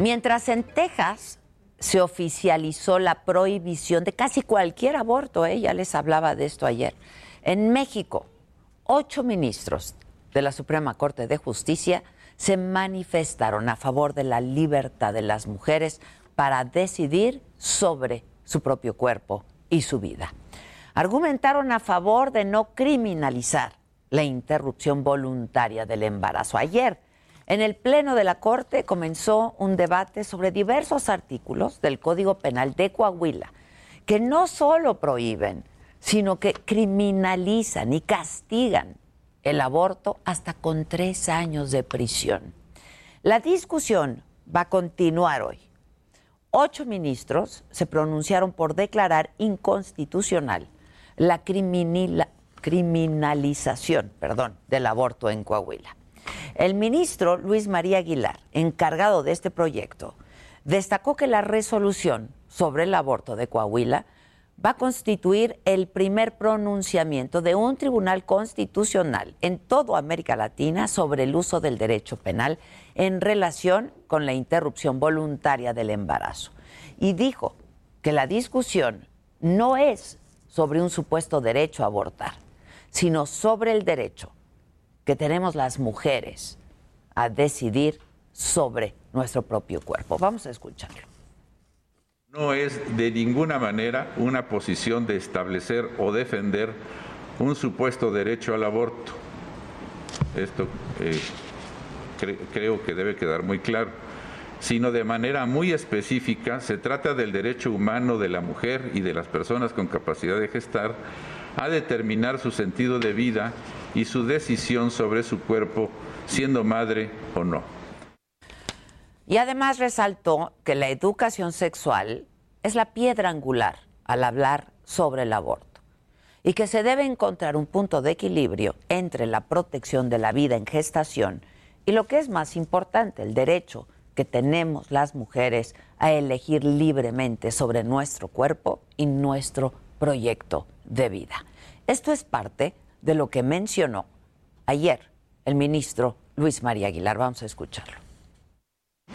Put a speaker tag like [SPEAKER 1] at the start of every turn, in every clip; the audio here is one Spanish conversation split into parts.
[SPEAKER 1] Mientras en Texas se oficializó la prohibición de casi cualquier aborto, ¿eh? ya les hablaba de esto ayer, en México, ocho ministros de la Suprema Corte de Justicia se manifestaron a favor de la libertad de las mujeres para decidir sobre su propio cuerpo y su vida. Argumentaron a favor de no criminalizar la interrupción voluntaria del embarazo. Ayer, en el Pleno de la Corte comenzó un debate sobre diversos artículos del Código Penal de Coahuila que no solo prohíben, sino que criminalizan y castigan el aborto hasta con tres años de prisión. La discusión va a continuar hoy. Ocho ministros se pronunciaron por declarar inconstitucional la criminalización perdón, del aborto en Coahuila. El ministro Luis María Aguilar, encargado de este proyecto, destacó que la resolución sobre el aborto de Coahuila va a constituir el primer pronunciamiento de un tribunal constitucional en toda América Latina sobre el uso del derecho penal en relación con la interrupción voluntaria del embarazo. Y dijo que la discusión no es sobre un supuesto derecho a abortar, sino sobre el derecho que tenemos las mujeres a decidir sobre nuestro propio cuerpo. Vamos a escucharlo.
[SPEAKER 2] No es de ninguna manera una posición de establecer o defender un supuesto derecho al aborto. Esto eh, creo que debe quedar muy claro. Sino de manera muy específica se trata del derecho humano de la mujer y de las personas con capacidad de gestar a determinar su sentido de vida y su decisión sobre su cuerpo, siendo madre o no.
[SPEAKER 1] Y además resaltó que la educación sexual es la piedra angular al hablar sobre el aborto y que se debe encontrar un punto de equilibrio entre la protección de la vida en gestación y lo que es más importante, el derecho que tenemos las mujeres a elegir libremente sobre nuestro cuerpo y nuestro proyecto de vida. Esto es parte de lo que mencionó ayer el ministro Luis María Aguilar. Vamos a escucharlo.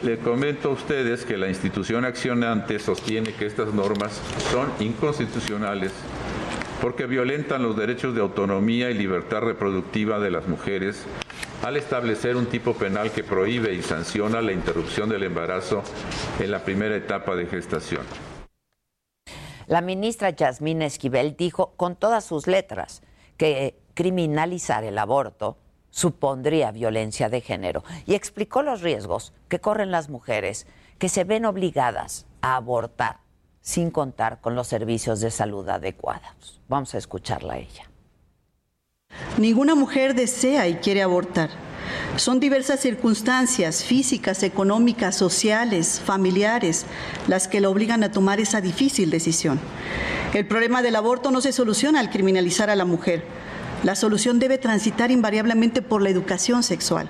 [SPEAKER 2] Le comento a ustedes que la institución accionante sostiene que estas normas son inconstitucionales porque violentan los derechos de autonomía y libertad reproductiva de las mujeres al establecer un tipo penal que prohíbe y sanciona la interrupción del embarazo en la primera etapa de gestación.
[SPEAKER 1] La ministra Yasmín Esquivel dijo con todas sus letras que criminalizar el aborto supondría violencia de género y explicó los riesgos que corren las mujeres que se ven obligadas a abortar sin contar con los servicios de salud adecuados. Vamos a escucharla a ella.
[SPEAKER 3] Ninguna mujer desea y quiere abortar. Son diversas circunstancias físicas, económicas, sociales, familiares, las que la obligan a tomar esa difícil decisión. El problema del aborto no se soluciona al criminalizar a la mujer. La solución debe transitar invariablemente por la educación sexual.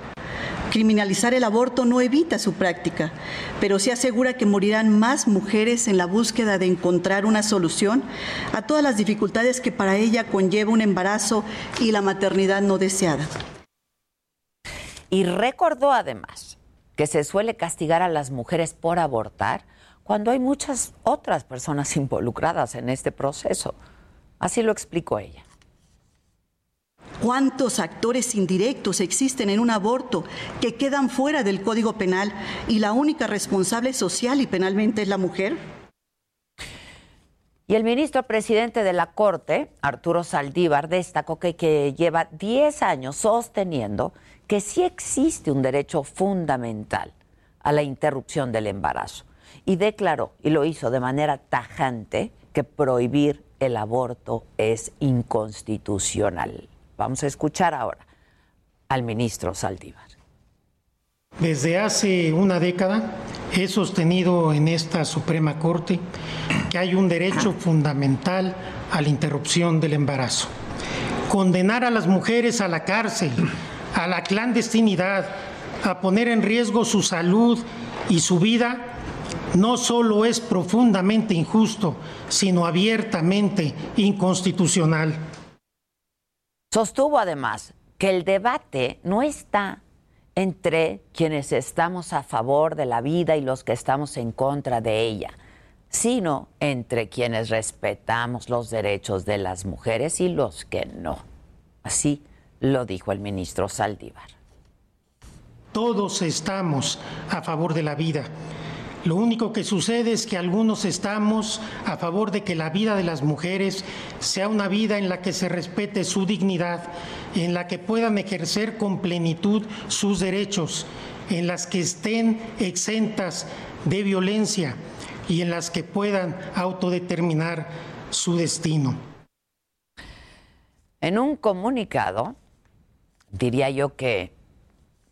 [SPEAKER 3] Criminalizar el aborto no evita su práctica, pero sí asegura que morirán más mujeres en la búsqueda de encontrar una solución a todas las dificultades que para ella conlleva un embarazo y la maternidad no deseada.
[SPEAKER 1] Y recordó además que se suele castigar a las mujeres por abortar cuando hay muchas otras personas involucradas en este proceso. Así lo explicó ella.
[SPEAKER 3] ¿Cuántos actores indirectos existen en un aborto que quedan fuera del Código Penal y la única responsable social y penalmente es la mujer?
[SPEAKER 1] Y el ministro presidente de la Corte, Arturo Saldívar, destacó que, lleva 10 años sosteniendo que sí existe un derecho fundamental a la interrupción del embarazo y declaró, y lo hizo de manera tajante, que prohibir el aborto es inconstitucional. Vamos a escuchar ahora al ministro Saldívar.
[SPEAKER 4] Desde hace una década he sostenido en esta Suprema Corte que hay un derecho fundamental a la interrupción del embarazo. Condenar a las mujeres a la cárcel, a la clandestinidad, a poner en riesgo su salud y su vida, no solo es profundamente injusto, sino abiertamente inconstitucional.
[SPEAKER 1] Sostuvo además que el debate no está entre quienes estamos a favor de la vida y los que estamos en contra de ella, sino entre quienes respetamos los derechos de las mujeres y los que no. Así lo dijo el ministro Saldívar.
[SPEAKER 4] Todos estamos a favor de la vida. Lo único que sucede es que algunos estamos a favor de que la vida de las mujeres sea una vida en la que se respete su dignidad, en la que puedan ejercer con plenitud sus derechos, en las que estén exentas de violencia y en las que puedan autodeterminar su destino.
[SPEAKER 1] En un comunicado, diría yo que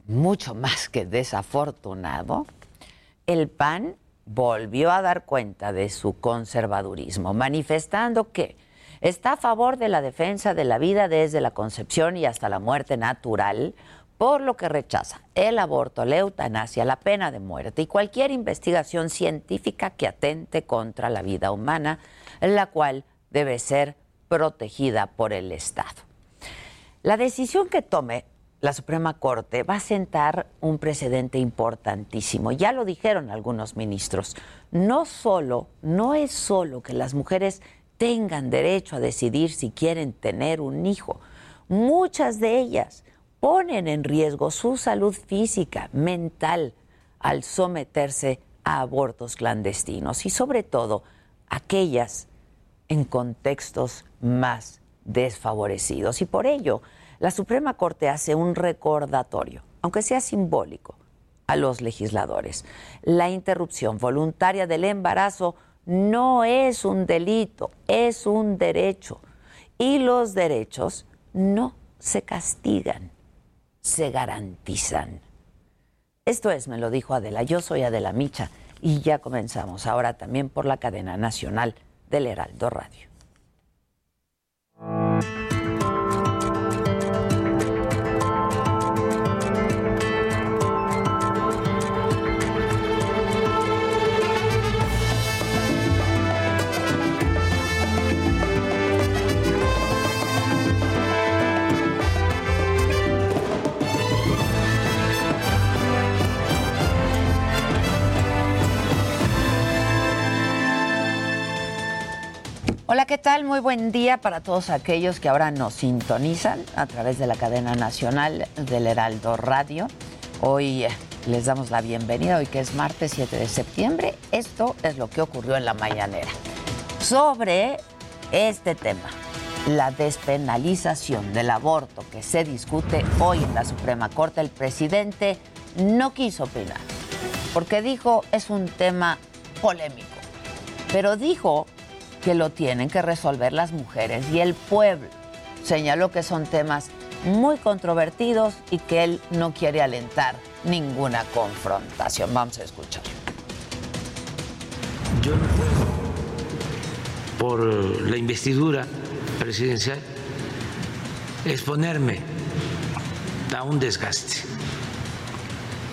[SPEAKER 1] mucho más que desafortunado, el PAN volvió a dar cuenta de su conservadurismo, manifestando que está a favor de la defensa de la vida desde la concepción y hasta la muerte natural, por lo que rechaza el aborto, la eutanasia, la pena de muerte y cualquier investigación científica que atente contra la vida humana, la cual debe ser protegida por el Estado. La decisión que tome la Suprema Corte va a sentar un precedente importantísimo. Ya lo dijeron algunos ministros. No solo, no es solo que las mujeres tengan derecho a decidir si quieren tener un hijo. Muchas de ellas ponen en riesgo su salud física, mental, al someterse a abortos clandestinos y sobre todo aquellas en contextos más desfavorecidos. Y por ello, la Suprema Corte hace un recordatorio, aunque sea simbólico, a los legisladores. La interrupción voluntaria del embarazo no es un delito, es un derecho. Y los derechos no se castigan, se garantizan. Esto es, me lo dijo Adela, yo soy Adela Micha y ya comenzamos ahora también por la cadena nacional del Heraldo Radio. Hola, ¿qué tal? Muy buen día para todos aquellos que ahora nos sintonizan a través de la cadena nacional del Heraldo Radio. Hoy eh, les damos la bienvenida, hoy que es martes 7 de septiembre. Esto es lo que ocurrió en la mañanera. Sobre este tema, la despenalización del aborto que se discute hoy en la Suprema Corte, el presidente no quiso opinar, porque dijo es un tema polémico, pero dijo que lo tienen que resolver las mujeres y el pueblo. Señaló que son temas muy controvertidos y que él no quiere alentar ninguna confrontación. Vamos a escuchar.
[SPEAKER 5] Yo no puedo, por la investidura presidencial, exponerme a un desgaste.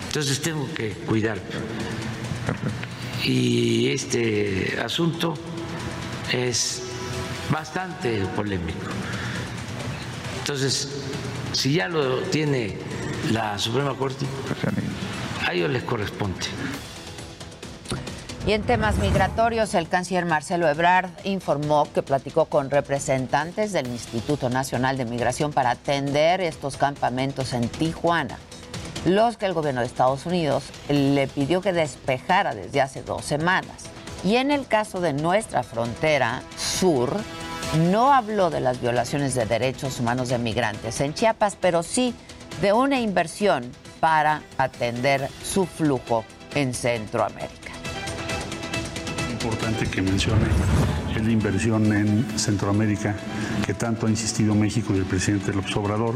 [SPEAKER 5] Entonces tengo que cuidar. Y este asunto es bastante polémico. Entonces, si ya lo tiene la Suprema Corte, a ellos les corresponde.
[SPEAKER 1] Y en temas migratorios, el canciller Marcelo Ebrard informó que platicó con representantes del Instituto Nacional de Migración para atender estos campamentos en Tijuana, los que el gobierno de Estados Unidos le pidió que despejara desde hace dos semanas. Y en el caso de nuestra frontera sur, no habló de las violaciones de derechos humanos de migrantes en Chiapas, pero sí de una inversión para atender su flujo en Centroamérica.
[SPEAKER 6] Importante que mencione la inversión en Centroamérica que tanto ha insistido México y el presidente López Obrador.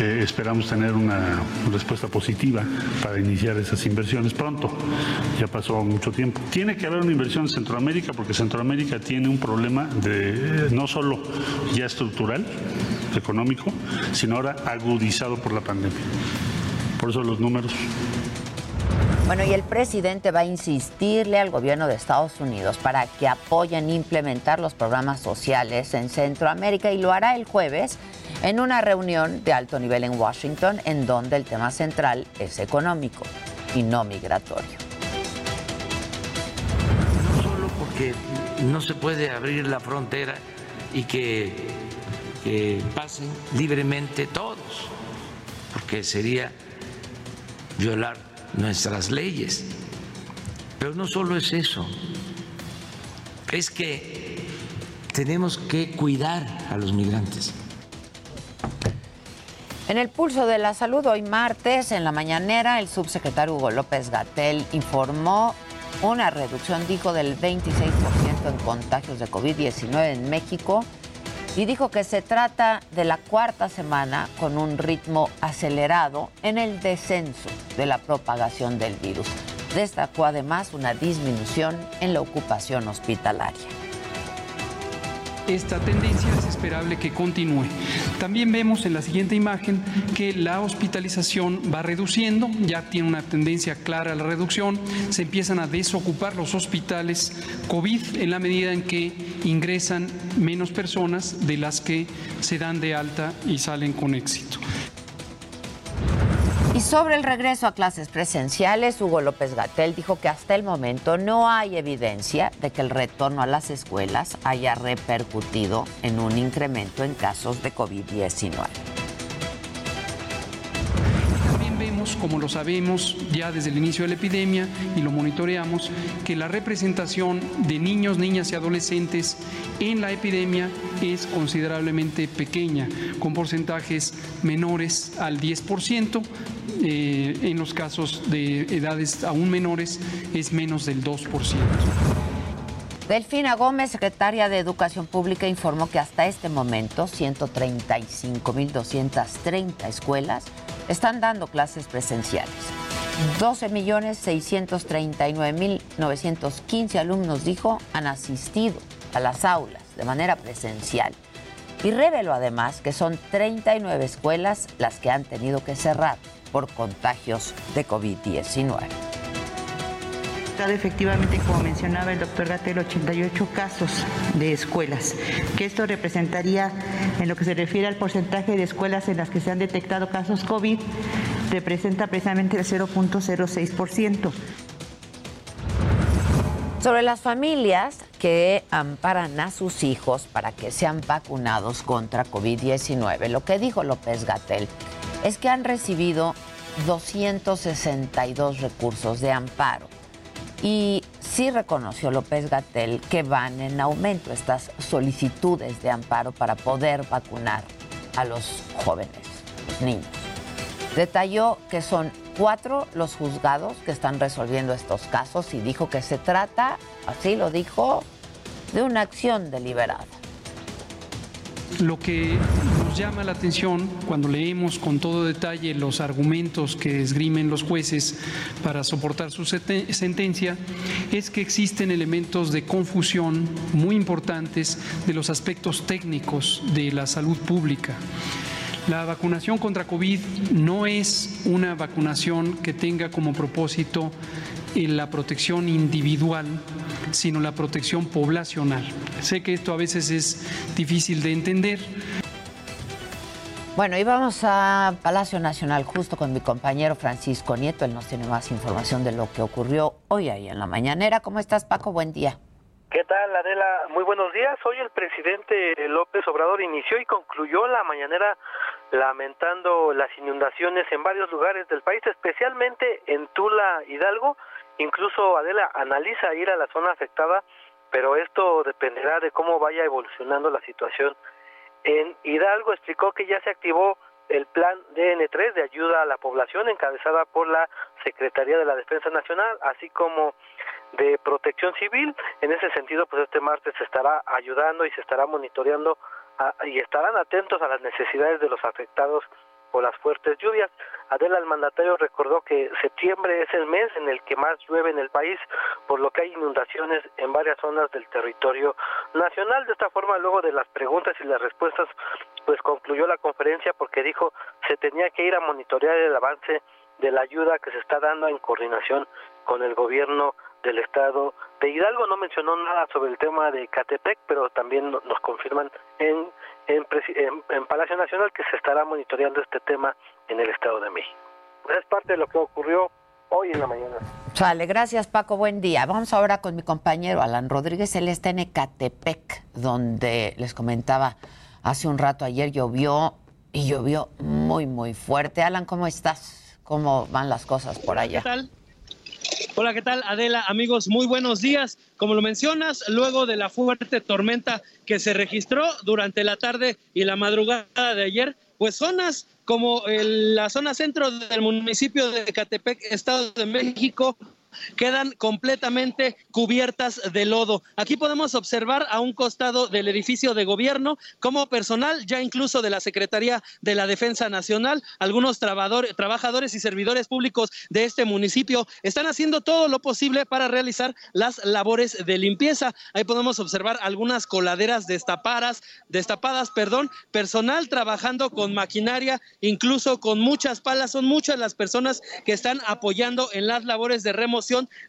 [SPEAKER 6] Eh, esperamos tener una respuesta positiva para iniciar esas inversiones pronto. Ya pasó mucho tiempo. Tiene que haber una inversión en Centroamérica porque Centroamérica tiene un problema de no solo ya estructural, económico, sino ahora agudizado por la pandemia. Por eso los números
[SPEAKER 1] bueno, y el presidente va a insistirle al gobierno de Estados Unidos para que apoyen implementar los programas sociales en Centroamérica y lo hará el jueves en una reunión de alto nivel en Washington en donde el tema central es económico y no migratorio.
[SPEAKER 5] No solo porque no se puede abrir la frontera y que, pasen libremente todos, porque sería violar nuestras leyes. Pero no solo es eso, es que tenemos que cuidar a los migrantes.
[SPEAKER 1] En el pulso de la salud, hoy martes, en la mañanera, el subsecretario Hugo López Gatel informó una reducción, dijo, del 26% en contagios de COVID-19 en México y dijo que se trata de la cuarta semana con un ritmo acelerado en el descenso de la propagación del virus. Destacó además una disminución en la ocupación hospitalaria
[SPEAKER 7] esta tendencia es esperable que continúe. También vemos en la siguiente imagen que la hospitalización va reduciendo, ya tiene una tendencia clara a la reducción, se empiezan a desocupar los hospitales COVID en la medida en que ingresan menos personas de las que se dan de alta y salen con éxito.
[SPEAKER 1] Y sobre el regreso a clases presenciales, Hugo López Gatel dijo que hasta el momento no hay evidencia de que el retorno a las escuelas haya repercutido en un incremento en casos de COVID-19
[SPEAKER 7] como lo sabemos ya desde el inicio de la epidemia y lo monitoreamos, que la representación de niños, niñas y adolescentes en la epidemia es considerablemente pequeña, con porcentajes menores al 10%. Eh, en los casos de edades aún menores es menos del 2%.
[SPEAKER 1] Delfina Gómez, secretaria de Educación Pública, informó que hasta este momento 135.230 escuelas están dando clases presenciales. 12.639.915 alumnos, dijo, han asistido a las aulas de manera presencial. Y reveló además que son 39 escuelas las que han tenido que cerrar por contagios de COVID-19
[SPEAKER 8] efectivamente, como mencionaba el doctor Gatel, 88 casos de escuelas, que esto representaría, en lo que se refiere al porcentaje de escuelas en las que se han detectado casos COVID, representa precisamente el 0.06%.
[SPEAKER 1] Sobre las familias que amparan a sus hijos para que sean vacunados contra COVID-19, lo que dijo López Gatel es que han recibido 262 recursos de amparo y sí reconoció López Gatel que van en aumento estas solicitudes de amparo para poder vacunar a los jóvenes, niños. Detalló que son cuatro los juzgados que están resolviendo estos casos y dijo que se trata, así lo dijo, de una acción deliberada.
[SPEAKER 7] Lo que nos llama la atención cuando leemos con todo detalle los argumentos que esgrimen los jueces para soportar su sentencia es que existen elementos de confusión muy importantes de los aspectos técnicos de la salud pública. La vacunación contra COVID no es una vacunación que tenga como propósito la protección individual, sino la protección poblacional. Sé que esto a veces es difícil de entender.
[SPEAKER 1] Bueno, y vamos a Palacio Nacional justo con mi compañero Francisco Nieto. Él nos tiene más información de lo que ocurrió hoy ahí en la mañanera. ¿Cómo estás, Paco? Buen día.
[SPEAKER 9] ¿Qué tal, Adela? Muy buenos días. Hoy el presidente López Obrador inició y concluyó la mañanera lamentando las inundaciones en varios lugares del país, especialmente en Tula, Hidalgo, Incluso Adela analiza ir a la zona afectada, pero esto dependerá de cómo vaya evolucionando la situación. En Hidalgo explicó que ya se activó el plan DN3 de ayuda a la población encabezada por la Secretaría de la Defensa Nacional, así como de Protección Civil. En ese sentido, pues este martes se estará ayudando y se estará monitoreando y estarán atentos a las necesidades de los afectados por las fuertes lluvias. Adela, el mandatario recordó que septiembre es el mes en el que más llueve en el país, por lo que hay inundaciones en varias zonas del territorio nacional. De esta forma, luego de las preguntas y las respuestas, pues concluyó la conferencia porque dijo se tenía que ir a monitorear el avance de la ayuda que se está dando en coordinación con el gobierno del estado de Hidalgo. No mencionó nada sobre el tema de Catepec, pero también nos confirman en, en, Palacio Nacional que se estará monitoreando este tema en el estado de México. Es parte de lo que ocurrió hoy en la mañana.
[SPEAKER 1] Sale, gracias Paco, buen día. Vamos ahora con mi compañero Alan Rodríguez, él está en Ecatepec, donde les comentaba hace un rato, ayer llovió y llovió muy, muy fuerte. Alan, ¿cómo estás? ¿Cómo van las cosas por allá?
[SPEAKER 10] ¿Qué tal? Hola, ¿qué tal Adela? Amigos, muy buenos días. Como lo mencionas, luego de la fuerte tormenta que se registró durante la tarde y la madrugada de ayer, pues zonas como la zona centro del municipio de Catepec, Estado de México, quedan completamente cubiertas de lodo. Aquí podemos observar a un costado del edificio de gobierno como personal, ya incluso de la Secretaría de la Defensa Nacional, algunos trabajadores y servidores públicos de este municipio están haciendo todo lo posible para realizar las labores de limpieza. Ahí podemos observar algunas coladeras destapadas, destapadas, perdón, personal trabajando con maquinaria, incluso con muchas palas. Son muchas las personas que están apoyando en las labores de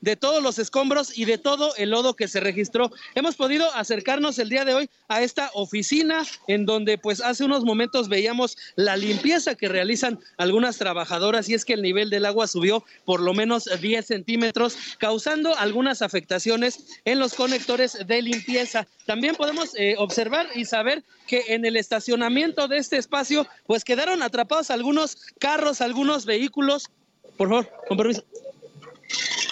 [SPEAKER 10] de todos los escombros y de todo el lodo que se registró. Hemos podido acercarnos el día de hoy a esta oficina en donde pues hace unos momentos veíamos la limpieza que realizan algunas trabajadoras y es que el nivel del agua subió por lo menos 10 centímetros, causando algunas afectaciones en los conectores de limpieza. También podemos eh, observar y saber que en el estacionamiento de este espacio pues quedaron atrapados algunos carros, algunos vehículos. Por favor, con permiso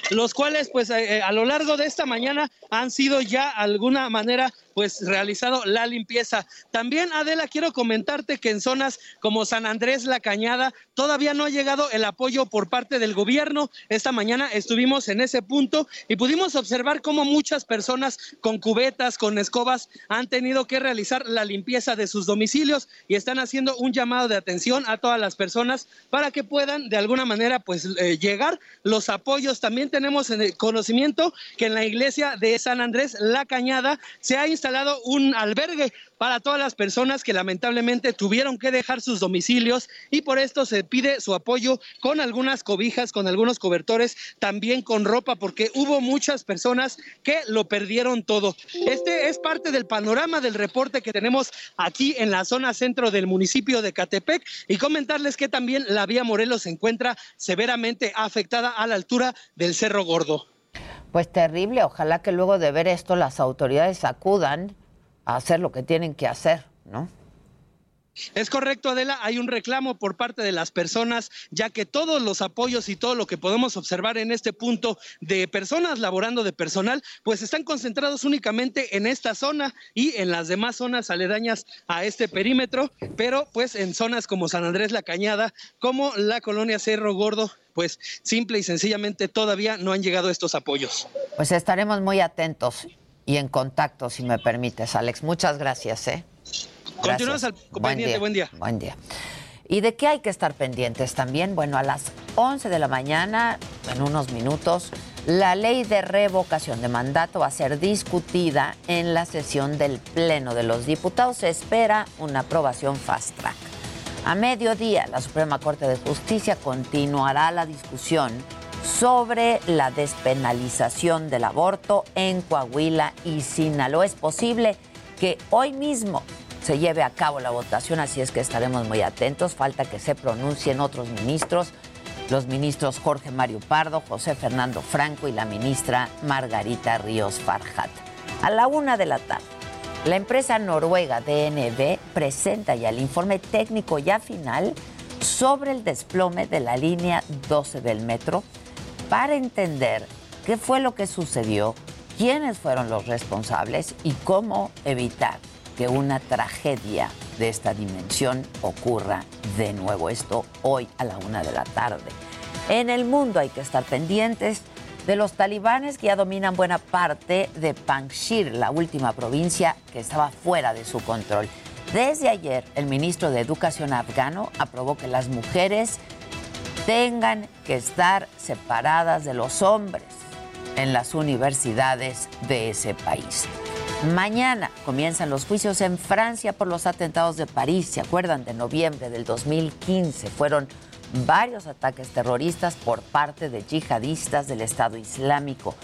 [SPEAKER 10] los cuales pues eh, eh, a lo largo de esta mañana han sido ya alguna manera pues realizado la limpieza. También, Adela, quiero comentarte que en zonas como San Andrés, La Cañada, todavía no ha llegado el apoyo por parte del gobierno. Esta mañana estuvimos en ese punto y pudimos observar cómo muchas personas con cubetas, con escobas, han tenido que realizar la limpieza de sus domicilios y están haciendo un llamado de atención a todas las personas para que puedan de alguna manera pues eh, llegar los apoyos. También tenemos en el conocimiento que en la iglesia de San Andrés, La Cañada, se ha instalado un albergue para todas las personas que lamentablemente tuvieron que dejar sus domicilios y por esto se pide su apoyo con algunas cobijas, con algunos cobertores, también con ropa, porque hubo muchas personas que lo perdieron todo. Este es parte del panorama del reporte que tenemos aquí en la zona centro del municipio de Catepec y comentarles que también la vía Morelos se encuentra severamente afectada a la altura del Cerro Gordo.
[SPEAKER 1] Pues terrible, ojalá que luego de ver esto las autoridades acudan a hacer lo que tienen que hacer, ¿no?
[SPEAKER 10] Es correcto, Adela, hay un reclamo por parte de las personas, ya que todos los apoyos y todo lo que podemos observar en este punto de personas laborando de personal, pues están concentrados únicamente en esta zona y en las demás zonas aledañas a este perímetro, pero pues en zonas como San Andrés La Cañada, como la colonia Cerro Gordo, pues simple y sencillamente todavía no han llegado estos apoyos.
[SPEAKER 1] Pues estaremos muy atentos y en contacto, si me permites, Alex. Muchas gracias. ¿eh?
[SPEAKER 10] Continuamos al pendiente, buen día.
[SPEAKER 1] Buen día. ¿Y de qué hay que estar pendientes también? Bueno, a las 11 de la mañana, en unos minutos, la ley de revocación de mandato va a ser discutida en la sesión del Pleno de los Diputados. Se espera una aprobación fast track. A mediodía, la Suprema Corte de Justicia continuará la discusión sobre la despenalización del aborto en Coahuila y Sinaloa. Es posible que hoy mismo se lleve a cabo la votación, así es que estaremos muy atentos. Falta que se pronuncien otros ministros, los ministros Jorge Mario Pardo, José Fernando Franco y la ministra Margarita Ríos Farjat. A la una de la tarde la empresa noruega DNB presenta ya el informe técnico ya final sobre el desplome de la línea 12 del metro para entender qué fue lo que sucedió, quiénes fueron los responsables y cómo evitar que una tragedia de esta dimensión ocurra de nuevo. Esto hoy a la una de la tarde. En el mundo hay que estar pendientes de los talibanes que ya dominan buena parte de Panjshir, la última provincia que estaba fuera de su control. Desde ayer, el ministro de Educación afgano aprobó que las mujeres tengan que estar separadas de los hombres en las universidades de ese país. Mañana comienzan los juicios en Francia por los atentados de París. ¿Se acuerdan de noviembre del 2015? Fueron varios ataques terroristas por parte de yihadistas del Estado Islámico.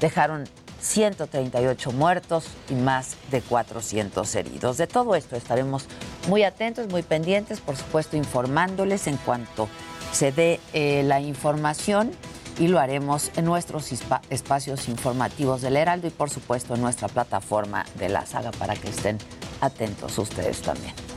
[SPEAKER 1] Dejaron 138 muertos y más de 400 heridos. De todo esto estaremos muy atentos, muy pendientes, por supuesto informándoles en cuanto se dé eh, la información y lo haremos en nuestros espacios informativos del Heraldo y por supuesto en nuestra plataforma de la saga para que estén atentos ustedes también.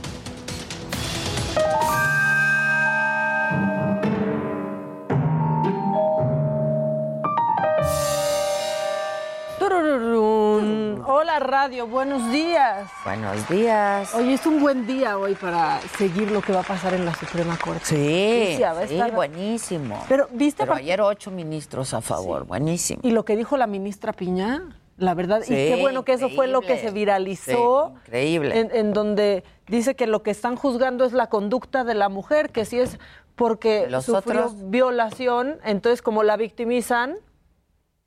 [SPEAKER 11] Hola radio, buenos días.
[SPEAKER 1] Buenos días.
[SPEAKER 11] Hoy es un buen día hoy para seguir lo que va a pasar en la Suprema Corte.
[SPEAKER 1] Sí, sí, buenísimo.
[SPEAKER 11] Pero viste
[SPEAKER 1] Pero ayer ocho ministros a favor, buenísimo.
[SPEAKER 11] Y lo que dijo la ministra Piña, la verdad, y qué bueno que eso fue lo que se viralizó.
[SPEAKER 1] increíble.
[SPEAKER 11] En, en donde dice que lo que están juzgando es la conducta de la mujer, que si es porque
[SPEAKER 1] Los
[SPEAKER 11] sufrió
[SPEAKER 1] otros-
[SPEAKER 11] violación, entonces como la victimizan,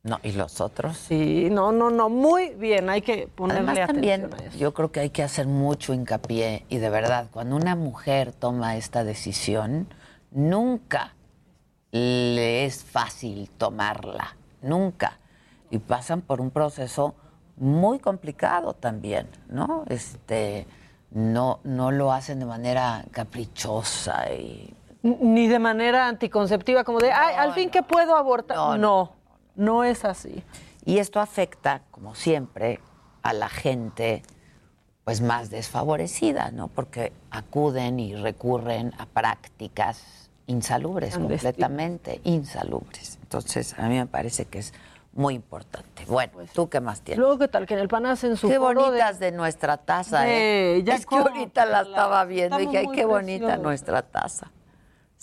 [SPEAKER 1] No, y los otros.
[SPEAKER 11] sí, no, no, no, muy bien, hay que ponerle
[SPEAKER 1] Además
[SPEAKER 11] atención
[SPEAKER 1] también
[SPEAKER 11] a eso.
[SPEAKER 1] yo creo que hay que hacer mucho hincapié y de verdad, cuando una mujer toma esta decisión, nunca le es fácil tomarla, nunca. Y pasan por un proceso muy complicado también, ¿no? Este, no, no lo hacen de manera caprichosa y
[SPEAKER 11] Ni de manera anticonceptiva, como de, ay, al fin que puedo abortar. No, no, es así.
[SPEAKER 1] Y esto afecta, como siempre, a la gente pues más desfavorecida, ¿no? Porque acuden y recurren a prácticas insalubres, completamente insalubres. Entonces, a mí me parece que es muy importante. Bueno, ¿tú qué más tienes?
[SPEAKER 11] Luego, ¿qué tal? Que en el PAN hacen su
[SPEAKER 1] Qué
[SPEAKER 11] de-
[SPEAKER 1] bonitas de, nuestra taza, ¿eh?
[SPEAKER 11] ya
[SPEAKER 1] es que ahorita la estaba viendo y dije, ay, qué bonita nuestra taza.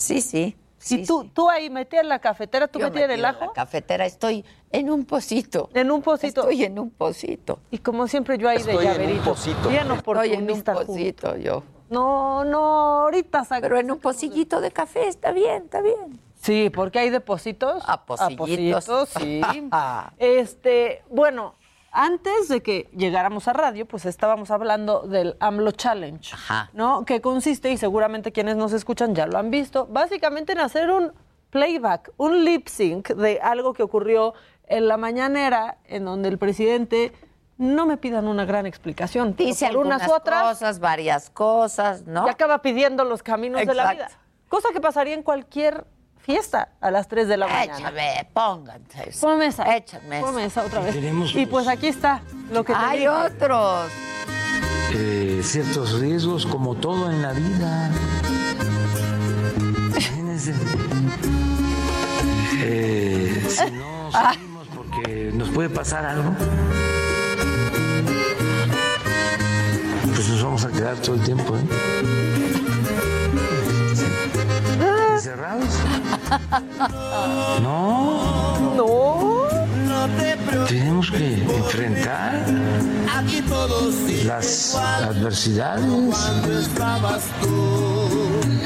[SPEAKER 1] Sí, sí.
[SPEAKER 11] y tú, tú ahí metías en la cafetera, tú
[SPEAKER 1] Yo
[SPEAKER 11] metías el
[SPEAKER 1] metida en
[SPEAKER 11] ajo.
[SPEAKER 1] la cafetera, estoy en un pocito.
[SPEAKER 11] En un pocito.
[SPEAKER 1] Estoy en un pocito.
[SPEAKER 11] Y como siempre yo ahí de
[SPEAKER 1] Estoy en un
[SPEAKER 11] llaverito.
[SPEAKER 1] pocito.
[SPEAKER 11] Bien
[SPEAKER 1] Estoy en un pocito yo.
[SPEAKER 11] No, no, ahorita saca.
[SPEAKER 1] Pero en un pocillito de café está bien, está bien.
[SPEAKER 11] Sí, porque hay depósitos.
[SPEAKER 1] A pocillitos.
[SPEAKER 11] pocillitos, sí. este, bueno, antes de que llegáramos a radio, pues estábamos hablando del AMLO Challenge, ¿no? Que consiste, y seguramente quienes nos escuchan ya lo han visto, básicamente en hacer un playback, un lip sync de algo que ocurrió en la mañanera, en donde el presidente no me pidan una gran explicación.
[SPEAKER 1] Dice
[SPEAKER 11] por unas
[SPEAKER 1] algunas
[SPEAKER 11] otras
[SPEAKER 1] cosas, varias cosas, ¿no?
[SPEAKER 11] y acaba pidiendo los caminos de la vida. Cosa que pasaría en cualquier fiesta a las 3 de la mañana.
[SPEAKER 1] Échame, pónganse.
[SPEAKER 11] Ponme esa.
[SPEAKER 1] Échame
[SPEAKER 11] Ponme esa otra vez.
[SPEAKER 5] Tenemos,
[SPEAKER 11] y pues aquí está lo que
[SPEAKER 1] Hay otros.
[SPEAKER 5] eh, ciertos riesgos como todo en la vida. Imagínense. Eh, si no salimos porque nos puede pasar algo, pues nos vamos a quedar todo el tiempo, ¿eh? ¿Encerrados? No.
[SPEAKER 11] No.
[SPEAKER 5] Tenemos que enfrentar las adversidades.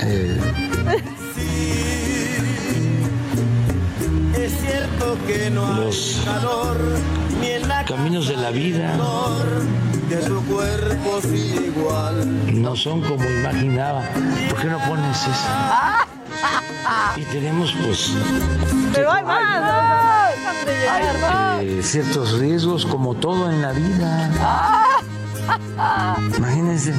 [SPEAKER 5] Eh,
[SPEAKER 12] Es cierto que no hay
[SPEAKER 5] los caminos de la vida
[SPEAKER 12] de tu cuerpo sigue igual.
[SPEAKER 5] no son como imaginaba. ¿Por qué no pones eso? Y tenemos pues
[SPEAKER 11] Pero hay más. no más.
[SPEAKER 5] eh, ciertos riesgos como todo en la vida. Imagínense.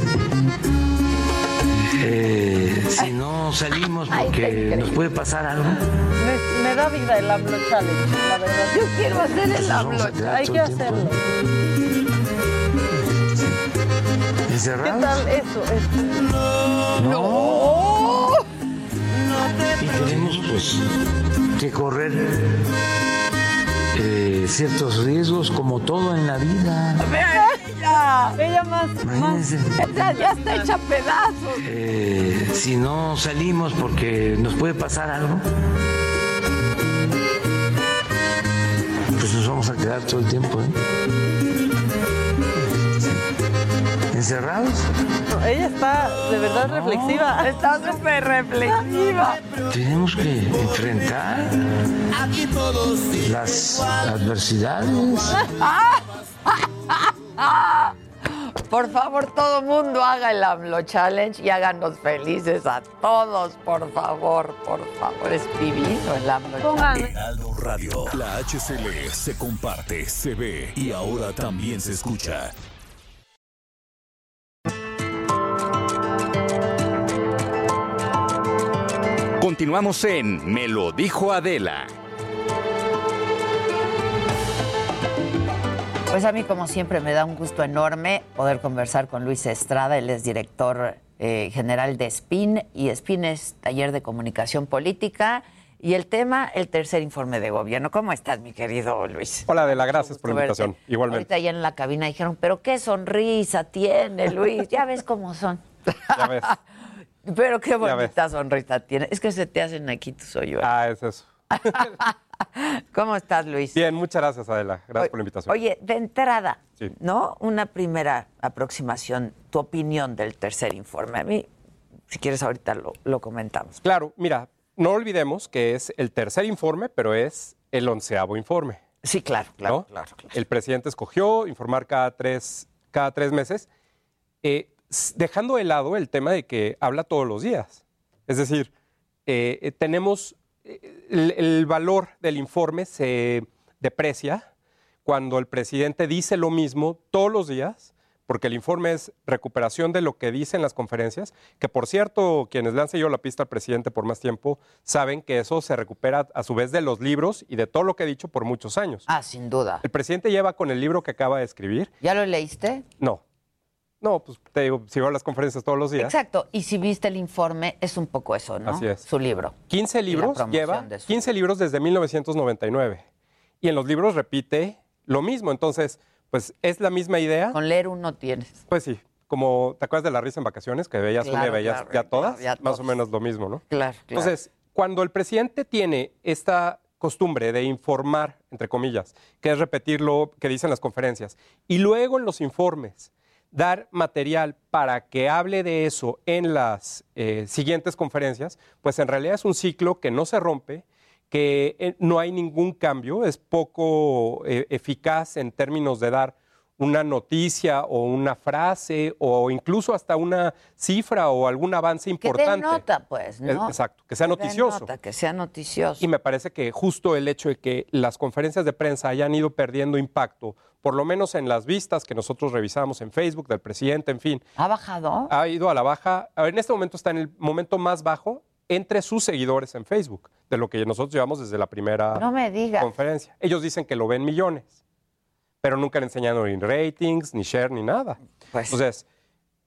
[SPEAKER 5] Eh, si no salimos porque nos puede pasar algo.
[SPEAKER 11] Me, me da vida el AMLO Challenge, la verdad. Yo
[SPEAKER 1] quiero hacer
[SPEAKER 5] el AMLO Challenge.
[SPEAKER 11] Hay que hacerlo. ¿Qué
[SPEAKER 5] ¿Encerrados?
[SPEAKER 11] tal eso? Es-
[SPEAKER 5] No. Y tenemos pues que correr eh, ciertos riesgos como todo en la vida.
[SPEAKER 1] ella. Ella más, más. Ya, ya está hecha pedazos.
[SPEAKER 5] Eh, si no salimos porque nos puede pasar algo, pues nos vamos a quedar todo el tiempo ¿eh? Encerrados.
[SPEAKER 11] No, ella está de verdad reflexiva.
[SPEAKER 1] Está súper reflexiva.
[SPEAKER 5] Tenemos que enfrentar las adversidades.
[SPEAKER 1] Por favor, todo mundo haga el AMLO Challenge y háganos felices a todos, por favor, por favor. Es divino el AMLO Challenge.
[SPEAKER 13] Heraldo Radio. La HCL se comparte, se ve y ahora también se escucha.
[SPEAKER 14] Continuamos en Me lo dijo Adela.
[SPEAKER 1] Pues a mí, como siempre, me da un gusto enorme poder conversar con Luis Estrada. Él es director eh, general de SPIN y SPIN es taller de comunicación política. Y el tema, el tercer informe de gobierno. ¿Cómo estás, mi querido Luis?
[SPEAKER 15] Hola, Adela, gracias por la invitación.
[SPEAKER 1] verte.
[SPEAKER 15] Igualmente.
[SPEAKER 1] Ahorita allá en la cabina dijeron, pero qué sonrisa tiene, Luis. Ya ves cómo son.
[SPEAKER 15] Ya ves.
[SPEAKER 1] Pero qué bonita sonrisa tiene. Es que se te hacen aquí tus hoyos.
[SPEAKER 15] Ah, es eso.
[SPEAKER 1] ¿Cómo estás, Luis?
[SPEAKER 15] Bien, muchas gracias, Adela. Gracias por la invitación.
[SPEAKER 1] Oye, de entrada,
[SPEAKER 15] Sí.
[SPEAKER 1] ¿no? Una primera aproximación, tu opinión del tercer informe. A mí, si quieres, ahorita lo, lo comentamos.
[SPEAKER 15] Claro, mira, no olvidemos que es el tercer informe, pero es el onceavo informe.
[SPEAKER 1] Sí, claro, claro,
[SPEAKER 15] ¿no?
[SPEAKER 1] claro,
[SPEAKER 15] El presidente escogió informar cada tres, cada tres meses, eh, dejando de lado el tema de que habla todos los días. Es decir, eh, eh, tenemos eh, el, el valor del informe se deprecia cuando el presidente dice lo mismo todos los días, porque el informe es recuperación de lo que dice en las conferencias, que por cierto, quienes le han seguido la pista al presidente por más tiempo saben que eso se recupera a su vez de los libros y de todo lo que ha dicho por muchos años.
[SPEAKER 1] Ah, sin duda.
[SPEAKER 15] El presidente lleva con el libro que acaba de escribir.
[SPEAKER 1] ¿Ya lo leíste?
[SPEAKER 15] No. No, pues te digo, sigo las conferencias todos los días.
[SPEAKER 1] Exacto. Y si viste el informe, es un poco eso, ¿no?
[SPEAKER 15] Así es.
[SPEAKER 1] Su libro.
[SPEAKER 15] 15 libros lleva,
[SPEAKER 1] de su-
[SPEAKER 15] 15 libros desde 1999. Y en los libros repite lo mismo. Entonces, pues es la misma idea.
[SPEAKER 1] Con leer uno tienes.
[SPEAKER 15] Pues sí, como te acuerdas de la risa en vacaciones, que veías una y
[SPEAKER 1] Claro,
[SPEAKER 15] veías
[SPEAKER 1] claro,
[SPEAKER 15] ya
[SPEAKER 1] claro,
[SPEAKER 15] todas,
[SPEAKER 1] ya
[SPEAKER 15] más o menos lo mismo, ¿no?
[SPEAKER 1] Claro, claro.
[SPEAKER 15] Entonces, cuando el presidente tiene esta costumbre de informar, entre comillas, que es repetir lo que dicen las conferencias, y luego en los informes dar material para que hable de eso en las eh, siguientes conferencias, pues en realidad es un ciclo que no se rompe, que eh, no hay ningún cambio, es poco eh, eficaz en términos de dar una noticia o una frase o incluso hasta una cifra o algún avance
[SPEAKER 1] Que
[SPEAKER 15] importante.
[SPEAKER 1] den nota, pues, ¿no?
[SPEAKER 15] Exacto, que sea
[SPEAKER 1] Que
[SPEAKER 15] noticioso.
[SPEAKER 1] que sea noticioso.
[SPEAKER 15] Y me parece que justo el hecho de que las conferencias de prensa hayan ido perdiendo impacto, por lo menos en las vistas que nosotros revisamos en Facebook del presidente, en fin,
[SPEAKER 1] ¿Ha bajado?
[SPEAKER 15] ha ido a la baja. A ver, En este momento está en el momento más bajo entre sus seguidores en Facebook, de lo que nosotros llevamos desde la primera
[SPEAKER 1] No me digas.
[SPEAKER 15] conferencia. Ellos dicen que lo ven millones, pero nunca han enseñado ni ratings, ni share, ni nada.
[SPEAKER 1] Pues
[SPEAKER 15] Entonces,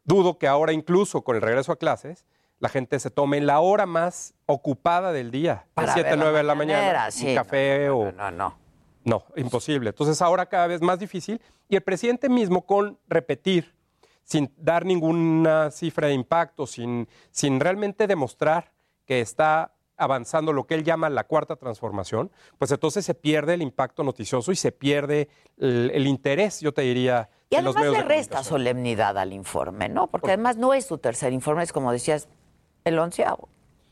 [SPEAKER 15] dudo que ahora incluso con el regreso a clases, la gente se tome la hora más ocupada del día, de 7
[SPEAKER 1] ver la
[SPEAKER 15] 9 de la mañana,
[SPEAKER 1] sí,
[SPEAKER 15] un
[SPEAKER 1] no,
[SPEAKER 15] café o...
[SPEAKER 1] No, no.
[SPEAKER 15] No, imposible. Entonces ahora cada vez más difícil y el presidente mismo con repetir, sin dar ninguna cifra de impacto, sin, sin realmente demostrar que está avanzando lo que él llama la cuarta transformación, pues entonces se pierde el impacto noticioso y se pierde el, el interés, yo te diría,
[SPEAKER 1] Y
[SPEAKER 15] en los
[SPEAKER 1] además
[SPEAKER 15] medios
[SPEAKER 1] le resta solemnidad al informe, ¿no? Porque además no es su tercer informe, es como decías, el onceavo.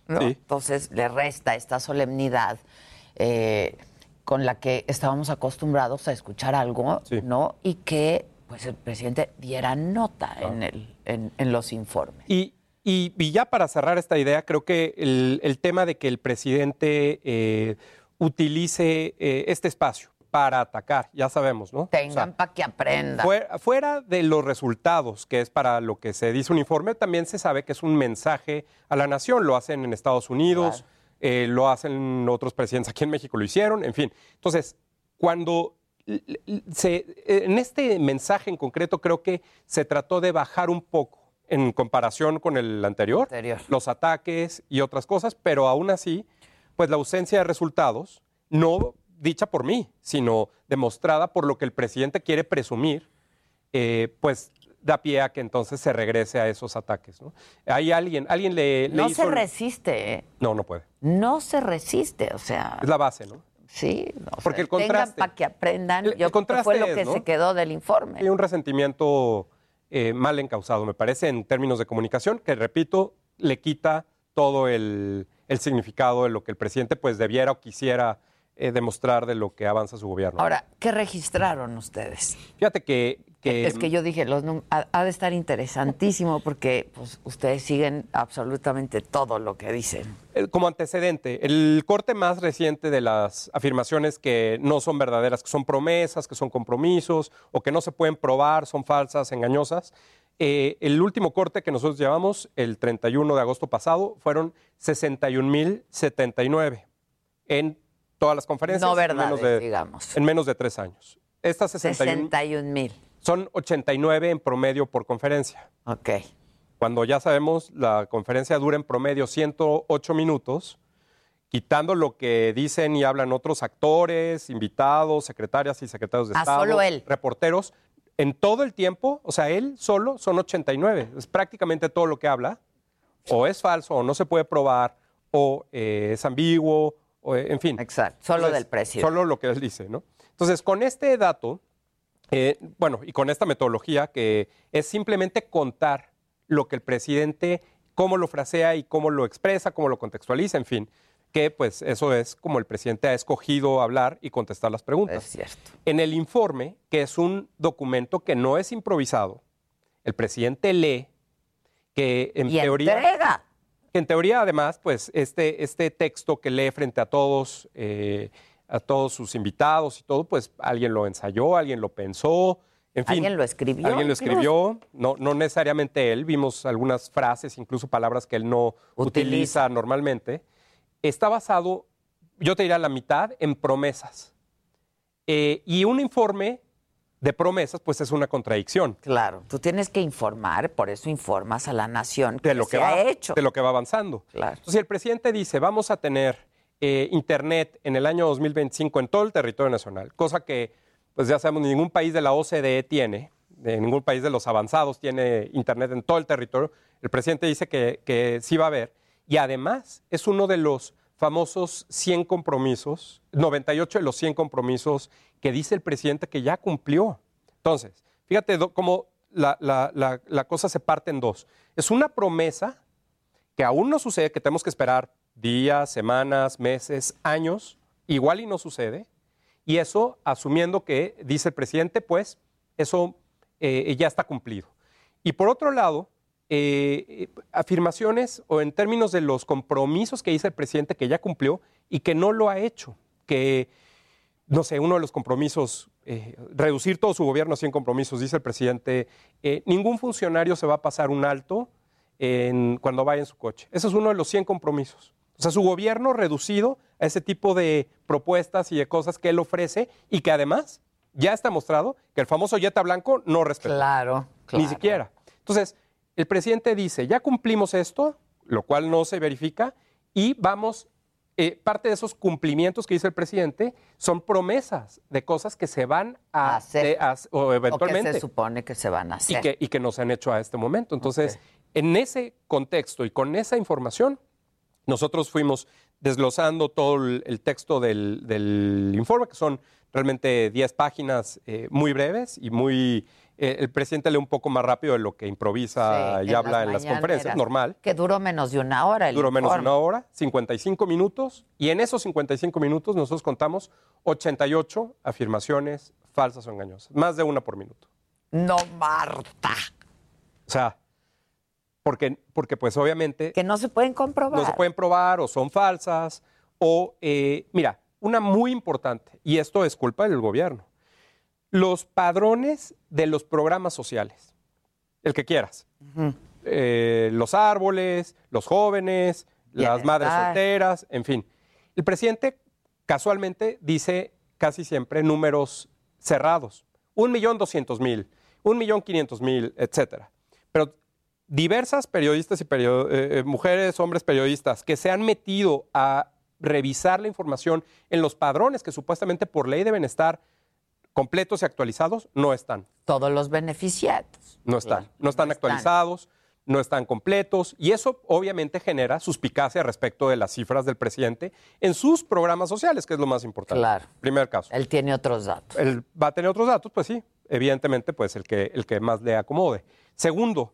[SPEAKER 1] ¿no?
[SPEAKER 15] Sí.
[SPEAKER 1] Entonces le resta esta solemnidad eh, con la que estábamos acostumbrados a escuchar algo, ¿no? Y que pues el presidente diera nota en, el, en, en los informes.
[SPEAKER 15] Y, y- y ya para cerrar esta idea, creo que el, el tema de que el presidente eh, utilice eh, este espacio para atacar, ya sabemos, ¿no?
[SPEAKER 1] Tengan para que aprendan.
[SPEAKER 15] Fuera, fuera de los resultados, que es para lo que se dice un informe, también se sabe que es un mensaje a la nación. Lo hacen en Estados Unidos, eh, lo hacen otros presidentes aquí en México, lo hicieron, en fin. Entonces, cuando se, en este mensaje en concreto creo que se trató de bajar un poco en comparación con el anterior, los ataques y otras cosas, pero aún así, pues la ausencia de resultados, no dicha por mí, sino demostrada por lo que el presidente quiere presumir, eh, pues da pie a que entonces se regrese a esos ataques. ¿no? Hay alguien, alguien le, le
[SPEAKER 1] No
[SPEAKER 15] hizo
[SPEAKER 1] se resiste, ¿eh?
[SPEAKER 15] No, no puede.
[SPEAKER 1] No se resiste, o sea.
[SPEAKER 15] Es la base, ¿no?
[SPEAKER 1] Sí, o
[SPEAKER 15] Porque el contraste-
[SPEAKER 1] para que aprendan.
[SPEAKER 15] El-
[SPEAKER 1] Yo
[SPEAKER 15] el
[SPEAKER 1] creo que fue
[SPEAKER 15] contraste
[SPEAKER 1] lo
[SPEAKER 15] es,
[SPEAKER 1] que
[SPEAKER 15] ¿no?
[SPEAKER 1] se quedó del informe.
[SPEAKER 15] Hay un resentimiento eh, mal encausado, me parece, en términos de comunicación, que repito, le quita todo el, el significado de lo que el presidente pues debiera o quisiera eh, demostrar de lo que avanza su gobierno.
[SPEAKER 1] Ahora, ¿qué registraron ustedes?
[SPEAKER 15] Fíjate que... que-
[SPEAKER 1] es que yo dije, los ha, ha de estar interesantísimo porque pues, ustedes siguen absolutamente todo lo que dicen.
[SPEAKER 15] Eh, Como antecedente, el corte más reciente de las afirmaciones que no son verdaderas, que son promesas, que son compromisos o que no se pueden probar, son falsas, engañosas. eh, el último corte que nosotros llevamos, el 31 de agosto pasado, fueron 61.079 en todas las conferencias.
[SPEAKER 1] No
[SPEAKER 15] en menos
[SPEAKER 1] verdades,
[SPEAKER 15] de-
[SPEAKER 1] digamos.
[SPEAKER 15] En menos de tres años. Estas 61
[SPEAKER 1] 61 mil.
[SPEAKER 15] Son 89 en promedio por conferencia.
[SPEAKER 1] Ok.
[SPEAKER 15] Cuando ya sabemos, la conferencia dura en promedio 108 minutos, quitando lo que dicen y hablan otros actores, invitados, secretarias y secretarios de
[SPEAKER 1] Ah,
[SPEAKER 15] Estado,
[SPEAKER 1] solo él.
[SPEAKER 15] reporteros. En todo el tiempo, o sea, él solo son 89. Es prácticamente todo lo que habla. O es falso, o no se puede probar, o eh, es ambiguo, o, eh, en fin.
[SPEAKER 1] Exacto, solo del presidente.
[SPEAKER 15] Solo lo que él dice, ¿no? Entonces, con este dato, eh, bueno, y con esta metodología que es simplemente contar lo que el presidente, cómo lo frasea y cómo lo expresa, cómo lo contextualiza, en fin, que pues eso es como el presidente ha escogido hablar y contestar las preguntas.
[SPEAKER 1] Es cierto.
[SPEAKER 15] En el informe, que es un documento que no es improvisado, el presidente lee que en
[SPEAKER 1] Y
[SPEAKER 15] teoría...
[SPEAKER 1] entrega.
[SPEAKER 15] Que en teoría, además, pues este, este texto que lee frente a todos, eh, a todos sus invitados y todo, pues alguien lo ensayó, alguien lo pensó, en fin.
[SPEAKER 1] Alguien lo escribió,
[SPEAKER 15] Alguien lo escribió, no, no necesariamente él, vimos algunas frases, incluso palabras que él no utiliza, normalmente. Está basado, yo te diría la mitad, en promesas. Eh, y un informe de promesas, pues es una contradicción.
[SPEAKER 1] Claro, tú tienes que informar, por eso informas a la nación
[SPEAKER 15] de lo
[SPEAKER 1] se
[SPEAKER 15] que
[SPEAKER 1] ha hecho.
[SPEAKER 15] de lo que va avanzando. Entonces, si el presidente dice, vamos a tener eh, internet en el año 2025 en todo el territorio nacional, cosa que, pues ya sabemos, ningún país de la OCDE tiene, ningún país de los avanzados tiene internet en todo el territorio, el presidente dice que, que sí va a haber, y además es uno de los famosos 100 compromisos, 98 de los 100 compromisos que dice el presidente que ya cumplió. Entonces, fíjate cómo la, la- la- la cosa se parte en dos. Es una promesa que aún no sucede, que tenemos que esperar días, semanas, meses, años, igual y no sucede. Y eso asumiendo que, dice el presidente, pues eso eh, ya está cumplido. Y por otro lado, eh, afirmaciones o en términos de los compromisos que dice el presidente que ya cumplió y que no lo ha hecho, que, no sé, uno de los compromisos, eh, reducir todo su gobierno a 100 compromisos, dice el presidente, ningún funcionario se va a pasar un alto cuando vaya en su coche. Ese es uno de los 100 compromisos. O sea, su gobierno reducido a ese tipo de propuestas y de cosas que él ofrece y que además ya está mostrado que el famoso Jetta Blanco no respeta.
[SPEAKER 1] Claro,
[SPEAKER 15] Ni siquiera. Entonces, el presidente dice, ya cumplimos esto, lo cual no se verifica, y vamos, eh, parte de esos cumplimientos que dice el presidente son promesas de cosas que se van a
[SPEAKER 1] hacer.
[SPEAKER 15] de- a- o
[SPEAKER 1] O
[SPEAKER 15] eventualmente
[SPEAKER 1] que se supone que se van a
[SPEAKER 15] y
[SPEAKER 1] hacer.
[SPEAKER 15] que, y que nos han hecho a este momento. Entonces, en ese contexto y con esa información, nosotros fuimos desglosando todo el, texto del, del informe, que son realmente 10 páginas eh, muy breves y muy... eh, el presidente lee un poco más rápido de lo que improvisa
[SPEAKER 1] Sí,
[SPEAKER 15] y habla en las conferencias, normal.
[SPEAKER 1] Que duró menos de una hora el
[SPEAKER 15] Duró menos de una hora, 55 minutos, y en esos 55 minutos nosotros contamos 88 afirmaciones falsas o engañosas, más de una por minuto.
[SPEAKER 1] No, Marta.
[SPEAKER 15] O sea, porque, porque pues obviamente...
[SPEAKER 1] Que no se pueden comprobar.
[SPEAKER 15] No se pueden probar o son falsas. O, eh, mira, una muy importante, y esto es culpa del gobierno, los padrones de los programas sociales, el que quieras. Eh, los árboles, los jóvenes, las madres solteras, en fin. El presidente casualmente dice casi siempre números cerrados. Un millón doscientos mil, un millón quinientos mil, etcétera. Pero diversas periodistas y perio- eh, eh, mujeres, hombres periodistas que se han metido a revisar la información en los padrones que supuestamente por ley deben estar completos y actualizados no están.
[SPEAKER 1] Todos los beneficiados.
[SPEAKER 15] No están. No están actualizados, no están completos. Y eso obviamente genera suspicacia respecto de las cifras del presidente en sus programas sociales, que es lo más importante.
[SPEAKER 1] Claro.
[SPEAKER 15] Primer caso.
[SPEAKER 1] Él tiene otros datos.
[SPEAKER 15] Él va a tener otros datos, pues sí. Evidentemente, pues el que, el que más le acomode. Segundo,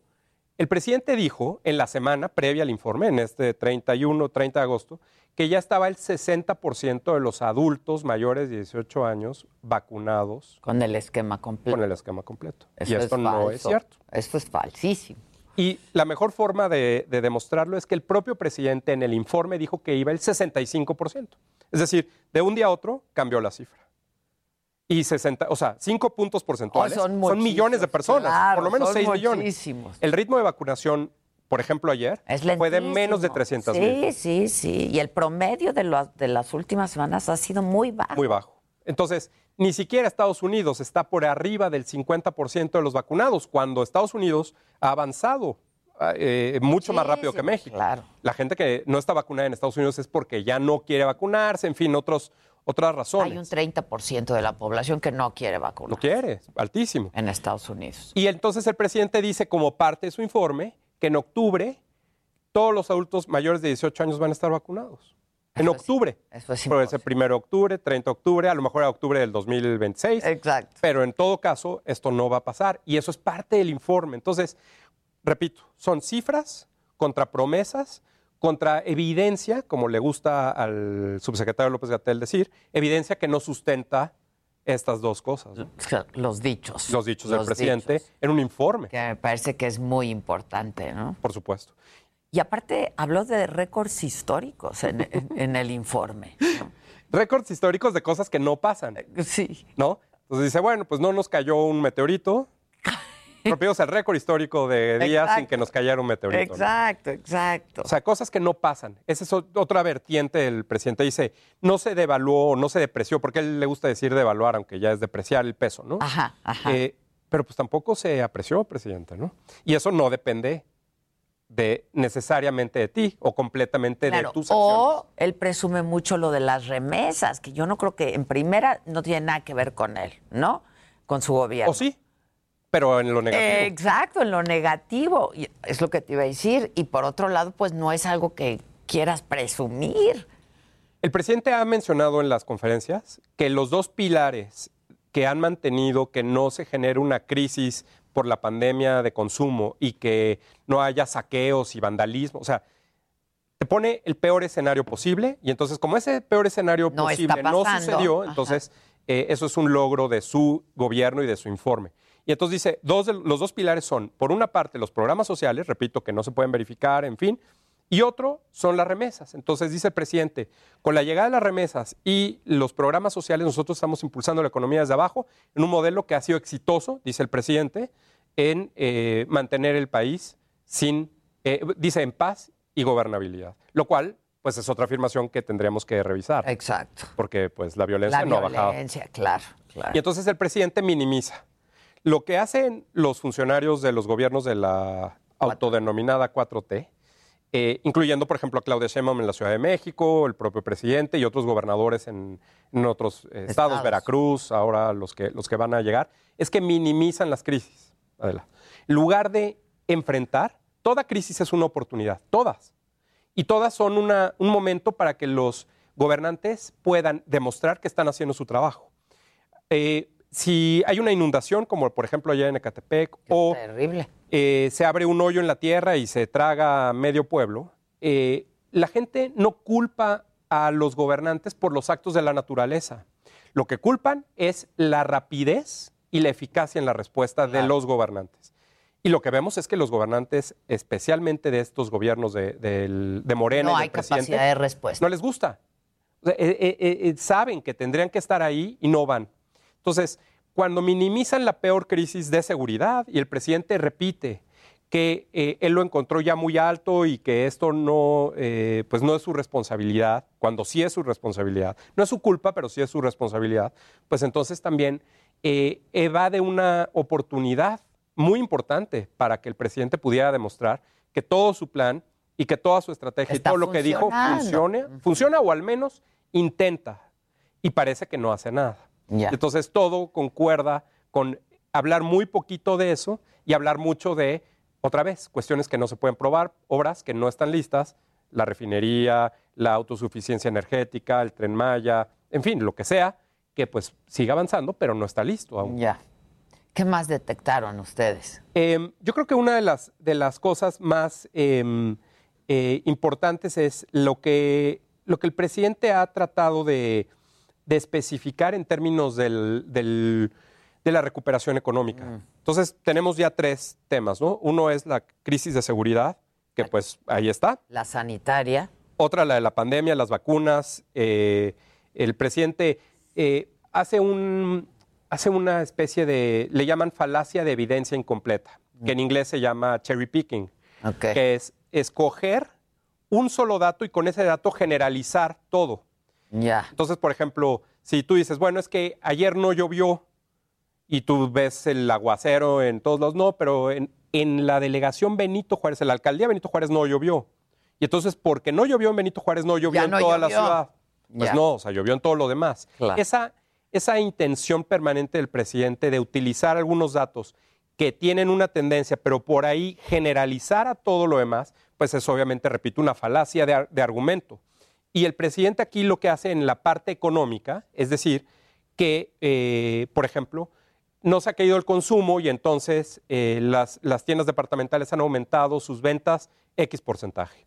[SPEAKER 15] el presidente dijo en la semana previa al informe, en este 31, 30 de agosto, que ya estaba el 60% de los adultos mayores de 18 años vacunados.
[SPEAKER 1] Con el esquema completo.
[SPEAKER 15] Con el esquema completo.
[SPEAKER 1] Eso
[SPEAKER 15] y esto
[SPEAKER 1] es
[SPEAKER 15] no es cierto.
[SPEAKER 1] Esto es falsísimo.
[SPEAKER 15] Y la mejor forma de, de demostrarlo es que el propio presidente en el informe dijo que iba el 65%. Es decir, de un día a otro cambió la cifra. Y 60, o sea, 5 puntos porcentuales
[SPEAKER 1] Oh, son
[SPEAKER 15] son, millones de personas,
[SPEAKER 1] claro,
[SPEAKER 15] por lo menos
[SPEAKER 1] son
[SPEAKER 15] 6 millones. El ritmo de vacunación, por ejemplo, ayer fue de menos de 300 mil.
[SPEAKER 1] Sí, sí, sí. Y el promedio de, lo- de las últimas semanas ha sido muy bajo.
[SPEAKER 15] Muy bajo. Entonces, ni siquiera Estados Unidos está por arriba del 50% de los vacunados, cuando Estados Unidos ha avanzado eh, mucho más rápido que México. La gente que no está vacunada en Estados Unidos es porque ya no quiere vacunarse, en fin, otros, otras razones.
[SPEAKER 1] Hay un 30% de la población que no quiere vacunar.
[SPEAKER 15] No quiere, altísimo.
[SPEAKER 1] En Estados Unidos.
[SPEAKER 15] Y entonces el presidente dice, como parte de su informe, que en octubre todos los adultos mayores de 18 años van a estar vacunados. En octubre.
[SPEAKER 1] Eso es
[SPEAKER 15] Puede ser primero de octubre, 30 de octubre, a lo mejor a octubre del 2026.
[SPEAKER 1] Exacto.
[SPEAKER 15] Pero en todo caso, esto no va a pasar. Y eso es parte del informe. Entonces, repito, son cifras contra promesas, contra evidencia, como le gusta al subsecretario López Gatel decir, evidencia que no sustenta estas dos cosas. ¿no?
[SPEAKER 1] Los dichos.
[SPEAKER 15] Los dichos del presidente
[SPEAKER 1] dichos.
[SPEAKER 15] en un informe.
[SPEAKER 1] Que me parece que es muy importante, ¿no?
[SPEAKER 15] Por supuesto.
[SPEAKER 1] Y aparte habló de récords históricos en, en- en el informe.
[SPEAKER 15] Récords históricos de cosas que no pasan.
[SPEAKER 1] Sí.
[SPEAKER 15] ¿No? Entonces dice, bueno, pues no nos cayó un meteorito. Rompimos el récord histórico de días sin que nos cayera un meteorito. ¿no?
[SPEAKER 1] Exacto, exacto.
[SPEAKER 15] O sea, cosas que no pasan. Esa es otra vertiente del presidente. Dice, no se devaluó, no se depreció, porque a él le gusta decir devaluar, aunque ya es depreciar el peso, ¿no?
[SPEAKER 1] Ajá, ajá.
[SPEAKER 15] Eh, pero pues tampoco se apreció, presidente, ¿no? Y eso no depende de necesariamente de ti o completamente
[SPEAKER 1] Claro,
[SPEAKER 15] de tus acciones.
[SPEAKER 1] o él presume mucho lo de las remesas, que yo no creo que en primera no tiene nada que ver con él, ¿no? Con su gobierno.
[SPEAKER 15] O sí, pero en lo negativo.
[SPEAKER 1] Exacto, en lo negativo. Es lo que te iba a decir. Y por otro lado, pues no es algo que quieras presumir.
[SPEAKER 15] El presidente ha mencionado en las conferencias que los dos pilares que han mantenido que no se genere una crisis por la pandemia de consumo y que no haya saqueos y vandalismo, o sea, te pone el peor escenario posible y entonces como ese peor escenario
[SPEAKER 1] No
[SPEAKER 15] posible no sucedió, entonces eh, eso es un logro de su gobierno y de su informe. Y entonces dice, dos de- los dos pilares son, por una parte, los programas sociales, repito, que no se pueden verificar, en fin, y otro son las remesas. Entonces dice el presidente, con la llegada de las remesas y los programas sociales, nosotros estamos impulsando la economía desde abajo en un modelo que ha sido exitoso, dice el presidente, en eh, mantener el país sin, eh, dice, en paz y gobernabilidad. Lo cual, pues es otra afirmación que tendríamos que revisar.
[SPEAKER 1] Exacto.
[SPEAKER 15] Porque pues la violencia
[SPEAKER 1] La
[SPEAKER 15] no ha bajado.
[SPEAKER 1] violencia, claro, claro.
[SPEAKER 15] Y entonces el presidente minimiza. Lo que hacen los funcionarios de los gobiernos de la autodenominada 4T, eh, incluyendo, por ejemplo, a Claudia Sheinbaum en la Ciudad de México, el propio presidente y otros gobernadores en, en otros eh, estados,
[SPEAKER 1] Estados.
[SPEAKER 15] Veracruz, ahora los que, los que van a llegar, es que minimizan las crisis. Adela. En lugar de enfrentar, toda crisis es una oportunidad, todas. Y todas son una- un momento para que los gobernantes puedan demostrar que están haciendo su trabajo. Eh, si hay una inundación, como por ejemplo allá en Ecatepec, o
[SPEAKER 1] Terrible.
[SPEAKER 15] eh, se abre un hoyo en la tierra y se traga medio pueblo, eh, la gente no culpa a los gobernantes por los actos de la naturaleza. Lo que culpan es la rapidez y la eficacia en la respuesta de los gobernantes. Y lo que vemos es que los gobernantes, especialmente de estos gobiernos de, de Morena
[SPEAKER 1] No
[SPEAKER 15] y
[SPEAKER 1] hay capacidad de respuesta.
[SPEAKER 15] no les gusta. Eh, saben que tendrían que estar ahí y no van. Entonces, cuando minimizan la peor crisis de seguridad y el presidente repite que eh, él lo encontró ya muy alto y que esto no, eh, pues no es su responsabilidad, cuando sí es su responsabilidad, no es su culpa, pero sí es su responsabilidad, pues entonces también eh, evade una oportunidad muy importante para que el presidente pudiera demostrar que todo su plan y que toda su estrategia
[SPEAKER 1] Está
[SPEAKER 15] y todo lo que dijo funciona, funciona o al menos intenta y parece que no hace nada. Entonces todo concuerda con hablar muy poquito de eso y hablar mucho de, otra vez, cuestiones que no se pueden probar, obras que no están listas, la refinería, la autosuficiencia energética, el tren Maya, en fin, lo que sea, que pues siga avanzando, pero no está listo aún.
[SPEAKER 1] Ya. ¿Qué más detectaron ustedes?
[SPEAKER 15] Eh, yo creo que una de las, de las cosas más eh, eh, importantes es lo que, lo que el presidente ha tratado de, de especificar en términos del, del- de la recuperación económica. Entonces, tenemos ya tres temas, ¿no? Uno es la crisis de seguridad, que pues ahí está.
[SPEAKER 1] La sanitaria.
[SPEAKER 15] Otra, la de la pandemia, las vacunas. eh, el presidente eh, hace, un, hace una especie de, le llaman falacia de evidencia incompleta, que en inglés se llama cherry picking, que es escoger un solo dato y con ese dato generalizar todo.
[SPEAKER 1] Ya.
[SPEAKER 15] Entonces, por ejemplo, si tú dices, bueno, es que ayer no llovió y tú ves el aguacero en todos los, no, pero en, en la delegación Benito Juárez, en la alcaldía Benito Juárez no llovió. Y entonces, porque no llovió en Benito Juárez, no llovió
[SPEAKER 1] Ya
[SPEAKER 15] en
[SPEAKER 1] no
[SPEAKER 15] toda la ciudad. Pues
[SPEAKER 1] Ya.
[SPEAKER 15] no, o sea, llovió en todo lo demás.
[SPEAKER 1] Claro.
[SPEAKER 15] Esa, esa intención permanente del presidente de utilizar algunos datos que tienen una tendencia, pero por ahí generalizar a todo lo demás, pues es obviamente, repito, una falacia de, de argumento. Y el presidente aquí lo que hace en la parte económica, es decir, que, eh, por ejemplo, no se ha caído el consumo y entonces eh, las, las tiendas departamentales han aumentado sus ventas X porcentaje.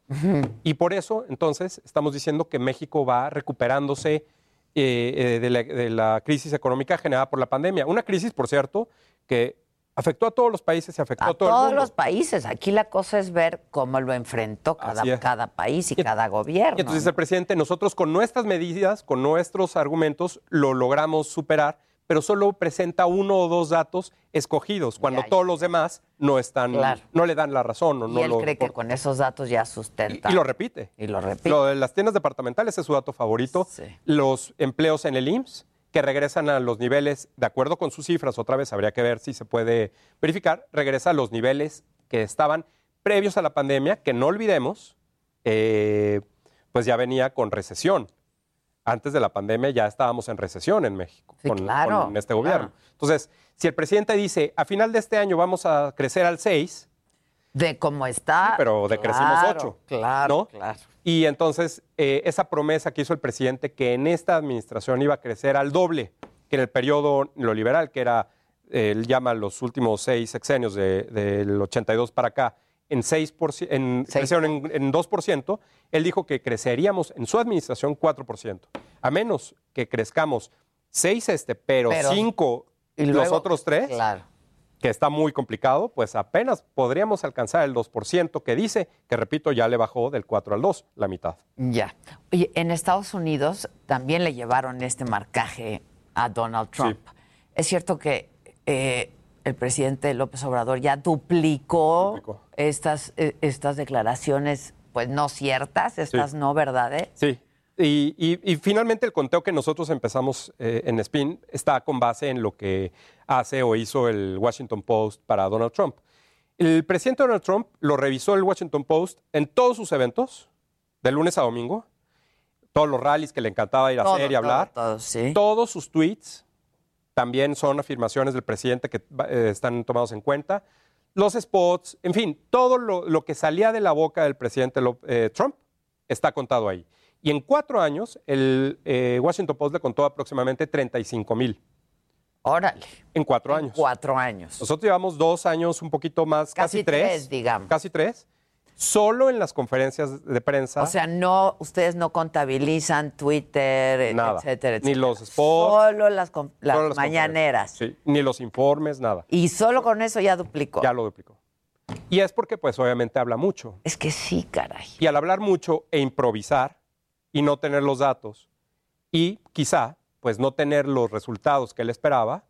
[SPEAKER 15] Y por eso, entonces, estamos diciendo que México va recuperándose eh, eh, de, la, de la crisis económica generada por la pandemia. Una crisis, por cierto, que afectó a todos los países y afectó a,
[SPEAKER 1] A
[SPEAKER 15] todo el
[SPEAKER 1] todos
[SPEAKER 15] mundo.
[SPEAKER 1] los países. Aquí la cosa es ver cómo lo enfrentó cada, cada país y, cada gobierno.
[SPEAKER 15] Y entonces el presidente, nosotros con nuestras medidas, con nuestros argumentos, lo logramos superar, pero solo presenta uno o dos datos escogidos, cuando todos los demás no están,
[SPEAKER 1] Claro.
[SPEAKER 15] no le dan la razón o
[SPEAKER 1] y
[SPEAKER 15] no
[SPEAKER 1] él
[SPEAKER 15] lo
[SPEAKER 1] cree que con esos datos ya sustenta.
[SPEAKER 15] y lo repite.
[SPEAKER 1] Y lo repite.
[SPEAKER 15] Lo de las tiendas departamentales es su dato favorito. Los empleos en el IMSS, que regresan a los niveles, de acuerdo con sus cifras, otra vez habría que ver si se puede verificar, regresa a los niveles que estaban previos a la pandemia, que no olvidemos, eh, pues ya venía con recesión. Antes de la pandemia ya estábamos en recesión en México
[SPEAKER 1] Sí,
[SPEAKER 15] con,
[SPEAKER 1] claro,
[SPEAKER 15] con este gobierno.
[SPEAKER 1] claro.
[SPEAKER 15] Entonces, si el presidente dice, a final de este año vamos a crecer al 6,
[SPEAKER 1] De cómo está.
[SPEAKER 15] pero decrecimos
[SPEAKER 1] claro,
[SPEAKER 15] 8.
[SPEAKER 1] Claro,
[SPEAKER 15] ¿no?
[SPEAKER 1] claro.
[SPEAKER 15] Y entonces, eh, esa promesa que hizo el presidente que en esta administración iba a crecer al doble que en el periodo neoliberal, que era, eh, él llama los últimos seis sexenios de- del 82 para acá, en 6%, en, crecieron en, en 2%, él dijo que creceríamos en su administración 4%. A menos que crezcamos 6 este, pero
[SPEAKER 1] Pero-
[SPEAKER 15] 5
[SPEAKER 1] y
[SPEAKER 15] los
[SPEAKER 1] luego-
[SPEAKER 15] otros 3,
[SPEAKER 1] Claro.
[SPEAKER 15] Que está muy complicado, pues apenas podríamos alcanzar el 2% que dice, que repito, ya le bajó del 4 al 2, la mitad.
[SPEAKER 1] Ya. Oye, en Estados Unidos también le llevaron este marcaje a Donald Trump. Es cierto que eh, el presidente López Obrador ya duplicó, Estas, eh, estas declaraciones, pues no ciertas, estas no verdades.
[SPEAKER 15] Sí. Y, y- y finalmente el conteo que nosotros empezamos eh, en Spin está con base en lo que hace o hizo el Washington Post para Donald Trump. El presidente Donald Trump lo revisó el Washington Post en todos sus eventos, de lunes a domingo, todos los rallies que le encantaba ir a
[SPEAKER 1] Todo,
[SPEAKER 15] hacer y hablar,
[SPEAKER 1] todo, sí.
[SPEAKER 15] todos sus tweets también son afirmaciones del presidente que eh, están tomados en cuenta, los spots, en fin, todo lo, lo que salía de la boca del presidente eh, Trump está contado ahí. Y en cuatro años, el eh, Washington Post le contó aproximadamente 35 mil.
[SPEAKER 1] Órale.
[SPEAKER 15] En cuatro años.
[SPEAKER 1] Cuatro años.
[SPEAKER 15] Nosotros llevamos dos años, un poquito más, casi,
[SPEAKER 1] Casi
[SPEAKER 15] tres,
[SPEAKER 1] tres, digamos.
[SPEAKER 15] Casi tres. Solo en las conferencias de prensa.
[SPEAKER 1] O sea, no, ustedes no contabilizan Twitter, et-
[SPEAKER 15] Nada.
[SPEAKER 1] etcétera,
[SPEAKER 15] Ni
[SPEAKER 1] etcétera.
[SPEAKER 15] los spots.
[SPEAKER 1] Solo las, las
[SPEAKER 15] solo las
[SPEAKER 1] mañaneras.
[SPEAKER 15] Sí, ni los informes, nada.
[SPEAKER 1] Y solo con eso ya duplicó.
[SPEAKER 15] Ya lo duplicó. Y es porque, pues, obviamente habla mucho.
[SPEAKER 1] Es que sí, caray.
[SPEAKER 15] Y al hablar mucho e improvisar y no tener los datos y quizá, pues, no tener los resultados que él esperaba,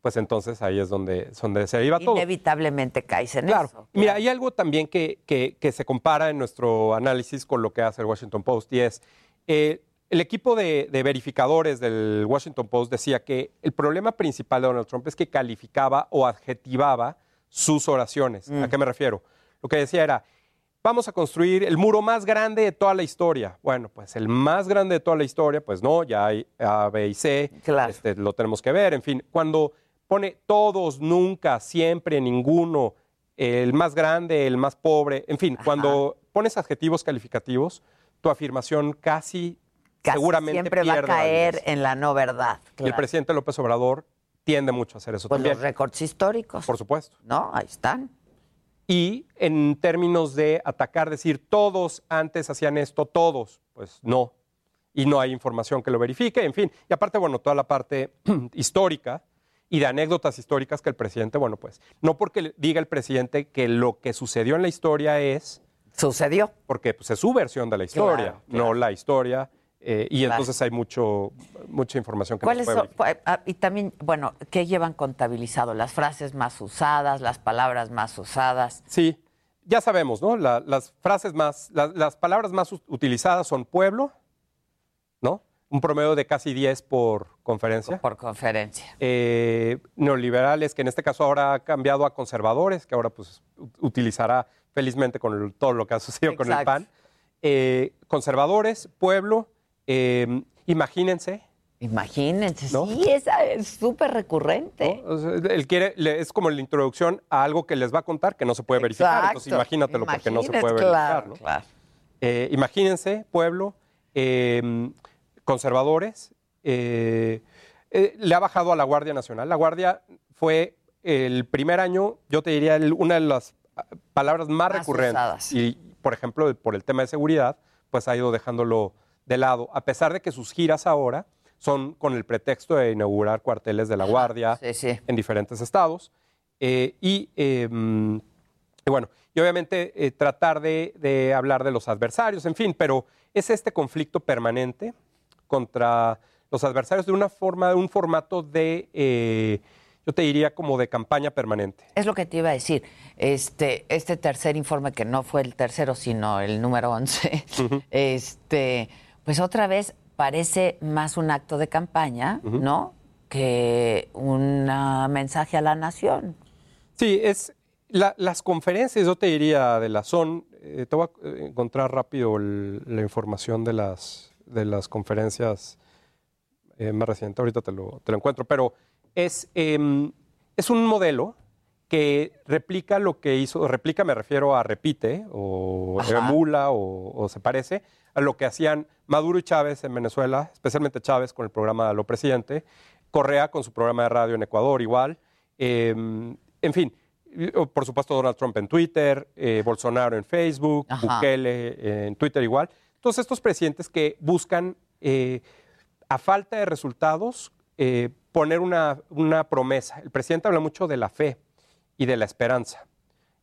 [SPEAKER 15] pues entonces ahí es donde, donde se iba todo.
[SPEAKER 1] Inevitablemente caes en
[SPEAKER 15] Claro.
[SPEAKER 1] eso.
[SPEAKER 15] Mira, hay algo también que, que- que se compara en nuestro análisis con lo que hace el Washington Post y es, eh, el equipo de, de verificadores del Washington Post decía que el problema principal de Donald Trump es que calificaba o adjetivaba sus oraciones. ¿A qué me refiero? Lo que decía era, vamos a construir el muro más grande de toda la historia. Bueno, pues el más grande de toda la historia, pues no, ya hay A, B y C, este, lo tenemos que ver, en fin, cuando pone todos, nunca, siempre, ninguno, el más grande, el más pobre, en fin, cuando pones adjetivos calificativos, tu afirmación casi,
[SPEAKER 1] Casi
[SPEAKER 15] seguramente
[SPEAKER 1] siempre va a caer en la no verdad.
[SPEAKER 15] Y el presidente López Obrador tiende mucho a hacer eso
[SPEAKER 1] Pues
[SPEAKER 15] también.
[SPEAKER 1] los récords históricos.
[SPEAKER 15] Por supuesto.
[SPEAKER 1] No, ahí están.
[SPEAKER 15] Y en términos de atacar, decir todos antes hacían esto, todos, pues no. Y no hay información que lo verifique, en fin. Y aparte, bueno, toda la parte histórica y de anécdotas históricas que el presidente, bueno, pues, no porque diga el presidente que lo que sucedió en la historia es...
[SPEAKER 1] Sucedió.
[SPEAKER 15] Porque pues, es su versión de la historia,
[SPEAKER 1] Claro,
[SPEAKER 15] no la historia. Eh, y
[SPEAKER 1] Claro.
[SPEAKER 15] entonces hay mucho, mucha información que no se
[SPEAKER 1] ¿Cuáles
[SPEAKER 15] puede
[SPEAKER 1] son? ah, Y también, bueno, ¿qué llevan contabilizado? Las frases más usadas, las palabras más usadas.
[SPEAKER 15] Sí, ya sabemos, ¿no? La- las frases más, la- las palabras más utilizadas son pueblo, ¿no? Un promedio de casi 10 por conferencia.
[SPEAKER 1] Por conferencia.
[SPEAKER 15] Eh, neoliberales, que en este caso ahora ha cambiado a conservadores, que ahora pues utilizará felizmente con el- todo lo que ha sucedido con el. PAN. Eh, conservadores, pueblo, eh, imagínense.
[SPEAKER 1] Imagínense,
[SPEAKER 15] ¿no?
[SPEAKER 1] sí, esa es súper recurrente.
[SPEAKER 15] O sea, él quiere, le- es como la introducción a algo que les va a contar que no se puede verificar. Entonces imagínatelo porque no se puede verificar.
[SPEAKER 1] claro,
[SPEAKER 15] ¿no?
[SPEAKER 1] claro.
[SPEAKER 15] Eh, imagínense, pueblo, eh, conservadores, eh, eh, le ha bajado a la Guardia Nacional. La Guardia fue el primer año, yo te diría, el- una de las ah, palabras más,
[SPEAKER 1] Más
[SPEAKER 15] recurrentes.
[SPEAKER 1] usadas.
[SPEAKER 15] Y, por ejemplo, por el tema de seguridad, pues ha ido dejándolo de lado, a pesar de que sus giras ahora son con el pretexto de inaugurar cuarteles de la Guardia en diferentes estados. Eh, y, eh, mm, y bueno, y obviamente eh, tratar de, de hablar de los adversarios, en fin, pero es este conflicto permanente contra los adversarios de una forma, de un formato de, eh, yo te diría como de campaña permanente.
[SPEAKER 1] Es lo que te iba a decir. Este, este tercer informe, que no fue el tercero, sino el número 11, este, pues otra vez parece más un acto de campaña, ¿no? Que un mensaje a la nación.
[SPEAKER 15] Sí, es la- las conferencias, yo te diría, de la son, eh, te voy a encontrar rápido el- la información de las, de las conferencias eh, más recientes, ahorita te lo, te lo encuentro, pero es, em, es un modelo que replica lo que hizo, replica me refiero a repite o
[SPEAKER 1] Ajá.
[SPEAKER 15] emula o, o se parece a lo que hacían Maduro y Chávez en Venezuela, especialmente Chávez con el programa de Lo Presidente, Correa con su programa de radio en Ecuador igual, em, en fin, por supuesto Donald Trump en Twitter, eh, Bolsonaro en Facebook,
[SPEAKER 1] Ajá.
[SPEAKER 15] Bukele eh, en Twitter igual. Todos estos presidentes que buscan, eh, a falta de resultados, eh, poner una, una promesa. El presidente habla mucho de la fe y de la esperanza.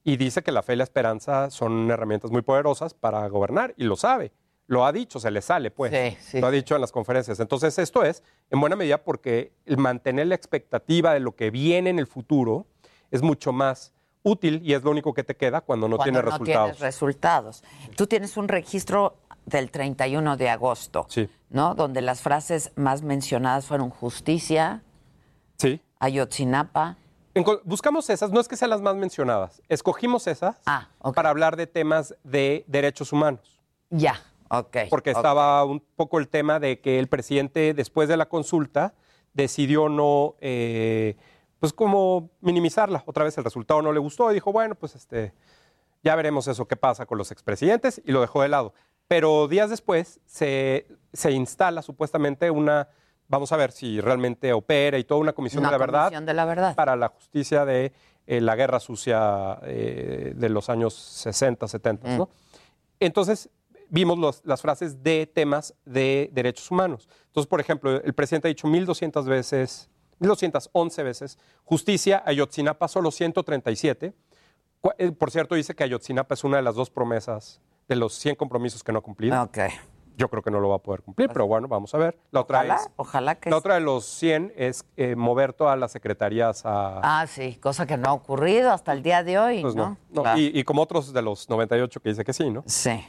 [SPEAKER 15] Y dice que la fe y la esperanza son herramientas muy poderosas para gobernar, y lo sabe. Lo ha dicho, se le sale, pues.
[SPEAKER 1] Sí, sí.
[SPEAKER 15] Lo ha dicho en las conferencias. Entonces, esto es, en buena medida, porque el mantener la expectativa de lo que viene en el futuro es mucho más útil y es lo único que te queda cuando no
[SPEAKER 1] cuando
[SPEAKER 15] tienes
[SPEAKER 1] no
[SPEAKER 15] resultados.
[SPEAKER 1] tienes resultados. Tú tienes un registro del 31 de agosto, ¿no? Donde las frases más mencionadas fueron justicia,
[SPEAKER 15] Sí.
[SPEAKER 1] Ayotzinapa.
[SPEAKER 15] Buscamos esas, no es que sean las más mencionadas, escogimos esas
[SPEAKER 1] Ah,
[SPEAKER 15] para hablar de temas de derechos humanos.
[SPEAKER 1] Ya, ok.
[SPEAKER 15] Porque estaba un poco el tema de que el presidente, después de la consulta, decidió no, eh, pues como minimizarla. Otra vez el resultado no le gustó y dijo, bueno, pues este, ya veremos eso, qué pasa con los expresidentes, y lo dejó de lado. Pero días después se, se instala supuestamente una, vamos a ver si realmente opera y toda una comisión
[SPEAKER 1] Una
[SPEAKER 15] de la verdad
[SPEAKER 1] comisión de la verdad.
[SPEAKER 15] para la justicia de eh, la guerra sucia eh, de los años 60, 70,
[SPEAKER 1] Mm.
[SPEAKER 15] ¿no? Entonces, vimos los- las frases de temas de derechos humanos. Entonces, por ejemplo, el presidente ha dicho 1.200 veces, 1.211 veces, justicia, Ayotzinapa solo 137. Cu- eh, Por cierto, dice que Ayotzinapa es una de las dos promesas de los 100 compromisos que no ha cumplido.
[SPEAKER 1] Ok.
[SPEAKER 15] Yo creo que no lo va a poder cumplir, pero bueno, vamos a ver. La otra
[SPEAKER 1] Ojalá,
[SPEAKER 15] es...
[SPEAKER 1] ojalá que
[SPEAKER 15] La otra de los 100 es eh, mover todas las secretarías a...
[SPEAKER 1] Ah, sí, cosa que no ha ocurrido hasta el día de hoy,
[SPEAKER 15] Pues
[SPEAKER 1] ¿no?
[SPEAKER 15] no, no,
[SPEAKER 1] Claro.
[SPEAKER 15] y, y como otros de los 98 que dice que sí, ¿no?
[SPEAKER 1] Sí.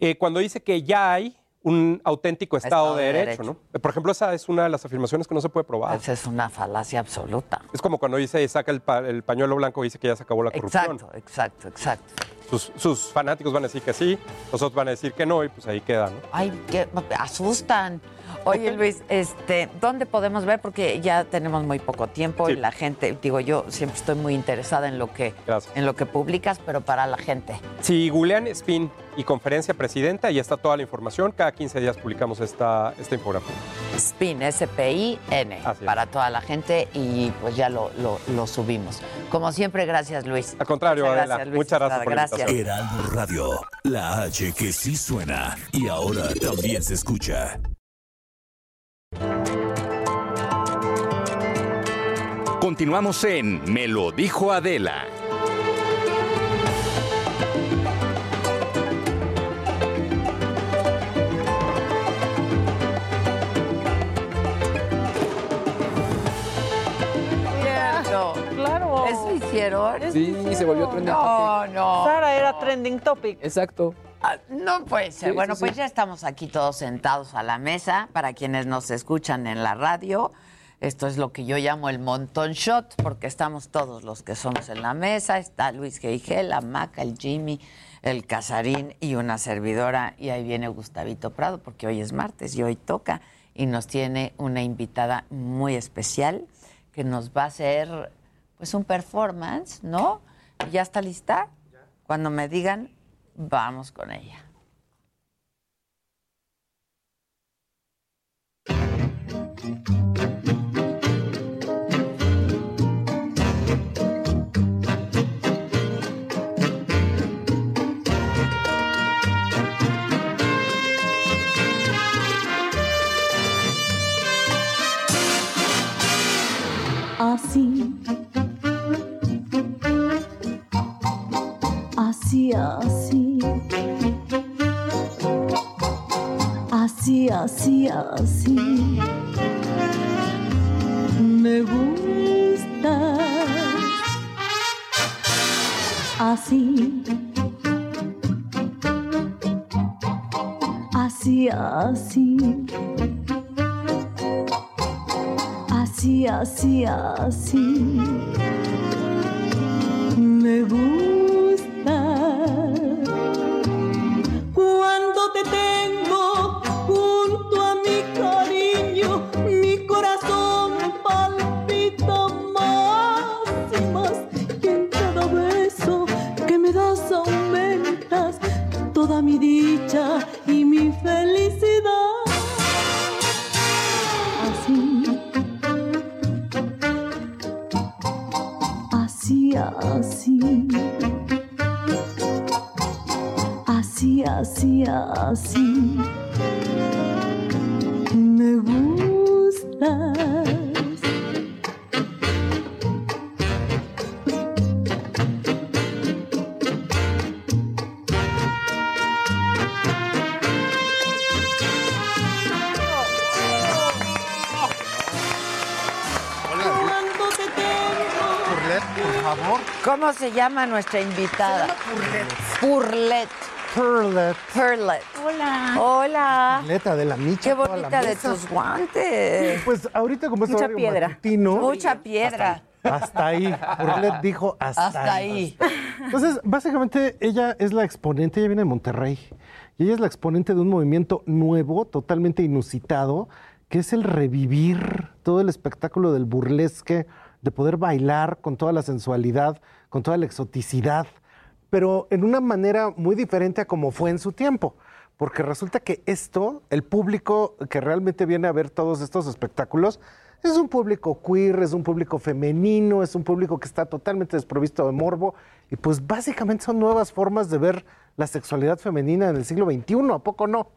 [SPEAKER 15] Eh, cuando dice que ya hay un auténtico Estado,
[SPEAKER 1] Estado
[SPEAKER 15] de,
[SPEAKER 1] de
[SPEAKER 15] derecho,
[SPEAKER 1] Derecho.
[SPEAKER 15] ¿no? Por ejemplo, esa es una de las afirmaciones que no se puede probar.
[SPEAKER 1] Esa es una falacia absoluta.
[SPEAKER 15] Es como cuando dice, saca el, pa- el pañuelo blanco y dice que ya se acabó la corrupción.
[SPEAKER 1] Exacto, exacto, exacto.
[SPEAKER 15] Sus, sus fanáticos van a decir que sí, los otros van a decir que no, y pues ahí queda, ¿no?
[SPEAKER 1] Ay, que asustan. Oye, Luis, este, ¿dónde podemos ver? Porque ya tenemos muy poco tiempo y la gente, digo, yo siempre estoy muy interesada en lo que, en lo que publicas, pero para la gente.
[SPEAKER 15] Si googlean Spin y conferencia presidenta, ahí está toda la información. Cada 15 días publicamos esta, esta infografía.
[SPEAKER 1] Spin, S-P-I-N, para toda la gente y pues ya lo, lo- lo subimos. Como siempre, gracias, Luis.
[SPEAKER 15] Al contrario,
[SPEAKER 1] Muchas
[SPEAKER 15] Adela,
[SPEAKER 1] gracias, Luis
[SPEAKER 15] muchas gracias por la
[SPEAKER 1] gracias.
[SPEAKER 15] invitación.
[SPEAKER 13] Heraldo Radio, la H que sí suena y ahora también se escucha.
[SPEAKER 14] Continuamos en Me lo dijo Adela.
[SPEAKER 1] Cierto.
[SPEAKER 11] Claro.
[SPEAKER 1] ¿Eso hicieron?
[SPEAKER 16] Sí, se volvió trending
[SPEAKER 1] No,
[SPEAKER 16] topic.
[SPEAKER 1] no.
[SPEAKER 11] Sara era trending topic.
[SPEAKER 16] Exacto.
[SPEAKER 1] Ah, No puede ser.
[SPEAKER 16] Sí,
[SPEAKER 1] bueno,
[SPEAKER 16] sí,
[SPEAKER 1] pues
[SPEAKER 16] sí.
[SPEAKER 1] ya estamos aquí todos sentados a la mesa. Para quienes nos escuchan en la radio, esto es lo que yo llamo el montón shot, porque estamos todos los que somos en la mesa. Está Luis Geigel, la Maca, el Jimmy, el Casarín y una servidora. Y ahí viene Gustavito Prado, porque hoy es martes y hoy toca. Y nos tiene una invitada muy especial que nos va a hacer pues un performance, ¿no? ¿Ya está lista? Cuando me digan, vamos con ella.
[SPEAKER 17] Así, así, así, así, así, así, me gusta. Así, así, así. Así, así, así.
[SPEAKER 1] Se llama nuestra invitada? Purlet.
[SPEAKER 18] Perlet.
[SPEAKER 1] Perlet.
[SPEAKER 17] Hola.
[SPEAKER 1] Hola.
[SPEAKER 18] Atleta de la micha.
[SPEAKER 1] Qué bonita de tus guantes.
[SPEAKER 18] Pues ahorita como es
[SPEAKER 1] Mucha piedra.
[SPEAKER 18] matutino,
[SPEAKER 1] Mucha piedra.
[SPEAKER 18] Hasta ahí. Burlet dijo hasta,
[SPEAKER 1] Hasta ahí.
[SPEAKER 18] Entonces, básicamente, ella es la exponente, ella viene de Monterrey. Y ella es la exponente de un movimiento nuevo, totalmente inusitado, que es el revivir todo el espectáculo del burlesque, de poder bailar con toda la sensualidad, con toda la exoticidad, pero en una manera muy diferente a como fue en su tiempo. Porque resulta que esto, el público que realmente viene a ver todos estos espectáculos, es un público queer, es un público femenino, es un público que está totalmente desprovisto de morbo. Y pues básicamente son nuevas formas de ver la sexualidad femenina en el siglo XXI, ¿a poco no?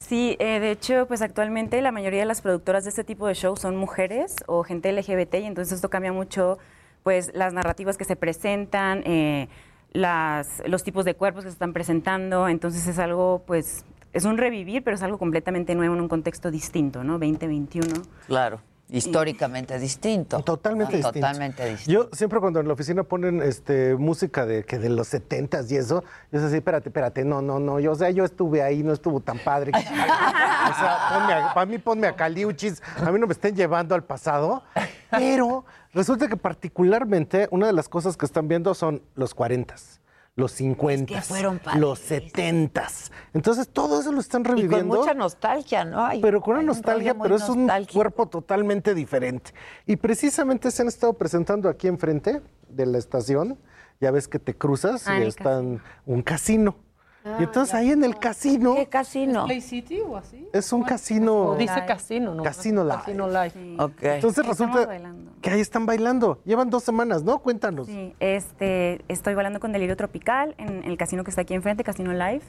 [SPEAKER 19] Sí, eh, de hecho, pues actualmente la mayoría de las productoras de este tipo de shows son mujeres o gente LGBT y entonces esto cambia mucho pues las narrativas que se presentan, eh, las, los tipos de cuerpos que se están presentando, entonces es algo pues es un revivir, pero es algo completamente nuevo en un contexto distinto, ¿no? 2021.
[SPEAKER 1] Claro. históricamente distinto.
[SPEAKER 18] Totalmente
[SPEAKER 1] Ah,
[SPEAKER 18] distinto.
[SPEAKER 1] Totalmente distinto.
[SPEAKER 18] Yo siempre cuando en la oficina ponen este música de que de los setentas y eso, yo sé así, espérate, espérate, no, no, no, yo, o sea, yo estuve ahí, no estuvo tan padre. o sea, ponme a- para mí ponme a Caliuchis, a mí no me estén llevando al pasado, pero resulta que particularmente una de las cosas que están viendo son los cuarentas. Los 50,
[SPEAKER 1] fueron
[SPEAKER 18] los 70. Entonces todo eso lo están
[SPEAKER 1] Y con
[SPEAKER 18] reviviendo.
[SPEAKER 1] mucha nostalgia, ¿no? Hay-
[SPEAKER 18] pero con una
[SPEAKER 1] un
[SPEAKER 18] nostalgia, pero es un cuerpo totalmente diferente. Y precisamente se han estado presentando aquí enfrente de la estación. Ya ves que te cruzas
[SPEAKER 11] Ah,
[SPEAKER 18] y
[SPEAKER 11] el
[SPEAKER 18] está en un casino.
[SPEAKER 11] Ah,
[SPEAKER 18] y entonces ahí en el casino
[SPEAKER 1] ¿Qué casino?
[SPEAKER 11] ¿Play City o así?
[SPEAKER 18] es un casino.
[SPEAKER 11] O dice casino, ¿no?
[SPEAKER 18] Casino Live.
[SPEAKER 11] Casino Live.
[SPEAKER 1] Ok.
[SPEAKER 18] Entonces
[SPEAKER 19] Estamos
[SPEAKER 18] resulta
[SPEAKER 19] bailando.
[SPEAKER 18] que ahí están bailando. Llevan dos semanas, ¿no? Cuéntanos.
[SPEAKER 19] Sí, este, estoy bailando con Delirio Tropical en el casino que está aquí enfrente, Casino Live.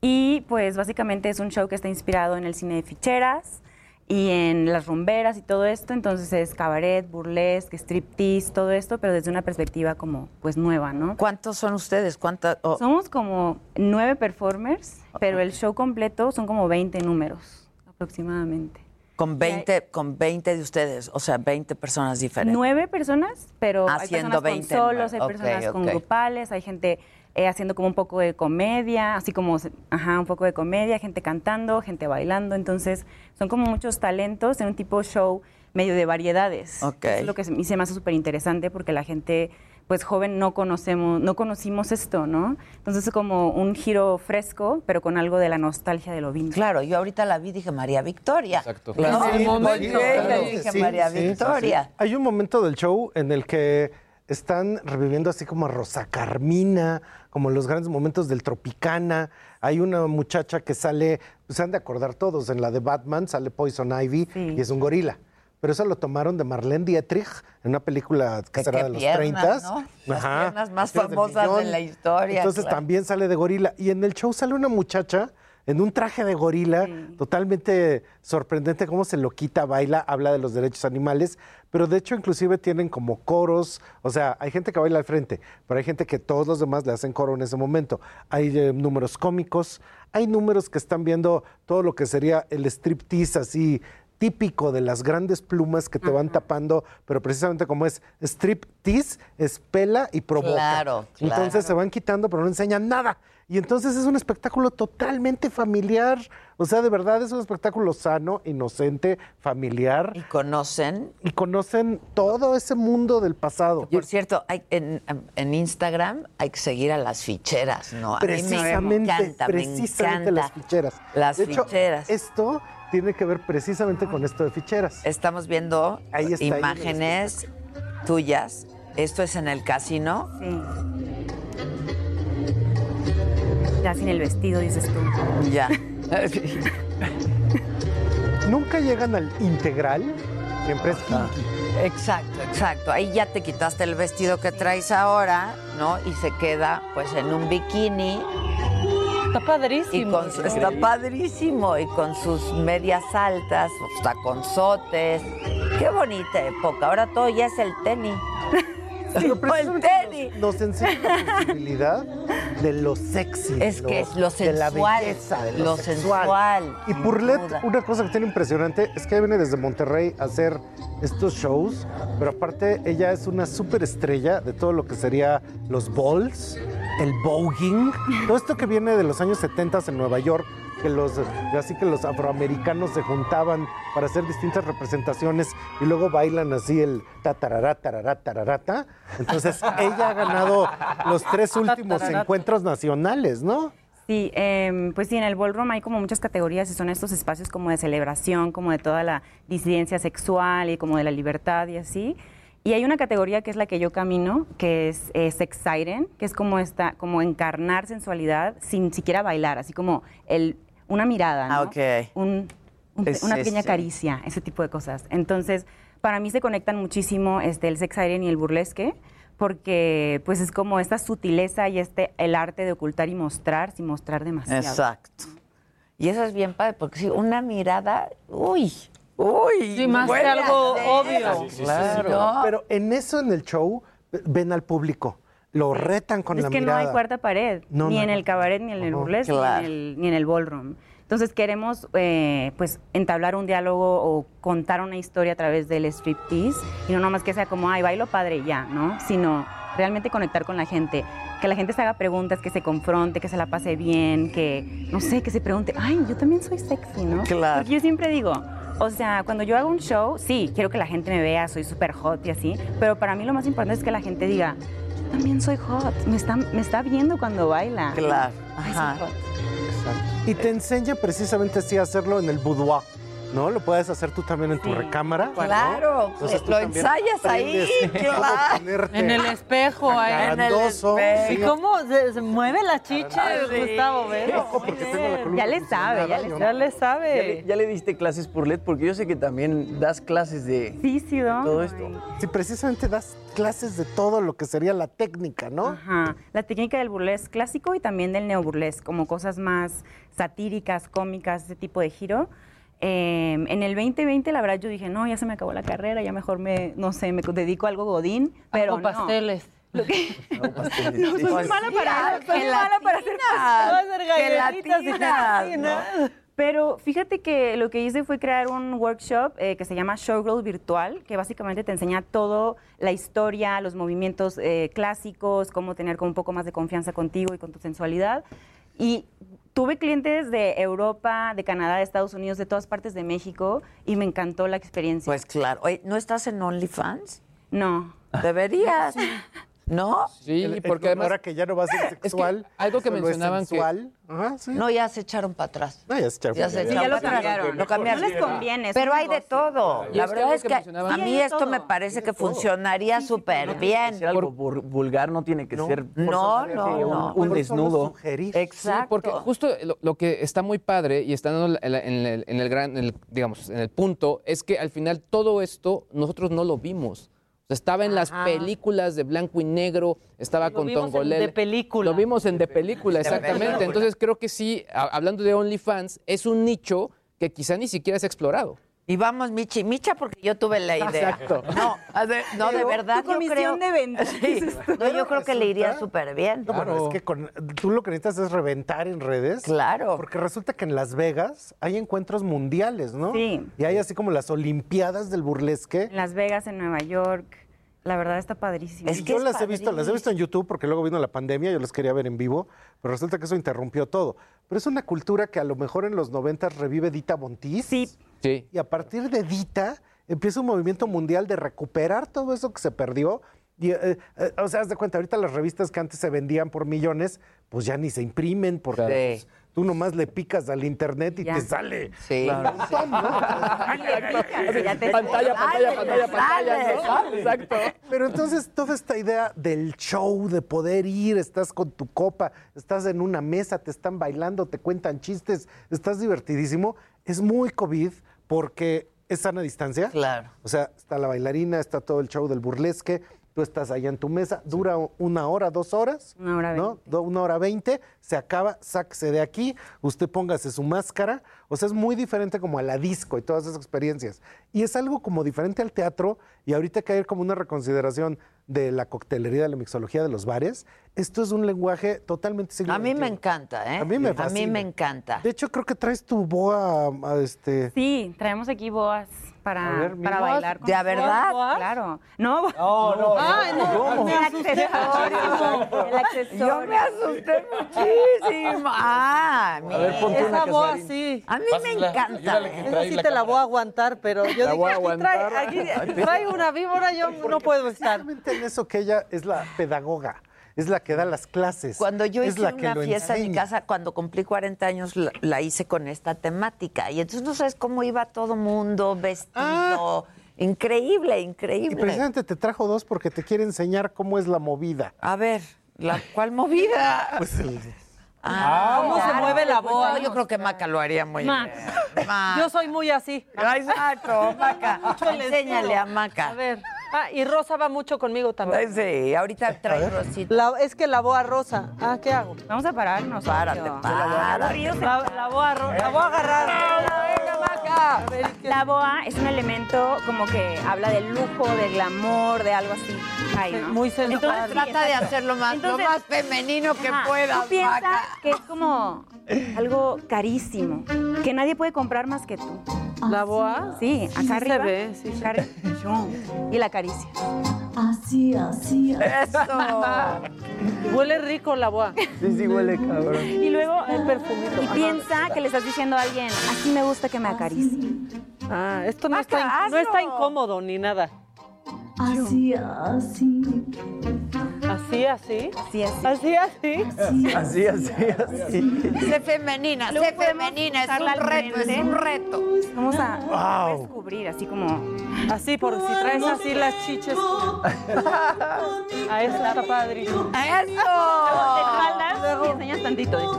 [SPEAKER 19] Y pues básicamente es un show que está inspirado en el cine de ficheras y en las rumberas y todo esto. Entonces es cabaret, burlesque, striptease, todo esto, pero desde una perspectiva como pues nueva, ¿no?
[SPEAKER 1] ¿Cuántos son ustedes? ¿Cuántas? oh,
[SPEAKER 19] Somos como nueve performers, pero el show completo son como 20 números aproximadamente.
[SPEAKER 1] con 20, con 20 de ustedes, o sea, 20 personas diferentes.
[SPEAKER 19] Nueve personas, pero
[SPEAKER 1] Haciendo
[SPEAKER 19] hay personas
[SPEAKER 1] 20
[SPEAKER 19] con solos, hay personas con grupales, hay gente eh, haciendo como un poco de comedia, así como, ajá, un poco de comedia, gente cantando, gente bailando, entonces son como muchos talentos en un tipo show medio de variedades.
[SPEAKER 1] Ok.
[SPEAKER 19] Eso es lo que se- a mí se me hace súper interesante porque la gente pues joven no conocemos, no conocimos esto, ¿no? Entonces es como un giro fresco, pero con algo de la nostalgia de lo vintage.
[SPEAKER 1] Claro, yo ahorita la vi dije María Victoria.
[SPEAKER 15] Exacto.
[SPEAKER 1] Claro.
[SPEAKER 18] Sí,
[SPEAKER 1] y
[SPEAKER 18] claro.
[SPEAKER 1] le dije
[SPEAKER 18] Sí,
[SPEAKER 1] María
[SPEAKER 18] sí, sí,
[SPEAKER 1] Victoria.
[SPEAKER 18] sí. Hay un momento del show en el que están reviviendo así como a Rosa Carmina, como los grandes momentos del Tropicana. Hay una muchacha que sale, se han de acordar todos, en la de Batman sale Poison Ivy y es un gorila. Pero eso lo tomaron de Marlene Dietrich en una película que será de los
[SPEAKER 1] piernas,
[SPEAKER 18] 30.
[SPEAKER 1] ¿no? Las piernas más famosas de la historia,
[SPEAKER 18] Entonces
[SPEAKER 1] claro.
[SPEAKER 18] también sale de gorila. Y en el show sale una muchacha en un traje de gorila, totalmente sorprendente cómo se lo quita, baila, habla de los derechos animales, pero de hecho inclusive tienen como coros, o sea, hay gente que baila al frente, pero hay gente que todos los demás le hacen coro en ese momento. Hay eh, números cómicos, hay números que están viendo todo lo que sería el striptease así típico de las grandes plumas que te van tapando, pero precisamente como es striptease, es pela y provoca.
[SPEAKER 1] Claro, claro.
[SPEAKER 18] Entonces se van quitando, pero no enseñan nada. Y entonces es un espectáculo totalmente familiar. O sea, de verdad es un espectáculo sano, inocente, familiar.
[SPEAKER 1] Y conocen.
[SPEAKER 18] Y conocen todo ese mundo del pasado.
[SPEAKER 1] Por cierto, hay, en, en Instagram hay que seguir a las ficheras, ¿no? A mí me
[SPEAKER 18] Precisamente,
[SPEAKER 1] encanta, me
[SPEAKER 18] precisamente
[SPEAKER 1] encanta.
[SPEAKER 18] las ficheras.
[SPEAKER 1] Las
[SPEAKER 18] De hecho,
[SPEAKER 1] ficheras.
[SPEAKER 18] Esto tiene que ver precisamente con esto de ficheras.
[SPEAKER 1] Estamos viendo
[SPEAKER 18] Ahí está, ahí
[SPEAKER 1] imágenes tuyas. Esto es en el casino.
[SPEAKER 19] Sí. Ya sin el vestido, dices tú.
[SPEAKER 1] Ya.
[SPEAKER 18] Nunca llegan al integral, siempre es kinky.
[SPEAKER 1] Exacto, exacto. Ahí ya te quitaste el vestido que traes ahora, ¿no? Y se queda pues en un bikini.
[SPEAKER 11] Está padrísimo.
[SPEAKER 1] Y con su- está padrísimo. Y con sus medias altas, sus taconzotes. Qué bonita época. Ahora todo ya es el tenis.
[SPEAKER 18] Pero
[SPEAKER 1] el
[SPEAKER 18] precisamente
[SPEAKER 1] tenis.
[SPEAKER 18] Nos, nos enseña la posibilidad de lo sexy.
[SPEAKER 1] Es que es lo
[SPEAKER 18] de la
[SPEAKER 1] sensual,
[SPEAKER 18] belleza, de lo,
[SPEAKER 1] lo
[SPEAKER 18] sexual.
[SPEAKER 1] sensual,
[SPEAKER 18] Y Purlet, una cosa que tiene impresionante es que viene desde Monterrey a hacer estos shows, pero aparte ella es una súper estrella de todo lo que sería los balls, el voguing, todo esto que viene de los años 70 en Nueva York, que los, así que los afroamericanos se juntaban para hacer distintas representaciones y luego bailan así el tatarará, tarará, tararata. Entonces ella ha ganado los tres últimos encuentros nacionales, ¿no?
[SPEAKER 19] Sí, em, pues sí, en el ballroom hay como muchas categorías y son estos espacios como de celebración, como de toda la disidencia sexual y como de la libertad y así. Y hay una categoría que es la que yo camino, que es eh, sex siren, que es como esta, como encarnar sensualidad sin siquiera bailar, así como el, una mirada, ¿no?
[SPEAKER 1] Ah, ok.
[SPEAKER 19] Un- un-
[SPEAKER 1] Es-
[SPEAKER 19] una pequeña caricia, ese tipo de cosas. Entonces, para mí se conectan muchísimo este, el sex siren y el burlesque, porque pues es como esta sutileza y este el arte de ocultar y mostrar sin mostrar demasiado.
[SPEAKER 1] Exacto. Y eso es bien padre, porque sí, una mirada, uy, uy.
[SPEAKER 11] Sí, más que algo obvio.
[SPEAKER 1] Claro.
[SPEAKER 18] No, Pero en eso, en el show, ven al público, lo retan con
[SPEAKER 19] es
[SPEAKER 18] la
[SPEAKER 19] que
[SPEAKER 18] mirada.
[SPEAKER 19] no hay cuarta pared,
[SPEAKER 18] No,
[SPEAKER 19] ni
[SPEAKER 18] no,
[SPEAKER 19] en
[SPEAKER 18] no.
[SPEAKER 19] el cabaret, ni en el burlesque,
[SPEAKER 1] Claro.
[SPEAKER 19] ni, en el, ni en el ballroom. Entonces queremos eh, pues entablar un diálogo o contar una historia a través del striptease y no nomás que sea como, ay, bailo padre ya, ¿no? Sino realmente conectar con la gente, que la gente se haga preguntas, que se confronte, que se la pase bien, que, no sé, que se pregunte, ay, yo también soy sexy, ¿no?
[SPEAKER 1] Claro.
[SPEAKER 19] Porque yo siempre digo, o sea, cuando yo hago un show, sí, quiero que la gente me vea, soy súper hot y así, pero para mí lo más importante es que la gente diga, también soy hot, me está, me está viendo cuando baila.
[SPEAKER 1] Claro,
[SPEAKER 19] Ay, soy
[SPEAKER 1] ajá.
[SPEAKER 19] hot.
[SPEAKER 18] Y te enseña precisamente así a hacerlo en el boudoir. ¿No? Lo puedes hacer tú también en tu recámara. ¿no?
[SPEAKER 1] Claro,
[SPEAKER 18] Entonces tú
[SPEAKER 1] lo
[SPEAKER 18] también
[SPEAKER 1] ensayas ahí, claro.
[SPEAKER 11] En el espejo ahí.
[SPEAKER 18] jacarandoso.
[SPEAKER 11] ¿Y
[SPEAKER 18] Sí.
[SPEAKER 11] cómo se, se mueve la chicha, Gustavo?
[SPEAKER 19] Ya le sabe, ya le
[SPEAKER 11] Ya le
[SPEAKER 20] ¿Ya
[SPEAKER 11] sabe.
[SPEAKER 20] le, ya le diste clases por LED? Porque yo sé que también das clases de
[SPEAKER 19] Sí, sí, doy.
[SPEAKER 20] todo esto.
[SPEAKER 18] Sí, precisamente das clases de todo lo que sería la técnica, ¿no?
[SPEAKER 19] Ajá. La técnica del burlesque clásico y también del neoburlesque, como cosas más satíricas, cómicas, ese tipo de giro. Eh, en el 2020, la verdad, yo dije, no, ya se me acabó la carrera, ya mejor me, no sé, me dedico a algo godín, pero no.
[SPEAKER 11] pasteles.
[SPEAKER 19] Lo que-
[SPEAKER 20] pasteles.
[SPEAKER 19] No, soy
[SPEAKER 1] Pues
[SPEAKER 19] mala para soy mala para hacer pasteles.
[SPEAKER 11] hacer galletitas y
[SPEAKER 1] gelatinas,
[SPEAKER 11] gelatinas.
[SPEAKER 19] Pero fíjate que lo que hice fue crear un workshop eh, que se llama Showgirl Virtual, que básicamente te enseña todo, la historia, los movimientos eh, clásicos, cómo tener como un poco más de confianza contigo y con tu sensualidad. Y tuve clientes de Europa, de Canadá, de Estados Unidos, de todas partes de México, y me encantó la experiencia.
[SPEAKER 1] Pues claro. Oye, ¿no estás en OnlyFans?
[SPEAKER 19] No.
[SPEAKER 1] Deberías. ¿No?
[SPEAKER 16] Sí,
[SPEAKER 18] El- el-
[SPEAKER 16] porque además
[SPEAKER 18] ahora que ya no va a ser sexual.
[SPEAKER 16] algo que mencionaban que-.
[SPEAKER 18] Ajá, sí.
[SPEAKER 1] No, ya se echaron para atrás.
[SPEAKER 18] No, ya se echaron
[SPEAKER 1] Ya
[SPEAKER 18] para
[SPEAKER 1] se
[SPEAKER 18] atrás.
[SPEAKER 1] echaron
[SPEAKER 19] ya lo
[SPEAKER 1] para
[SPEAKER 19] cambiaron.
[SPEAKER 1] Lo cambiaron.
[SPEAKER 19] No les conviene,
[SPEAKER 1] Pero hay de todo.
[SPEAKER 16] Y
[SPEAKER 1] La verdad es
[SPEAKER 16] que
[SPEAKER 1] que a
[SPEAKER 19] Sí,
[SPEAKER 1] mí esto
[SPEAKER 19] todo.
[SPEAKER 1] me parece que funcionaría súper bien.
[SPEAKER 20] Ser algo vul- vulgar no tiene que ser
[SPEAKER 1] No, no,
[SPEAKER 20] un,
[SPEAKER 1] no.
[SPEAKER 20] un
[SPEAKER 18] Por
[SPEAKER 20] desnudo.
[SPEAKER 16] Sí,
[SPEAKER 1] Exacto.
[SPEAKER 16] porque justo lo, lo que está muy padre y está dando en, el, en el gran, en el, digamos, en el punto, es que al final todo esto nosotros no lo vimos. Estaba en las películas de blanco y negro, estaba
[SPEAKER 11] Lo
[SPEAKER 16] con
[SPEAKER 11] vimos en
[SPEAKER 16] Tongolele.
[SPEAKER 11] de película.
[SPEAKER 16] Lo vimos en de película, exactamente. Entonces creo que sí, hablando de OnlyFans, es un nicho que quizá ni siquiera se ha explorado.
[SPEAKER 1] Y vamos, Michi. Micha, porque yo tuve la idea.
[SPEAKER 16] Exacto.
[SPEAKER 1] No, a ver, no, de verdad,
[SPEAKER 19] tu
[SPEAKER 1] yo
[SPEAKER 19] comisión
[SPEAKER 1] creo...
[SPEAKER 19] de ventas.
[SPEAKER 1] Sí. No, yo creo que le iría súper bien.
[SPEAKER 18] No, bueno, es que con- tú lo que necesitas es reventar en redes.
[SPEAKER 1] Claro.
[SPEAKER 18] Porque resulta que en Las Vegas hay encuentros mundiales, ¿no?
[SPEAKER 19] Sí.
[SPEAKER 18] Y hay así como las Olimpiadas del burlesque.
[SPEAKER 19] En Las Vegas, en Nueva York. La verdad está padrísimo.
[SPEAKER 1] Es que
[SPEAKER 18] yo
[SPEAKER 1] es
[SPEAKER 18] las he visto, las he visto en YouTube porque luego vino la pandemia, yo las quería ver en vivo, pero resulta que eso interrumpió todo. Pero es una cultura que a lo mejor en los 90 revive Dita Bontis.
[SPEAKER 19] Sí.
[SPEAKER 16] Sí.
[SPEAKER 18] Y a partir de Dita empieza un movimiento mundial de recuperar todo eso que se perdió. Y, eh, eh, o sea, haz de cuenta, ahorita las revistas que antes se vendían por millones, pues ya ni se imprimen porque
[SPEAKER 1] Claro.
[SPEAKER 18] pues, tú nomás le picas al internet y
[SPEAKER 19] Ya.
[SPEAKER 18] te sale.
[SPEAKER 1] Sí.
[SPEAKER 18] montón, ¿no?
[SPEAKER 19] Ya te-
[SPEAKER 16] Pantalla, pantalla, pantalla, pantalla. Exacto.
[SPEAKER 18] Pero entonces toda esta idea del show, de poder ir, estás con tu copa, estás en una mesa, te están bailando, te cuentan chistes, estás divertidísimo, es muy COVID porque es sana distancia.
[SPEAKER 1] Claro.
[SPEAKER 18] O sea, está la bailarina, está todo el show del burlesque, tú estás allá en tu mesa, dura una hora, dos horas.
[SPEAKER 19] Una hora
[SPEAKER 18] ¿no? Una hora veinte, se acaba, sáquese de aquí, usted póngase su máscara. O sea, es muy diferente como a la disco y todas esas experiencias. Y es algo como diferente al teatro y ahorita que hay como una reconsideración de la coctelería, de la mixología de los bares. Esto es un lenguaje totalmente siglo
[SPEAKER 1] A mí me encanta, ¿eh?
[SPEAKER 18] A mí me
[SPEAKER 1] A mí
[SPEAKER 18] fascina.
[SPEAKER 1] me encanta.
[SPEAKER 18] De hecho, creo que traes tu boa a este...
[SPEAKER 19] Sí, traemos aquí boas para,
[SPEAKER 18] A ver,
[SPEAKER 19] para bailar. con
[SPEAKER 1] ¿De verdad?
[SPEAKER 19] boas. Claro. No,
[SPEAKER 20] No, no,
[SPEAKER 11] Ay, no, me
[SPEAKER 19] El accesorio. El accesorio.
[SPEAKER 1] Yo me asusté muchísimo. Ah,
[SPEAKER 20] A ver, ponte una
[SPEAKER 11] Esa voz
[SPEAKER 20] Casarín.
[SPEAKER 11] sí.
[SPEAKER 1] a mí me encanta.
[SPEAKER 11] Esa sí te la voy a aguantar, pero yo
[SPEAKER 16] a
[SPEAKER 11] aquí trae, aquí trae una víbora, yo no puedo estar.
[SPEAKER 18] Precisamente en eso que ella es la pedagoga, es la que da las clases.
[SPEAKER 1] Cuando yo
[SPEAKER 18] es
[SPEAKER 1] hice
[SPEAKER 18] la que
[SPEAKER 1] una fiesta en mi casa, cuando cumplí 40 años, la, la hice con esta temática. Y entonces no sabes cómo iba todo mundo vestido. Increíble,
[SPEAKER 18] Y
[SPEAKER 1] increíble.
[SPEAKER 18] precisamente te trajo dos porque te quiere enseñar cómo es la movida.
[SPEAKER 1] A ver, ¿la cuál movida?
[SPEAKER 18] Pues el-
[SPEAKER 1] Ah,
[SPEAKER 11] ¿Cómo se mueve la
[SPEAKER 1] pues,
[SPEAKER 11] boa?
[SPEAKER 1] no, yo creo que Maca lo haría muy
[SPEAKER 19] Mac.
[SPEAKER 1] bien. Mac.
[SPEAKER 11] Yo soy muy así.
[SPEAKER 1] Ah, Exacto, Maca. Enséñale a Maca.
[SPEAKER 11] A ver. Ah, y Rosa va mucho conmigo también.
[SPEAKER 1] Sí, ahorita trae Rosita.
[SPEAKER 11] La- es que la boa rosa. Ah, ¿qué hago?
[SPEAKER 19] Vamos a pararnos.
[SPEAKER 1] Párate,
[SPEAKER 19] Sergio.
[SPEAKER 1] párate.
[SPEAKER 11] La, la boa rosa. La voy a agarrar. A ver, ¿qué-
[SPEAKER 19] La boa es un elemento como que habla del lujo, del glamour, de algo así. Ay, ¿no?
[SPEAKER 11] Muy sensual.
[SPEAKER 19] Entonces,
[SPEAKER 1] Trata de
[SPEAKER 19] exacto.
[SPEAKER 1] hacerlo más,
[SPEAKER 19] Entonces,
[SPEAKER 1] lo más femenino que
[SPEAKER 19] Ajá,
[SPEAKER 1] puedas,
[SPEAKER 19] Tú piensas
[SPEAKER 1] Maca.
[SPEAKER 19] que es como algo carísimo, que nadie puede comprar más que tú.
[SPEAKER 11] ¿La boa?
[SPEAKER 19] Sí, acá
[SPEAKER 11] Sí se
[SPEAKER 19] arriba.
[SPEAKER 11] ve, sí se
[SPEAKER 19] acá arriba. Y la caricia.
[SPEAKER 17] Así, así, así.
[SPEAKER 11] Huele rico la boa.
[SPEAKER 20] Sí, sí, huele cabrón.
[SPEAKER 19] Y luego
[SPEAKER 11] El perfumito.
[SPEAKER 19] Y piensa que le estás diciendo a alguien, así me gusta que me acaricie.
[SPEAKER 11] Ah, esto no, está, in- no está incómodo ni nada.
[SPEAKER 17] Así, así.
[SPEAKER 11] ¿Así, así?
[SPEAKER 19] Así, así.
[SPEAKER 11] ¿Así, así?
[SPEAKER 20] Así, así, así.
[SPEAKER 1] Sé femenina, sé femenina, es un reto, es un reto.
[SPEAKER 19] Vamos a
[SPEAKER 18] Wow.
[SPEAKER 19] descubrir, así como...
[SPEAKER 11] Así, por si traes así las chiches. A eso está padrísimo.
[SPEAKER 19] Te
[SPEAKER 1] ¡Eso!
[SPEAKER 19] jalas y enseñas tantito, dices.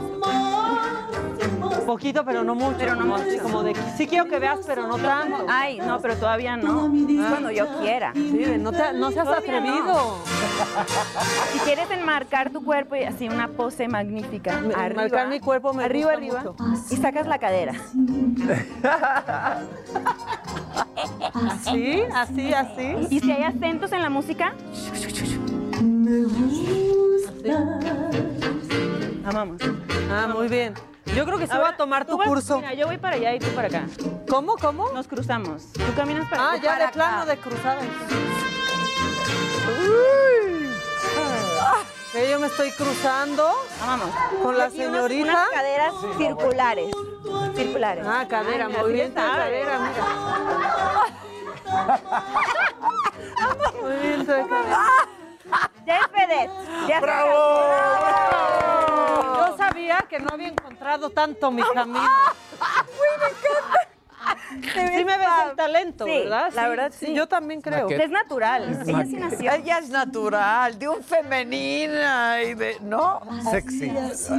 [SPEAKER 11] Poquito, pero no mucho.
[SPEAKER 19] Pero no
[SPEAKER 11] como
[SPEAKER 19] mucho.
[SPEAKER 11] Como de, sí quiero que veas, pero no tanto.
[SPEAKER 19] Ay, no, pero todavía no. Es cuando yo quiera.
[SPEAKER 11] Sí, no, te, no seas
[SPEAKER 19] Todavía
[SPEAKER 11] atrevido.
[SPEAKER 19] no. Si quieres enmarcar tu cuerpo y así una pose magnífica.
[SPEAKER 11] Me-
[SPEAKER 19] arriba,
[SPEAKER 11] enmarcar mi cuerpo me
[SPEAKER 19] arriba, arriba.
[SPEAKER 11] mucho.
[SPEAKER 19] Y sacas la cadera.
[SPEAKER 11] Así, así, así.
[SPEAKER 19] Y si hay acentos en la música,
[SPEAKER 17] Me gusta.
[SPEAKER 19] amamos.
[SPEAKER 11] Ah, muy bien. Yo creo que sí voy a tomar tu
[SPEAKER 19] vas-
[SPEAKER 11] curso.
[SPEAKER 19] Mira, yo voy para allá y tú para acá.
[SPEAKER 11] ¿Cómo, cómo?
[SPEAKER 19] Nos cruzamos. Tú caminas para
[SPEAKER 11] Ah,
[SPEAKER 19] allá.
[SPEAKER 11] ya de plano de cruzada. Que yo me estoy cruzando
[SPEAKER 19] Vamos.
[SPEAKER 11] con la señorita.
[SPEAKER 19] Unas caderas circulares. Circulares.
[SPEAKER 11] Ah, cadera,
[SPEAKER 19] Ay,
[SPEAKER 11] muy bien cadera, mira. Muy bien tu cadera.
[SPEAKER 19] Es vedette. Ya ¡Bravo!
[SPEAKER 11] Yo sabía que no había encontrado tanto mi camino. Sí me ves el talento,
[SPEAKER 19] Sí,
[SPEAKER 11] ¿verdad?
[SPEAKER 19] la verdad, sí.
[SPEAKER 11] Yo también creo.
[SPEAKER 19] Es natural. Ella sí nació.
[SPEAKER 1] Ella es natural, de un femenina y de. ¿No?
[SPEAKER 18] Sexy.
[SPEAKER 1] ¡Eso!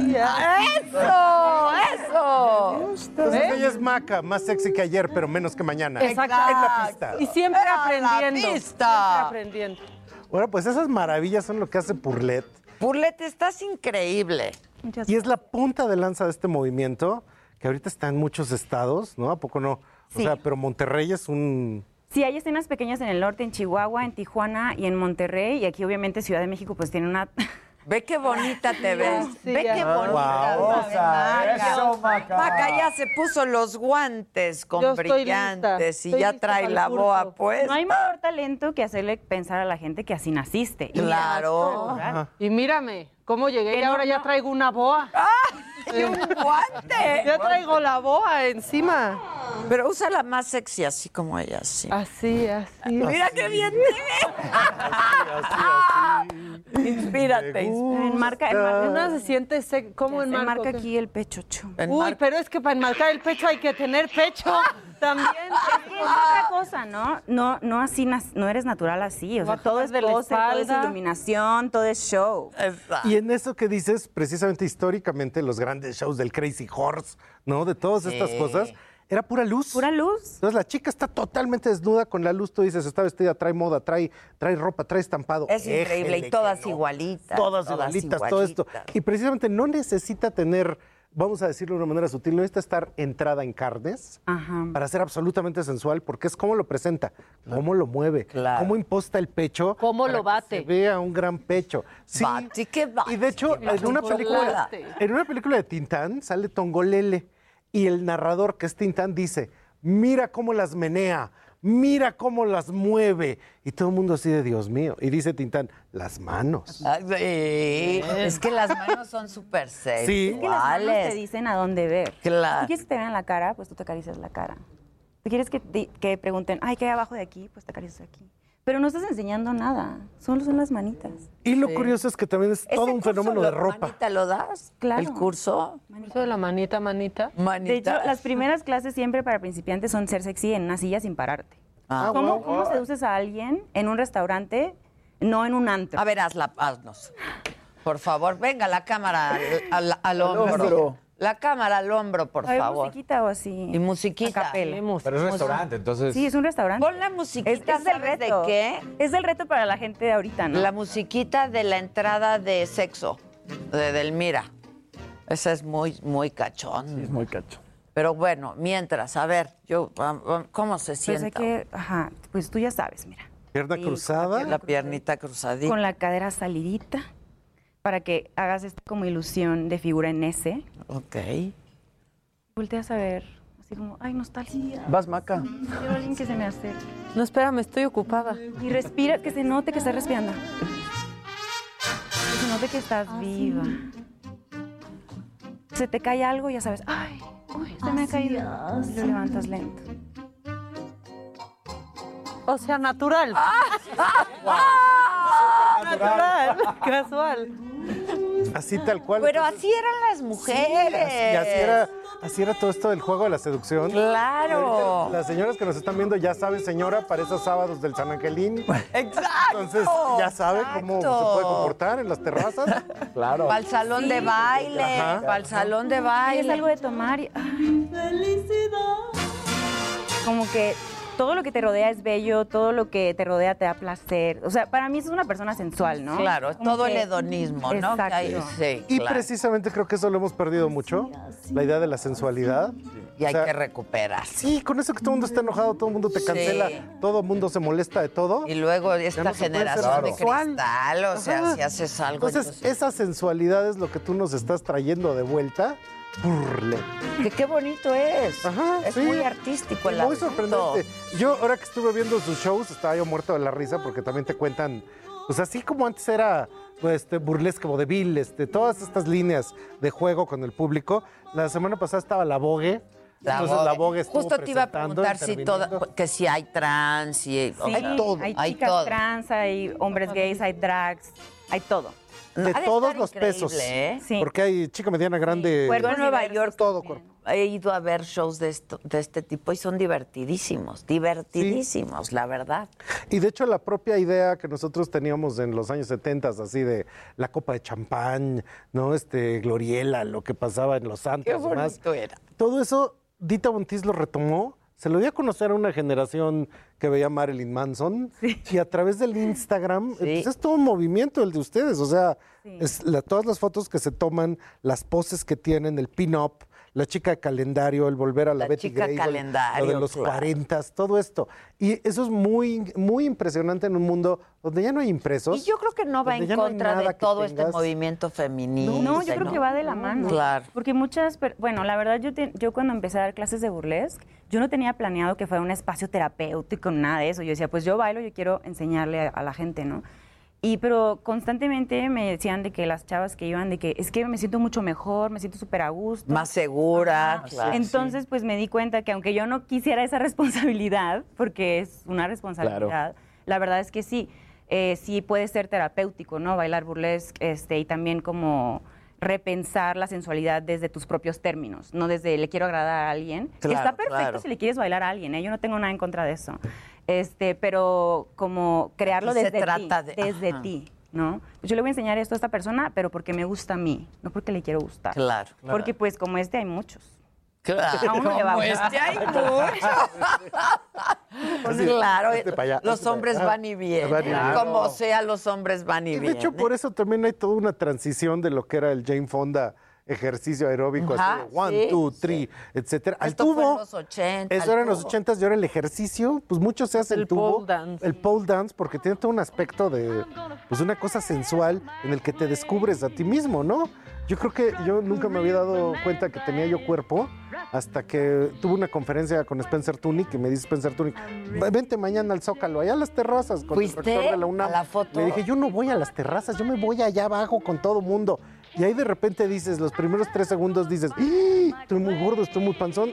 [SPEAKER 1] ¡Eso!
[SPEAKER 18] Entonces ella es maca, más sexy que ayer, pero menos que mañana.
[SPEAKER 11] Exacto.
[SPEAKER 18] En la pista.
[SPEAKER 11] Y siempre
[SPEAKER 1] Era la
[SPEAKER 11] aprendiendo.
[SPEAKER 1] pista.
[SPEAKER 11] Siempre aprendiendo.
[SPEAKER 18] Bueno, pues esas maravillas son lo que hace Purlet.
[SPEAKER 1] Purlet, estás increíble.
[SPEAKER 18] Y es la punta de lanza de este movimiento, que ahorita está en muchos estados, ¿no? ¿A poco no? O
[SPEAKER 19] Sí.
[SPEAKER 18] sea, pero Monterrey es un...
[SPEAKER 19] Sí, hay escenas pequeñas en el norte, en Chihuahua, en Tijuana y en Monterrey. Y aquí, obviamente, Ciudad de México, pues tiene una.
[SPEAKER 1] Ve qué bonita te ves.
[SPEAKER 11] Sí,
[SPEAKER 1] Ve qué bonita.
[SPEAKER 20] Eso, Maca.
[SPEAKER 1] Maca ya se puso los guantes con
[SPEAKER 11] Yo estoy
[SPEAKER 1] brillantes
[SPEAKER 11] lista,
[SPEAKER 1] y
[SPEAKER 11] estoy
[SPEAKER 1] ya
[SPEAKER 11] lista
[SPEAKER 1] trae
[SPEAKER 11] para el
[SPEAKER 1] la
[SPEAKER 11] curso.
[SPEAKER 1] boa pues.
[SPEAKER 19] No hay mayor talento que hacerle pensar a la gente que así naciste. Y
[SPEAKER 1] Claro.
[SPEAKER 11] Y mírame, cómo llegué
[SPEAKER 19] Que
[SPEAKER 11] y
[SPEAKER 19] no,
[SPEAKER 11] ahora ya
[SPEAKER 19] no.
[SPEAKER 11] traigo una boa.
[SPEAKER 1] ¡Y un guante!
[SPEAKER 11] Ya traigo la boa encima.
[SPEAKER 1] Pero úsala más sexy, así como ella, sí.
[SPEAKER 11] Así, así.
[SPEAKER 1] Mira qué bien te ve. Inspírate.
[SPEAKER 19] Enmarca, enmarca,
[SPEAKER 11] Uno se siente sec- ¿Cómo enmarco?
[SPEAKER 19] enmarca aquí el pecho. chu.
[SPEAKER 11] Uy, pero es que para enmarcar el pecho hay que tener pecho también.
[SPEAKER 19] Es es otra cosa, ¿no? No, no así, no eres natural así. O sea, todo es
[SPEAKER 11] de la
[SPEAKER 19] pose, todo es iluminación, todo es show.
[SPEAKER 1] Exacto.
[SPEAKER 18] Y en eso que dices, precisamente históricamente, los grandes shows del Crazy Horse, ¿no? De todas estas cosas, era pura luz.
[SPEAKER 19] Pura luz.
[SPEAKER 18] Entonces la chica está totalmente desnuda con la luz, tú dices, está vestida, trae moda, trae, trae ropa, trae estampado.
[SPEAKER 1] Es increíble y todas
[SPEAKER 18] que no.
[SPEAKER 1] igualitas.
[SPEAKER 18] Todas, igualitas, todo esto. Y precisamente no necesita tener, vamos a decirlo de una manera sutil, no necesita estar entrada en carnes
[SPEAKER 19] Ajá.
[SPEAKER 18] para ser absolutamente sensual, porque es cómo lo presenta, cómo lo mueve,
[SPEAKER 1] Claro.
[SPEAKER 18] cómo imposta el pecho.
[SPEAKER 11] Cómo
[SPEAKER 18] para
[SPEAKER 11] lo
[SPEAKER 18] que
[SPEAKER 11] bate.
[SPEAKER 18] Se vea un gran pecho. Sí.
[SPEAKER 1] Bate, ¿qué bate?
[SPEAKER 18] Y de hecho, en una película, en una película de Tintán sale Tongolele y el narrador que es Tintán dice, mira cómo las menea, mira cómo las mueve. Y todo el mundo así de Dios mío. Y dice Tintán, las manos.
[SPEAKER 1] Ah, sí. Es que las manos son súper sexy.
[SPEAKER 18] Sí.
[SPEAKER 19] Es que las manos te dicen a dónde ver.
[SPEAKER 1] Claro.
[SPEAKER 19] Si quieres que te vean la cara, pues tú te acaricias la cara. Si quieres que, que pregunten, ay, ¿qué hay abajo de aquí? Pues te acaricias aquí. Pero no estás enseñando nada, solo son las manitas.
[SPEAKER 18] Y lo curioso es que también es todo
[SPEAKER 1] ¿Ese
[SPEAKER 18] un
[SPEAKER 1] curso
[SPEAKER 18] fenómeno de ropa.
[SPEAKER 1] Manita, ¿lo das?
[SPEAKER 19] Claro.
[SPEAKER 1] ¿El curso?
[SPEAKER 11] Eso de la manita, manita.
[SPEAKER 1] Manita.
[SPEAKER 19] De hecho, las primeras clases siempre para principiantes son ser sexy en una silla sin pararte.
[SPEAKER 1] Ah,
[SPEAKER 19] ¿Cómo,
[SPEAKER 1] wow.
[SPEAKER 19] ¿Cómo seduces a alguien en un restaurante, no en un antro?
[SPEAKER 1] A ver, hazla, haznos. Por favor, venga la cámara al, al- al hombro. La cámara al hombro, por
[SPEAKER 19] ver,
[SPEAKER 1] favor.
[SPEAKER 19] musiquita o así.
[SPEAKER 1] Y musiquita.
[SPEAKER 21] Pero es un restaurante, entonces.
[SPEAKER 19] Sí, es un restaurante.
[SPEAKER 1] Pon la musiquita,
[SPEAKER 19] Es,
[SPEAKER 1] ¿sabes
[SPEAKER 19] reto.
[SPEAKER 1] de qué?
[SPEAKER 19] Es del reto para la gente de ahorita, ¿no?
[SPEAKER 1] La musiquita de la entrada de sexo, de Delmira. Esa es muy, muy cachón.
[SPEAKER 20] Es muy cacho.
[SPEAKER 1] Pero bueno, mientras, a ver, yo, ¿cómo se
[SPEAKER 19] Pues hay que, ajá, pues tú ya sabes, mira.
[SPEAKER 18] Pierna
[SPEAKER 19] Sí,
[SPEAKER 18] cruzada.
[SPEAKER 1] La piernita cruzadita.
[SPEAKER 19] Con la cadera salidita, para que hagas esta como ilusión de figura en S.
[SPEAKER 1] Ok.
[SPEAKER 19] Volteas a ver, así como, ay, nostalgia.
[SPEAKER 20] Vas, Maca.
[SPEAKER 19] Quiero a alguien que se me acerque.
[SPEAKER 11] No, espérame, estoy ocupada.
[SPEAKER 19] Y respira, que se note que estás respirando. Que se note que estás viva. Se te cae algo y ya sabes, ay, uy, se me ha caído. Y lo levantas lento.
[SPEAKER 11] O sea, natural. natural, casual.
[SPEAKER 18] Así tal cual.
[SPEAKER 1] Pero así eran las mujeres.
[SPEAKER 18] Y así era, así era todo esto del juego de la seducción.
[SPEAKER 1] Claro.
[SPEAKER 18] Las señoras que nos están viendo ya saben, señora, para esos sábados del San Angelín.
[SPEAKER 1] Exacto.
[SPEAKER 18] Entonces ya sabe cómo se puede comportar en las terrazas.
[SPEAKER 20] Claro.
[SPEAKER 1] Para el salón de baile,
[SPEAKER 18] Ajá.
[SPEAKER 1] para el salón de
[SPEAKER 19] Ay, es
[SPEAKER 1] baile.
[SPEAKER 19] algo de tomar y... Como que todo lo que te rodea es bello, todo lo que te rodea te da placer. O sea, para mí es una persona sensual, ¿no?
[SPEAKER 1] Claro,
[SPEAKER 19] Como
[SPEAKER 1] todo el hedonismo, ¿no? Hay-
[SPEAKER 19] Exacto.
[SPEAKER 1] sí,
[SPEAKER 18] Y
[SPEAKER 1] claro.
[SPEAKER 18] precisamente creo que eso lo hemos perdido mucho, la idea de la sensualidad.
[SPEAKER 1] Y hay
[SPEAKER 18] O sea,
[SPEAKER 1] que recuperar.
[SPEAKER 18] Sí, con eso que todo el mundo está enojado, todo el mundo te
[SPEAKER 1] Sí.
[SPEAKER 18] cancela, todo el mundo se molesta de todo.
[SPEAKER 1] Y luego esta
[SPEAKER 18] no
[SPEAKER 1] generación de cristal, o sea,
[SPEAKER 18] Ajá.
[SPEAKER 1] si haces algo.
[SPEAKER 18] Entonces, esa sensualidad es lo que tú nos estás trayendo de vuelta. Burle.
[SPEAKER 1] que qué bonito es.
[SPEAKER 18] Ajá,
[SPEAKER 1] es
[SPEAKER 18] sí.
[SPEAKER 1] muy artístico el
[SPEAKER 18] Muy
[SPEAKER 1] asunto.
[SPEAKER 18] sorprendente. Yo, ahora que estuve viendo sus shows, estaba yo muerto de la risa porque también te cuentan, pues así como antes era pues, este, burlesque, vodevil, este, todas estas líneas de juego con el público. La semana pasada estaba la Vogue.
[SPEAKER 1] La
[SPEAKER 18] entonces
[SPEAKER 1] Vogue.
[SPEAKER 18] la Vogue estuvo
[SPEAKER 1] Justo te iba a preguntar si toda, que si hay trans, y
[SPEAKER 19] Sí,
[SPEAKER 1] hay todo,
[SPEAKER 19] hay
[SPEAKER 1] hay
[SPEAKER 19] chicas
[SPEAKER 1] todo.
[SPEAKER 19] trans, hay hombres gays, hay drags, hay todo.
[SPEAKER 18] De
[SPEAKER 1] Ha
[SPEAKER 18] todos los pesos.
[SPEAKER 1] ¿eh?
[SPEAKER 19] Sí.
[SPEAKER 18] Porque hay chica mediana, grande.
[SPEAKER 1] Yo en Nueva York
[SPEAKER 18] todo cuerpo.
[SPEAKER 1] he ido a ver shows de, esto- de este tipo y son divertidísimos, divertidísimos, la verdad.
[SPEAKER 18] Y de hecho la propia idea que nosotros teníamos en los años 70, así de la copa de champán, ¿no? Este, Gloriela, lo que pasaba en los santos.
[SPEAKER 1] Qué bonito era.
[SPEAKER 18] Todo eso, Dita Bontis lo retomó, se lo dio a conocer a una generación que veía Marilyn Manson, y a través del Instagram, pues es todo un movimiento el de ustedes, o sea, es la- todas las fotos que se toman, las poses que tienen, el pin-up, la chica de calendario, el volver a la,
[SPEAKER 1] La
[SPEAKER 18] Betty
[SPEAKER 1] chica
[SPEAKER 18] Grable,
[SPEAKER 1] calendario,
[SPEAKER 18] lo de los
[SPEAKER 1] claro.
[SPEAKER 18] 40, todo esto. Y eso es muy, muy impresionante en un mundo donde ya no hay impresos.
[SPEAKER 1] Y yo creo que no va en
[SPEAKER 18] no
[SPEAKER 1] contra de todo este movimiento feminista.
[SPEAKER 19] No, yo creo que va de la mano.
[SPEAKER 1] Claro.
[SPEAKER 19] Porque muchas, per- bueno, la verdad yo, te- yo cuando empecé a dar clases de burlesque, yo no tenía planeado que fuera un espacio terapéutico, nada de eso. Yo decía, pues yo bailo, yo quiero enseñarle a, a la gente, ¿no? Y pero constantemente me decían de que las chavas que iban, de que es que me siento mucho mejor, me siento súper a gusto.
[SPEAKER 1] Más segura, claro.
[SPEAKER 19] Entonces, pues me di cuenta que aunque yo no quisiera esa responsabilidad, porque es una responsabilidad, la verdad es que sí, eh, sí puede ser terapéutico, ¿no? Bailar burlesque este, y también como repensar la sensualidad desde tus propios términos, no desde le quiero agradar a alguien.
[SPEAKER 1] Claro,
[SPEAKER 19] Está perfecto
[SPEAKER 1] claro.
[SPEAKER 19] si le quieres bailar a alguien, ¿eh? yo no tengo nada en contra de eso. Este, pero como crearlo desde ti,
[SPEAKER 1] de-
[SPEAKER 19] desde
[SPEAKER 1] ajá.
[SPEAKER 19] ti, ¿no? Pues yo le voy a enseñar esto a esta persona, pero porque me gusta a mí, no porque le quiero gustar.
[SPEAKER 1] Claro.
[SPEAKER 19] Porque pues como este hay muchos.
[SPEAKER 1] Claro,
[SPEAKER 19] A uno le va a
[SPEAKER 1] como
[SPEAKER 19] gustar.
[SPEAKER 1] este hay mucho.
[SPEAKER 18] Así,
[SPEAKER 1] claro,
[SPEAKER 18] este allá,
[SPEAKER 1] los
[SPEAKER 18] este
[SPEAKER 1] hombres van y vienen.
[SPEAKER 18] Van y vienen.
[SPEAKER 1] Como sea, los hombres van y
[SPEAKER 18] Y de
[SPEAKER 1] vienen.
[SPEAKER 18] hecho, por eso también hay toda una transición de lo que era el Jane Fonda ejercicio aeróbico,
[SPEAKER 1] Ajá,
[SPEAKER 18] así de one,
[SPEAKER 1] sí,
[SPEAKER 18] two, three, etcétera. Al
[SPEAKER 1] Esto fue en
[SPEAKER 18] tubo,
[SPEAKER 1] los 80.
[SPEAKER 18] eso era en los
[SPEAKER 1] tubo.
[SPEAKER 18] 80 y ahora el ejercicio, pues mucho se hace el,
[SPEAKER 11] El
[SPEAKER 18] tubo.
[SPEAKER 11] pole dance.
[SPEAKER 18] El pole dance, porque tiene todo un aspecto de, pues una cosa sensual en el que te descubres a ti mismo, ¿no? Yo creo que yo nunca me había dado cuenta que tenía yo cuerpo hasta que tuve una conferencia con Spencer Tunick y me dice Spencer Tunick, vente mañana al Zócalo, allá a las terrazas con el
[SPEAKER 1] ¿Fuiste
[SPEAKER 18] rector de la UNAM.
[SPEAKER 1] a la foto?
[SPEAKER 18] Le dije, yo no voy a las terrazas, yo me voy allá abajo con todo mundo. Y ahí de repente dices, los primeros tres segundos dices, ¡Ah! estoy muy gordo, estoy muy panzón.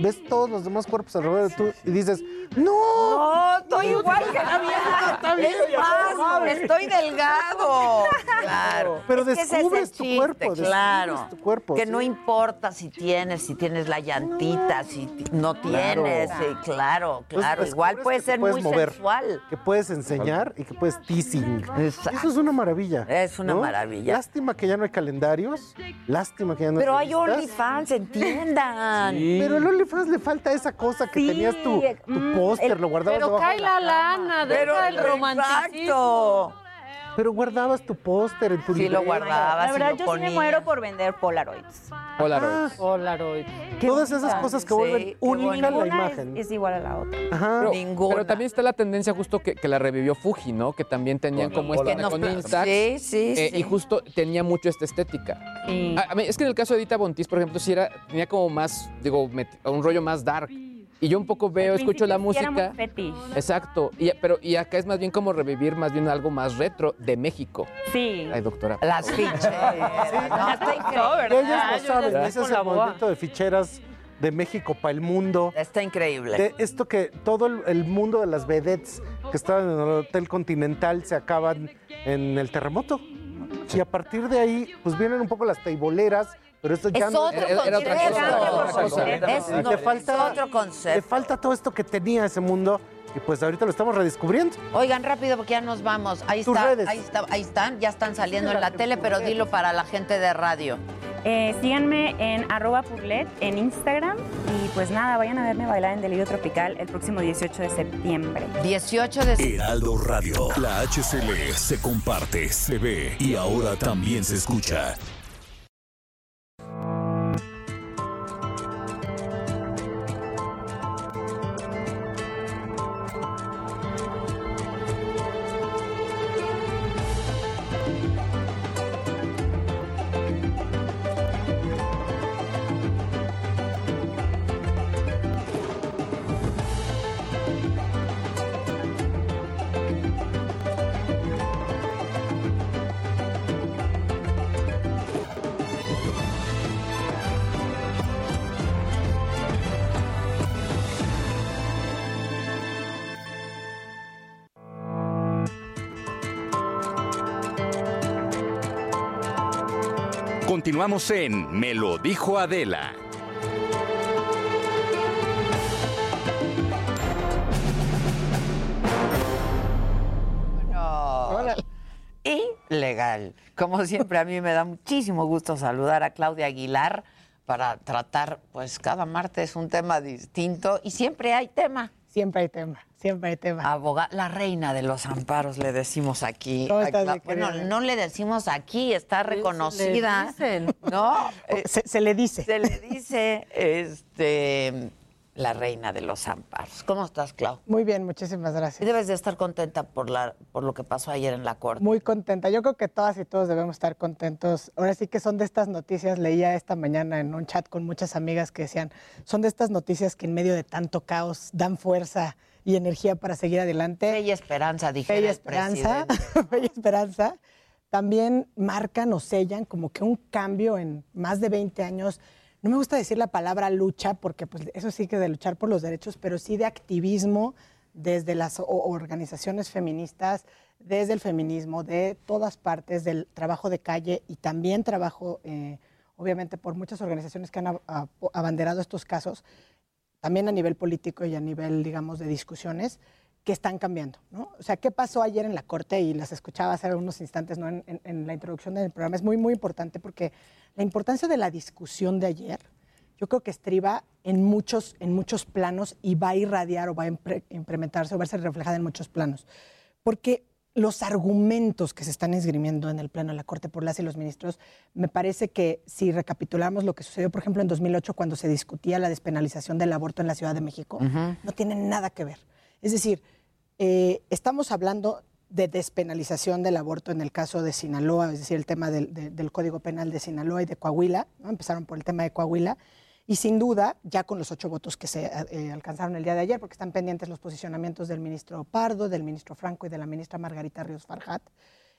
[SPEAKER 18] Ves todos los demás cuerpos alrededor de tú y dices, ¡No!
[SPEAKER 1] No, estoy igual que la mía.
[SPEAKER 18] Está bien,
[SPEAKER 1] Es más, estoy delgado. Claro.
[SPEAKER 18] Pero
[SPEAKER 1] Es que ese es el
[SPEAKER 18] descubres tu
[SPEAKER 1] chiste,
[SPEAKER 18] cuerpo, descubres
[SPEAKER 1] Claro.
[SPEAKER 18] tu cuerpo,
[SPEAKER 1] Que
[SPEAKER 18] sí.
[SPEAKER 1] no importa si tienes, si tienes la llantita, si ti- no
[SPEAKER 18] Claro.
[SPEAKER 1] tienes. sí, claro,
[SPEAKER 18] Pues
[SPEAKER 1] claro. Igual
[SPEAKER 18] descubres
[SPEAKER 1] puede
[SPEAKER 18] que te
[SPEAKER 1] ser
[SPEAKER 18] puedes
[SPEAKER 1] muy
[SPEAKER 18] mover,
[SPEAKER 1] sensual.
[SPEAKER 18] Que puedes enseñar y que puedes teasing.
[SPEAKER 1] Exacto.
[SPEAKER 18] Eso es una maravilla.
[SPEAKER 1] Es una
[SPEAKER 18] ¿no?
[SPEAKER 1] maravilla.
[SPEAKER 18] Lástima que ya no hay calendarios. Lástima que ya no
[SPEAKER 1] Pero
[SPEAKER 18] hay.
[SPEAKER 1] OnlyFans, entiendan.
[SPEAKER 18] Pero al OnlyFans le falta esa cosa que
[SPEAKER 19] Sí,
[SPEAKER 18] tenías tu, tu
[SPEAKER 19] mm,
[SPEAKER 18] póster,
[SPEAKER 19] el-
[SPEAKER 18] lo guardabas
[SPEAKER 11] Pero
[SPEAKER 18] debajo
[SPEAKER 11] cae la
[SPEAKER 18] cama.
[SPEAKER 11] lana,
[SPEAKER 1] Pero
[SPEAKER 11] deja el romanticismo.
[SPEAKER 1] exacto.
[SPEAKER 18] Pero guardabas tu póster en tu
[SPEAKER 1] Sí, lo guardabas.
[SPEAKER 21] La verdad, yo sí me muero por vender Polaroids.
[SPEAKER 16] Polaroids.
[SPEAKER 11] Polaroid.
[SPEAKER 18] Todas esas cosas que vuelven única la
[SPEAKER 21] Ninguna
[SPEAKER 18] imagen.
[SPEAKER 21] Es, es igual a la otra.
[SPEAKER 18] Ajá.
[SPEAKER 16] Pero, pero también está la tendencia justo que, que la revivió Fuji, ¿no? Que también tenían
[SPEAKER 1] Con
[SPEAKER 16] como esta con Instax.
[SPEAKER 1] sí, sí,
[SPEAKER 16] eh,
[SPEAKER 1] sí.
[SPEAKER 16] Y justo tenía mucho esta estética.
[SPEAKER 21] Sí.
[SPEAKER 16] A- a mí, es que en el caso de Edita Bontis, por ejemplo, sí era, tenía como más, digo, met- un rollo más dark. Y yo un poco veo, escucho la
[SPEAKER 21] sí
[SPEAKER 16] música.
[SPEAKER 21] fetish.
[SPEAKER 16] Exacto. Y, pero, y acá es más bien como revivir más bien algo más retro de México.
[SPEAKER 21] Sí.
[SPEAKER 16] Ay, doctora.
[SPEAKER 1] Las ficheras. No, está
[SPEAKER 18] ellas
[SPEAKER 1] Ah,
[SPEAKER 18] lo
[SPEAKER 1] yo
[SPEAKER 18] saben, ese es el movimiento de ficheras de México para el mundo.
[SPEAKER 1] Está increíble.
[SPEAKER 18] De esto que todo el, el mundo de las vedettes que estaban en el Hotel Continental se acaban en el terremoto. Y a partir de ahí, pues vienen un poco las teiboleras, pero esto ya
[SPEAKER 1] Es
[SPEAKER 18] no
[SPEAKER 1] otro Era-
[SPEAKER 18] concepto.
[SPEAKER 1] cosa, era otra cosa. Es-
[SPEAKER 18] le
[SPEAKER 1] es
[SPEAKER 18] falta,
[SPEAKER 1] otro concepto.
[SPEAKER 18] Le falta todo esto que tenía ese mundo y pues ahorita lo estamos redescubriendo.
[SPEAKER 1] Oigan, rápido porque ya nos vamos. Ahí
[SPEAKER 18] Tus
[SPEAKER 1] está,
[SPEAKER 18] redes.
[SPEAKER 1] ahí está, ahí están, ya están saliendo en la tele, pero dilo para la gente de radio.
[SPEAKER 19] Eh, síganme en arroba purlet en Instagram y pues nada, vayan a verme bailar en Delirio Tropical el próximo 18 de septiembre.
[SPEAKER 1] 18 de
[SPEAKER 13] Heraldo Radio. La HCL se comparte, se ve y ahora también se escucha.
[SPEAKER 14] Continuamos en Me lo dijo Adela.
[SPEAKER 1] Y legal. Como siempre, a mí me da muchísimo gusto saludar a Claudia Aguilar para tratar, pues cada martes un tema distinto y siempre hay tema.
[SPEAKER 22] Siempre hay tema, siempre hay tema.
[SPEAKER 1] Abogada, la reina de los amparos le decimos aquí.
[SPEAKER 22] ¿Cómo
[SPEAKER 1] a
[SPEAKER 22] estás,
[SPEAKER 1] Cla-
[SPEAKER 22] mi
[SPEAKER 1] bueno, no le decimos aquí, está reconocida.
[SPEAKER 11] dicen.
[SPEAKER 1] ¿No? Eh,
[SPEAKER 22] Se, se le dice.
[SPEAKER 1] se le dice este la reina de los amparos. ¿Cómo estás, Clau?
[SPEAKER 22] Muy bien, muchísimas
[SPEAKER 1] Y
[SPEAKER 22] gracias.
[SPEAKER 1] debes de estar contenta por la por lo que pasó ayer en la corte.
[SPEAKER 22] Muy contenta. Yo creo que todas y todos debemos estar contentos. Ahora sí que son de estas noticias, leía esta mañana en un chat con muchas amigas que decían, son de estas noticias que en medio de tanto caos dan fuerza y energía para seguir adelante.
[SPEAKER 1] Y esperanza, dije.
[SPEAKER 22] Y esperanza, y esperanza, también marcan o sellan como que un cambio en más de 20 años. No me gusta decir la palabra lucha, porque pues eso sí que de luchar por los derechos, pero sí de activismo desde las organizaciones feministas, desde el feminismo, de todas partes, del trabajo de calle y también trabajo, eh, obviamente, por muchas organizaciones que han abanderado estos casos, también a nivel político y a nivel, digamos, de discusiones que están cambiando, ¿no? O sea, ¿qué pasó ayer en la Corte? Y las escuchaba hace unos instantes, ¿no? En, la introducción del programa. Es muy, muy importante porque la importancia de la discusión de ayer, yo creo que estriba en muchos, en muchos planos y va a irradiar o va a implementarse o va a ser reflejada en muchos planos. Porque los argumentos que se están esgrimiendo en el Pleno de la Corte por las y los ministros, me parece que si recapitulamos lo que sucedió, por ejemplo, en 2008, cuando se discutía la despenalización del aborto en la Ciudad de México, no tienen nada que ver. Es decir, eh, estamos hablando de despenalización del aborto en el caso de Sinaloa, es decir, el tema del, de- del Código Penal de Sinaloa y de Coahuila, ¿no? empezaron por el tema de Coahuila, y sin duda, ya con los ocho votos que se eh, alcanzaron el día de ayer, porque están pendientes los posicionamientos del ministro Pardo, del ministro Franco y de la ministra Margarita Ríos Farjat,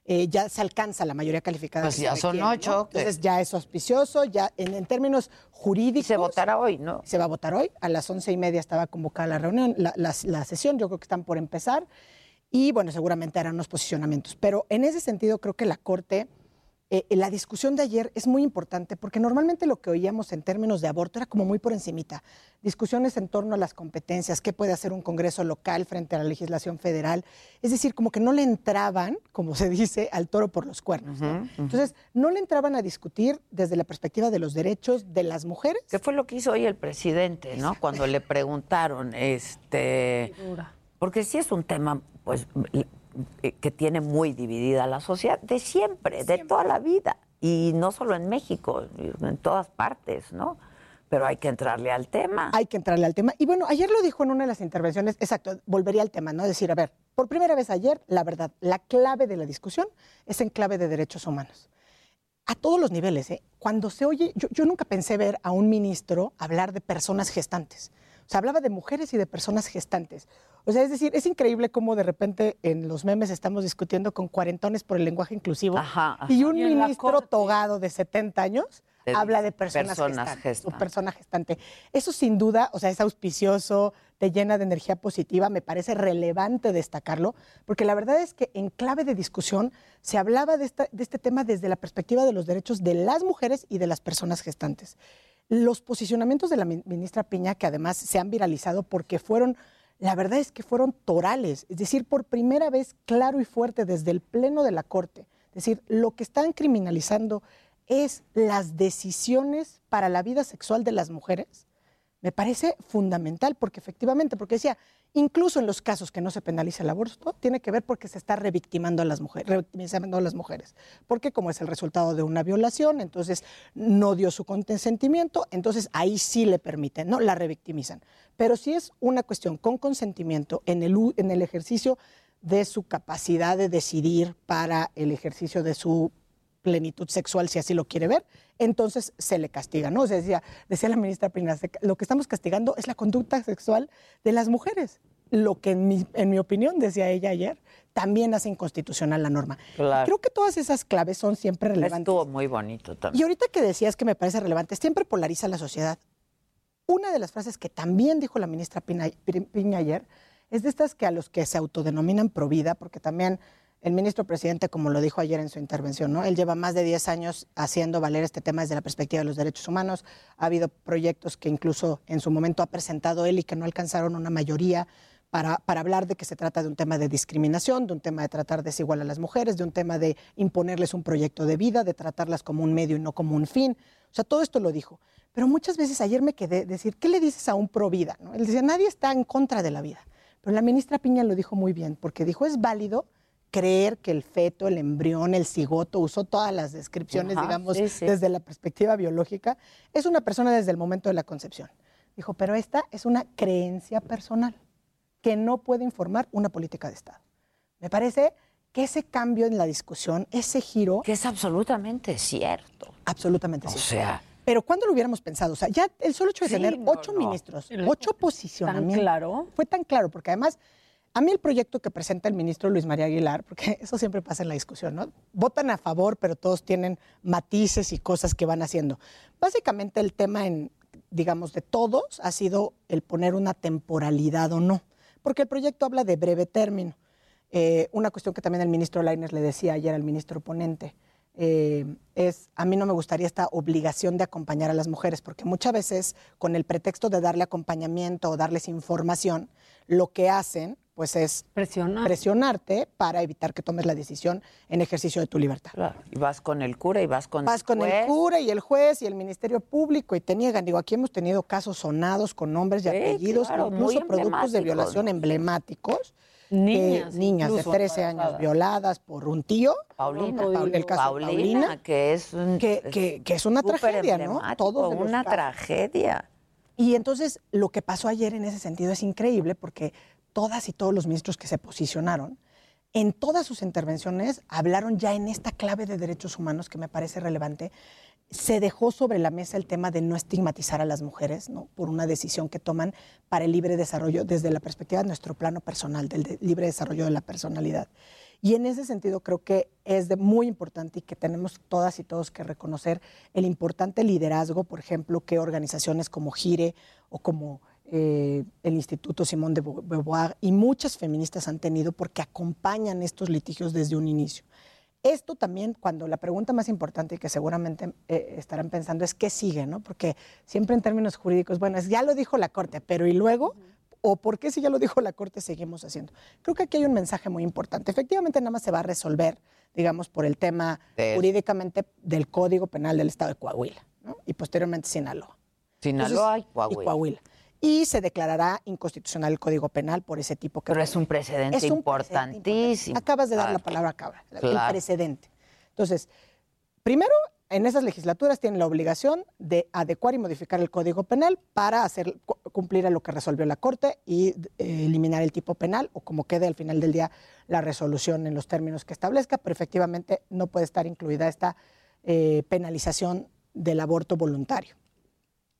[SPEAKER 22] eh, ya se alcanza la mayoría calificada.
[SPEAKER 1] Pues ya son
[SPEAKER 22] ¿no?
[SPEAKER 1] ocho, que-
[SPEAKER 22] Entonces ya es auspicioso, ya en, en términos jurídicos.
[SPEAKER 1] se votará hoy, ¿no?
[SPEAKER 22] Se va a votar hoy. A las once y media estaba convocada la reunión, la, la- la sesión. Yo creo que están por empezar. Y bueno, seguramente harán unos posicionamientos. Pero en ese sentido, creo que la Corte, eh, la discusión de ayer es muy importante porque normalmente lo que oíamos en términos de aborto era como muy por encimita. Discusiones en torno a las competencias, qué puede hacer un Congreso local frente a la legislación federal. Es decir, como que no le entraban, como se dice, al toro por los cuernos. ¿no? Entonces, no le entraban a discutir desde la perspectiva de los derechos de las mujeres.
[SPEAKER 1] ¿Qué fue lo que hizo hoy el presidente, no? Cuando le preguntaron, este, porque sí es un tema, pues, eh, que tiene muy dividida la sociedad de siempre, de toda la vida. Y no solo en México, en todas partes, ¿no? Pero hay que entrarle al tema.
[SPEAKER 22] Hay que entrarle al tema. Y bueno, ayer lo dijo en una de las intervenciones, exacto, volvería al tema, ¿no? Decir, a ver, por primera vez ayer, la verdad, la clave de la discusión es en clave de derechos humanos. A todos los niveles, ¿eh? Cuando se oye, yo, yo nunca pensé ver a un ministro hablar de personas gestantes. O sea, hablaba de mujeres y de personas gestantes. O sea, es decir, es increíble cómo de repente en los memes estamos discutiendo con cuarentones por el lenguaje inclusivo
[SPEAKER 1] Ajá, ajá.
[SPEAKER 22] y un
[SPEAKER 1] Y
[SPEAKER 22] ministro togado de 70 años
[SPEAKER 1] De
[SPEAKER 22] habla de personas,
[SPEAKER 1] personas
[SPEAKER 22] gestantes, persona gestante. Eso sin duda, o sea, es auspicioso, te llena de energía positiva, me parece relevante destacarlo, porque la verdad es que en clave de discusión se hablaba de, esta- de este tema desde la perspectiva de los derechos de las mujeres y de las personas gestantes. Los posicionamientos de la mi- ministra Piña, que además se han viralizado porque fueron, la verdad es que fueron torales, es decir, por primera vez claro y fuerte desde el Pleno de la Corte. Es decir, lo que están criminalizando es las decisiones para la vida sexual de las mujeres. Me parece fundamental porque efectivamente, porque decía, incluso en los casos que no se penaliza el aborto, tiene que ver porque se está revictimando a las mujeres, revictimizando a las mujeres. Porque como es el resultado de una violación, entonces no dio su consentimiento, entonces ahí sí le permiten, ¿no? La revictimizan. Pero si es una cuestión con consentimiento en el, u- en el ejercicio de su capacidad de decidir para el ejercicio de su plenitud sexual, si así lo quiere ver, entonces se le castiga, ¿no? O sea, decía, decía la ministra Pina, se- lo que estamos castigando es la conducta sexual de las mujeres. Lo que, en mi, en mi opinión, decía ella ayer, también hace inconstitucional la norma.
[SPEAKER 1] Claro.
[SPEAKER 22] Creo que todas esas claves son siempre relevantes.
[SPEAKER 1] Estuvo muy bonito también.
[SPEAKER 22] Y ahorita que decías que me parece relevante, siempre polariza la sociedad. Una de las frases que también dijo la ministra Piña ayer es de estas que a los que se autodenominan provida, porque también el ministro presidente, como lo dijo ayer en su intervención, ¿no? él lleva más de 10 años haciendo valer este tema desde la perspectiva de los derechos humanos. Ha habido proyectos que incluso en su momento ha presentado él y que no alcanzaron una mayoría para, para hablar de que se trata de un tema de discriminación, de un tema de tratar desigual a las mujeres, de un tema de imponerles un proyecto de vida, de tratarlas como un medio y no como un fin. O sea, todo esto lo dijo. Pero muchas veces ayer me quedé decir, ¿qué le dices a un pro vida? ¿no? Él decía, nadie está en contra de la vida. Pero la ministra Piña lo dijo muy bien, porque dijo, es válido creer que el feto, el embrión, el cigoto, usó todas las descripciones,
[SPEAKER 1] Ajá,
[SPEAKER 22] digamos,
[SPEAKER 1] sí, sí.
[SPEAKER 22] desde la perspectiva biológica, es una persona desde el momento de la concepción. Dijo, pero esta es una creencia personal que no puede informar una política de Estado. Me parece que ese cambio en la discusión, ese giro...
[SPEAKER 1] Que es absolutamente cierto.
[SPEAKER 22] Absolutamente
[SPEAKER 1] O
[SPEAKER 22] cierto.
[SPEAKER 1] sea,
[SPEAKER 22] Pero ¿cuándo lo hubiéramos pensado? O sea, ya el solo hecho de
[SPEAKER 1] Sí,
[SPEAKER 22] tener
[SPEAKER 1] no,
[SPEAKER 22] ocho
[SPEAKER 1] no.
[SPEAKER 22] ministros, ocho posicionamientos.
[SPEAKER 11] claro?
[SPEAKER 22] Fue tan claro, porque además, a mí el proyecto que presenta el ministro Luis María Aguilar, porque eso siempre pasa en la discusión, ¿no? Votan a favor, pero todos tienen matices y cosas que van haciendo. Básicamente el tema en, digamos, de todos ha sido el poner una temporalidad o no, porque el proyecto habla de breve término. Eh, una cuestión que también el ministro Lainez le decía ayer al ministro ponente eh, es, a mí no me gustaría esta obligación de acompañar a las mujeres, porque muchas veces con el pretexto de darle acompañamiento o darles información, lo que hacen pues es
[SPEAKER 11] Presionar.
[SPEAKER 22] presionarte para evitar que tomes la decisión en ejercicio de tu libertad.
[SPEAKER 1] claro. Y vas con el cura y vas con
[SPEAKER 22] Vas
[SPEAKER 1] el
[SPEAKER 22] con el cura y el juez y el Ministerio Público y te niegan. Digo, aquí hemos tenido casos sonados con nombres y
[SPEAKER 1] Sí,
[SPEAKER 22] apellidos,
[SPEAKER 1] claro,
[SPEAKER 22] incluso productos de violación emblemáticos.
[SPEAKER 11] Niñas
[SPEAKER 22] que- niñas de
[SPEAKER 11] incluso
[SPEAKER 22] 13 años violadas por un tío.
[SPEAKER 1] Paulina,
[SPEAKER 22] Paul- el caso de
[SPEAKER 1] Paulina,
[SPEAKER 22] Paulina,
[SPEAKER 1] que es un-
[SPEAKER 22] que, que- que es una tragedia, ¿no? los
[SPEAKER 1] una tragedia.
[SPEAKER 22] Y entonces lo que pasó ayer en ese sentido es increíble porque todas y todos los ministros que se posicionaron, en todas sus intervenciones hablaron ya en esta clave de derechos humanos que me parece relevante. Se dejó sobre la mesa el tema de no estigmatizar a las mujeres, ¿no? Por una decisión que toman para el libre desarrollo desde la perspectiva de nuestro plano personal, del de- libre desarrollo de la personalidad. Y en ese sentido creo que es de muy importante y que tenemos todas y todos que reconocer el importante liderazgo, por ejemplo, que organizaciones como Gire o como eh, el Instituto Simón de Beauvoir y muchas feministas han tenido porque acompañan estos litigios desde un inicio. Esto también, cuando la pregunta más importante y que seguramente eh, estarán pensando es qué sigue, ¿no? Porque siempre en términos jurídicos, bueno, es, ya lo dijo la Corte, pero ¿y luego? ¿O por qué si ya lo dijo la Corte seguimos haciendo? Creo que aquí hay un mensaje muy importante. Efectivamente, nada más se va a resolver, digamos, por el tema
[SPEAKER 1] De-
[SPEAKER 22] jurídicamente del Código Penal del Estado de Coahuila, ¿no? Y posteriormente Sinaloa.
[SPEAKER 1] Sinaloa y
[SPEAKER 22] Entonces,
[SPEAKER 1] Coahuila.
[SPEAKER 22] y Coahuila. Y se declarará inconstitucional el Código Penal por ese tipo que...
[SPEAKER 1] Pero es un precedente
[SPEAKER 22] Es un
[SPEAKER 1] importantísimo.
[SPEAKER 22] Acabas de dar la palabra acaba, el
[SPEAKER 1] Claro.
[SPEAKER 22] precedente. Entonces, primero, en esas legislaturas tienen la obligación de adecuar y modificar el Código Penal para hacer cu- cumplir a lo que resolvió la Corte y eh, eliminar el tipo penal o como quede al final del día la resolución en los términos que establezca, pero efectivamente no puede estar incluida esta eh, penalización del aborto voluntario.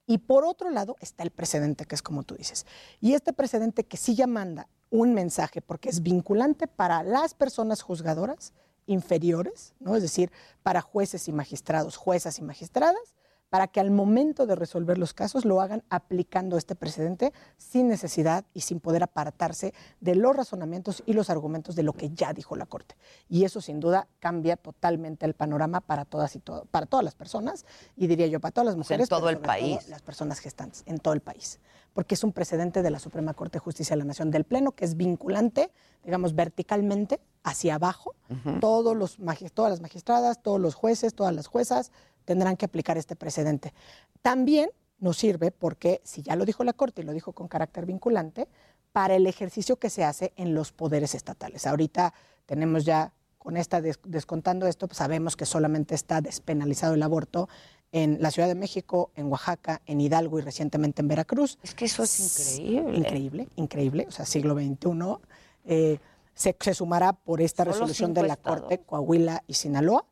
[SPEAKER 22] Y por otro lado está el precedente, que es como tú dices. Y este precedente que sí ya manda un mensaje, porque es vinculante para las personas juzgadoras inferiores, ¿no? es decir, para jueces y magistrados, juezas y magistradas, para que al momento de resolver los casos lo hagan aplicando este precedente sin necesidad y sin poder apartarse de los razonamientos y los argumentos de lo que ya dijo la Corte. Y eso sin duda cambia totalmente el panorama para todas y todo, para todas las personas y diría yo para todas las
[SPEAKER 1] en
[SPEAKER 22] mujeres,
[SPEAKER 1] todo
[SPEAKER 22] pero
[SPEAKER 1] el país.
[SPEAKER 22] las personas gestantes en todo el país, porque es un precedente de la Suprema Corte de Justicia de la Nación del Pleno que es vinculante, digamos verticalmente hacia abajo. Todos los todas las magistradas, todos los jueces, todas las juezas tendrán que aplicar este precedente. También nos sirve porque si ya lo dijo la Corte y lo dijo con carácter vinculante para el ejercicio que se hace en los poderes estatales. Ahorita tenemos ya con esta des- descontando esto, pues sabemos que solamente está despenalizado el aborto en la Ciudad de México, en Oaxaca, en Hidalgo y recientemente en Veracruz.
[SPEAKER 1] Es que eso es increíble.
[SPEAKER 22] Increíble, increíble. O sea, siglo XXI. eh, se, se sumará por esta
[SPEAKER 1] Solo
[SPEAKER 22] resolución de la. Corte Coahuila y Sinaloa,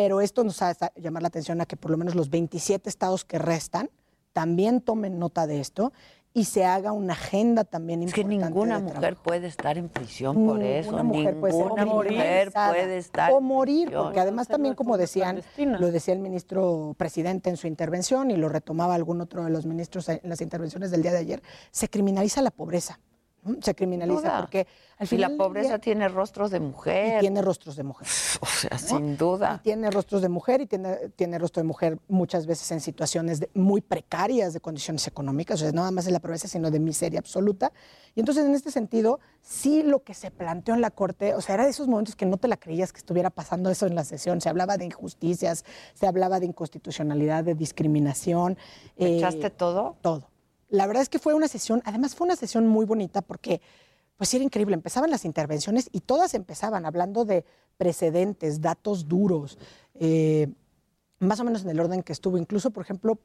[SPEAKER 22] pero esto nos hace llamar la atención a que por lo menos los 27 estados que restan también tomen nota de esto y se haga una agenda también
[SPEAKER 1] Es que
[SPEAKER 22] importante
[SPEAKER 1] ninguna
[SPEAKER 22] de
[SPEAKER 1] mujer
[SPEAKER 22] trabajo.
[SPEAKER 1] puede estar en prisión por eso.
[SPEAKER 22] Ninguna mujer puede ser
[SPEAKER 1] Ninguna mujer puede estar
[SPEAKER 22] o morir,
[SPEAKER 1] prisión.
[SPEAKER 22] porque además también como decían, lo decía el ministro presidente en su intervención y lo retomaba algún otro de los ministros en las intervenciones del día de ayer, se criminaliza la pobreza. Se criminaliza
[SPEAKER 1] duda.
[SPEAKER 22] porque al final
[SPEAKER 1] la
[SPEAKER 22] del
[SPEAKER 1] pobreza
[SPEAKER 22] día-
[SPEAKER 1] tiene rostros de mujer.
[SPEAKER 22] y tiene rostros de mujer.
[SPEAKER 1] O sea, sin duda.
[SPEAKER 22] Tiene rostros de mujer y tiene, tiene rostro de mujer muchas veces en situaciones de- muy precarias de condiciones económicas, o sea, no nada más de la pobreza, sino de miseria absoluta. Y entonces, en este sentido, sí lo que se planteó en la Corte, o sea, era de esos momentos que no te la creías que estuviera pasando eso en la sesión. Se hablaba de injusticias, se hablaba de inconstitucionalidad, de discriminación. eh,
[SPEAKER 1] ¿Echaste todo?
[SPEAKER 22] Todo. La verdad es que fue una sesión, además fue una sesión muy bonita porque pues era increíble, empezaban las intervenciones y todas empezaban hablando de precedentes, datos duros, eh, más o menos en el orden que estuvo. Incluso, por ejemplo,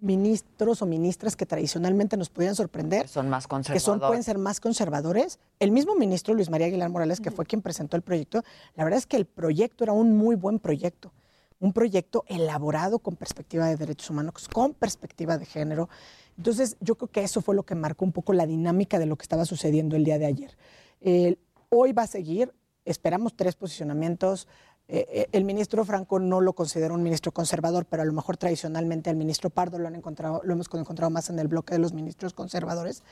[SPEAKER 22] ministros o ministras que tradicionalmente nos podían sorprender.
[SPEAKER 1] Son más
[SPEAKER 22] Que
[SPEAKER 1] conservadores.
[SPEAKER 22] son, pueden ser más conservadores. El mismo ministro Luis María Aguilar Morales, que fue quien presentó el proyecto, la verdad es que el proyecto era un muy buen proyecto. Un proyecto elaborado con perspectiva de derechos humanos, con perspectiva de género. Entonces, yo creo que eso fue lo que marcó un poco la dinámica de lo que estaba sucediendo el día de ayer. Hoy va a seguir, esperamos tres posicionamientos. Eh, eh, el ministro Franco no lo considera un ministro conservador, pero a lo mejor tradicionalmente al ministro Pardo lo, han encontrado, lo hemos encontrado más en el bloque de los ministros conservadores.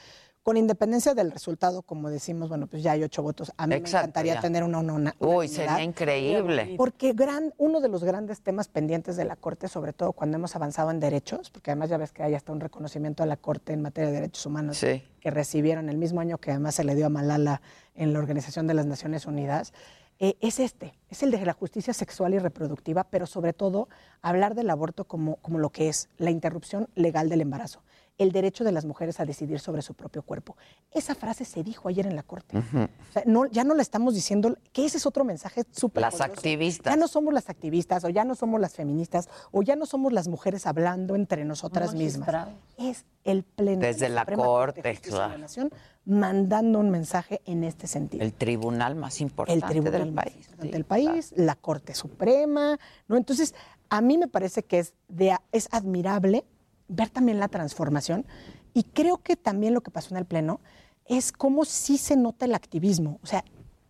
[SPEAKER 22] Con independencia del resultado, como decimos, bueno, pues ya hay ocho votos. A mí
[SPEAKER 1] Exacto,
[SPEAKER 22] me encantaría
[SPEAKER 1] ya.
[SPEAKER 22] tener una, una, una
[SPEAKER 1] Uy, sería increíble.
[SPEAKER 22] Porque gran, uno de los grandes temas pendientes de la Corte, sobre todo cuando hemos avanzado en derechos, porque además ya ves que hay hasta un reconocimiento a la Corte en materia de derechos humanos
[SPEAKER 1] Sí.
[SPEAKER 22] que recibieron el mismo año que además se le dio a Malala en la Organización de las Naciones Unidas, eh, es este, es el de la justicia sexual y reproductiva, pero sobre todo hablar del aborto como, como lo que es, la interrupción legal del embarazo, el derecho de las mujeres a decidir sobre su propio cuerpo. Esa frase se dijo ayer en la Corte. O sea, no, ya no la estamos diciendo, que ese es otro mensaje súper
[SPEAKER 1] Las
[SPEAKER 22] poderoso.
[SPEAKER 1] activistas.
[SPEAKER 22] Ya no somos las activistas, o ya no somos las feministas, o ya no somos las mujeres hablando entre nosotras mismas. Es el pleno. de
[SPEAKER 1] Desde la
[SPEAKER 22] Suprema
[SPEAKER 1] Corte,
[SPEAKER 22] de de la. Nación mandando un mensaje en este sentido.
[SPEAKER 1] El tribunal más
[SPEAKER 22] El
[SPEAKER 1] importante
[SPEAKER 22] tribunal
[SPEAKER 1] del
[SPEAKER 22] más
[SPEAKER 1] país.
[SPEAKER 22] importante del país, la Corte Suprema, ¿no? Entonces, a mí me parece que es, de, es admirable ver también la transformación y creo que también lo que pasó en el Pleno es cómo sí se nota el activismo. O sea,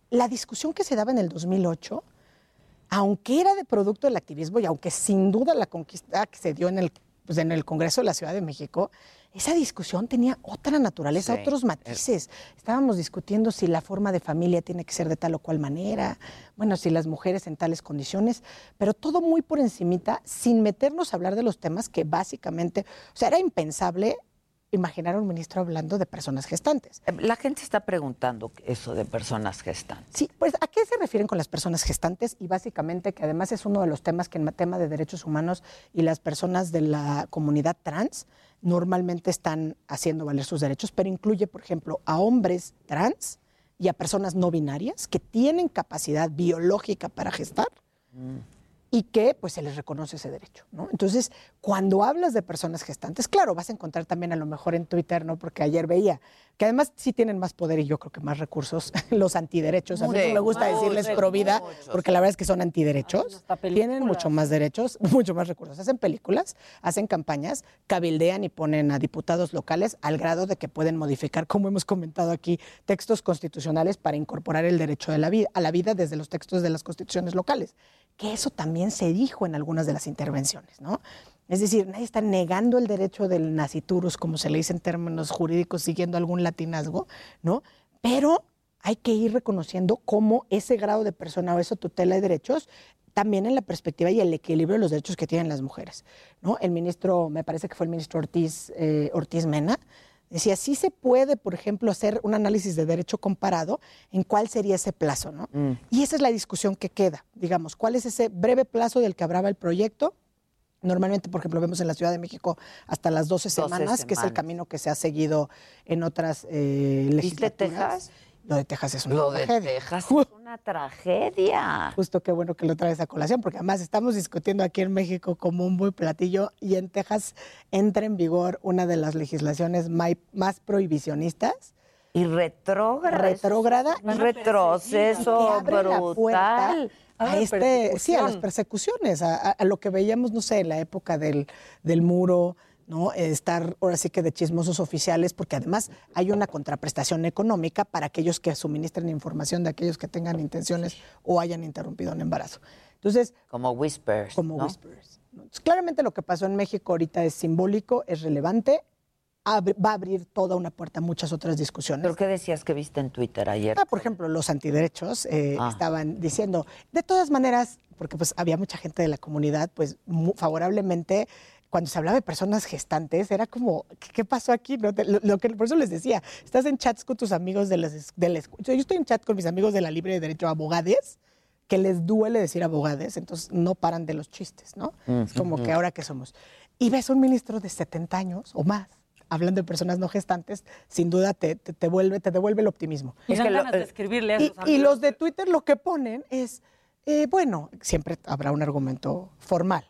[SPEAKER 22] la discusión que se daba en el 2008, aunque era de producto del activismo y aunque sin duda la conquista que se dio en el, pues, en el Congreso de la Ciudad de México, esa discusión tenía otra naturaleza,
[SPEAKER 1] Sí.
[SPEAKER 22] otros matices. Estábamos discutiendo si la forma de familia tiene que ser de tal o cual manera, bueno, si las mujeres en tales condiciones, pero todo muy por encimita, sin meternos a hablar de los temas que básicamente, o sea, era impensable imaginar a un ministro hablando de personas gestantes.
[SPEAKER 1] Eh, La gente está preguntando eso de personas gestantes.
[SPEAKER 22] Sí, pues ¿a qué se refieren con las personas gestantes? Y básicamente que además es uno de los temas que en tema de derechos humanos y las personas de la comunidad trans normalmente están haciendo valer sus derechos, pero incluye, por ejemplo, a hombres trans y a personas no binarias que tienen capacidad biológica para gestar y que pues se les reconoce ese derecho, ¿no? Entonces, cuando hablas de personas gestantes, claro, vas a encontrar también a lo mejor en Twitter, ¿no? Porque ayer veía que además sí tienen más poder y yo creo que más recursos los antiderechos. A mí no me gusta decirles pro vida porque la verdad es que son antiderechos. Tienen mucho más derechos, mucho más recursos. Hacen películas, hacen campañas, cabildean y ponen a diputados locales al grado de que pueden modificar, como hemos comentado aquí, textos constitucionales para incorporar el derecho de la vida, a la vida desde los textos de las constituciones locales. Que eso también se dijo en algunas de las intervenciones, ¿no? Es decir, nadie está negando el derecho del naciturus, como se le dice en términos jurídicos, siguiendo algún latinazgo, ¿no? Pero hay que ir reconociendo cómo ese grado de persona o esa tutela de derechos también en la perspectiva y el equilibrio de los derechos que tienen las mujeres. ¿no? El ministro, me parece que fue el ministro Ortiz, eh, Ortiz Mena, decía, sí se puede, por ejemplo, hacer un análisis de derecho comparado en cuál sería ese plazo. ¿no? Y esa es la discusión que queda, digamos, cuál es ese breve plazo del que hablaba el proyecto. Normalmente, por ejemplo, vemos en la Ciudad de México hasta las 12
[SPEAKER 1] 12
[SPEAKER 22] semanas, que es el camino que se ha seguido en otras eh, legislaturas.
[SPEAKER 1] Texas?
[SPEAKER 22] Lo de Texas es una
[SPEAKER 1] Lo de
[SPEAKER 22] tragedia.
[SPEAKER 1] Texas es una tragedia.
[SPEAKER 22] Justo qué bueno que lo traes a colación, porque además estamos discutiendo aquí en México como un muy platillo y en Texas entra en vigor una de las legislaciones más prohibicionistas.
[SPEAKER 1] Y retrógrada.
[SPEAKER 22] Retrógrada.
[SPEAKER 1] Un retroceso
[SPEAKER 22] la puerta A este, sí, a las persecuciones, a, a- a lo que veíamos, no sé, en la época del, del muro, ¿no? Estar ahora sí que de chismosos oficiales, porque además hay una contraprestación económica para aquellos que suministren información de aquellos que tengan intenciones o hayan interrumpido un embarazo. Entonces,
[SPEAKER 1] Como whispers.
[SPEAKER 22] como
[SPEAKER 1] ¿no?
[SPEAKER 22] whispers. claramente lo que pasó en México ahorita es simbólico, es relevante, va a abrir toda una puerta a muchas otras discusiones.
[SPEAKER 1] ¿Pero qué decías que viste en Twitter ayer?
[SPEAKER 22] Ah, por ejemplo, los antiderechos eh,
[SPEAKER 1] Ah.
[SPEAKER 22] estaban diciendo, de todas maneras, porque pues había mucha gente de la comunidad, pues mu- favorablemente, cuando se hablaba de personas gestantes, era como, ¿qué, pasó aquí? No lo, lo que, por eso les decía, estás en chats con tus amigos de las, de la escu- Yo estoy en chat con mis amigos de la Libre de Derecho Abogades, que les duele decir abogades, entonces no paran de los chistes, ¿no? Es como que ahora que somos. Y ves a un ministro de 70 años o más hablando de personas no gestantes, sin duda te, te, te vuelve, te devuelve el optimismo.
[SPEAKER 11] Y dan ganas de escribirle a
[SPEAKER 22] y, y los de Twitter lo que ponen es, eh, bueno, siempre habrá un argumento formal.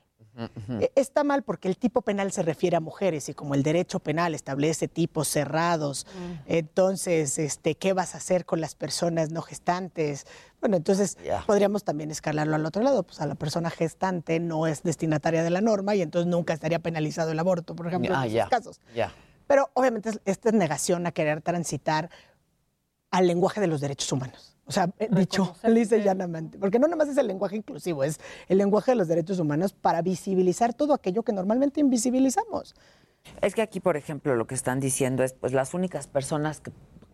[SPEAKER 22] Eh, Está mal porque el tipo penal se refiere a mujeres y como el derecho penal establece tipos cerrados, entonces, este, ¿qué vas a hacer con las personas no gestantes? Bueno, entonces podríamos también escalarlo al otro lado, pues a la persona gestante no es destinataria de la norma y entonces nunca estaría penalizado el aborto, por ejemplo,
[SPEAKER 1] Ah,
[SPEAKER 22] en esos casos. Pero obviamente es- esta es negación a querer transitar al lenguaje de los derechos humanos. O sea, eh, dicho lisa y llanamente. Porque no nomás es el lenguaje inclusivo, es el lenguaje de los derechos humanos para visibilizar todo aquello que normalmente invisibilizamos.
[SPEAKER 1] Es que aquí, por ejemplo, lo que están diciendo es, pues las únicas personas que,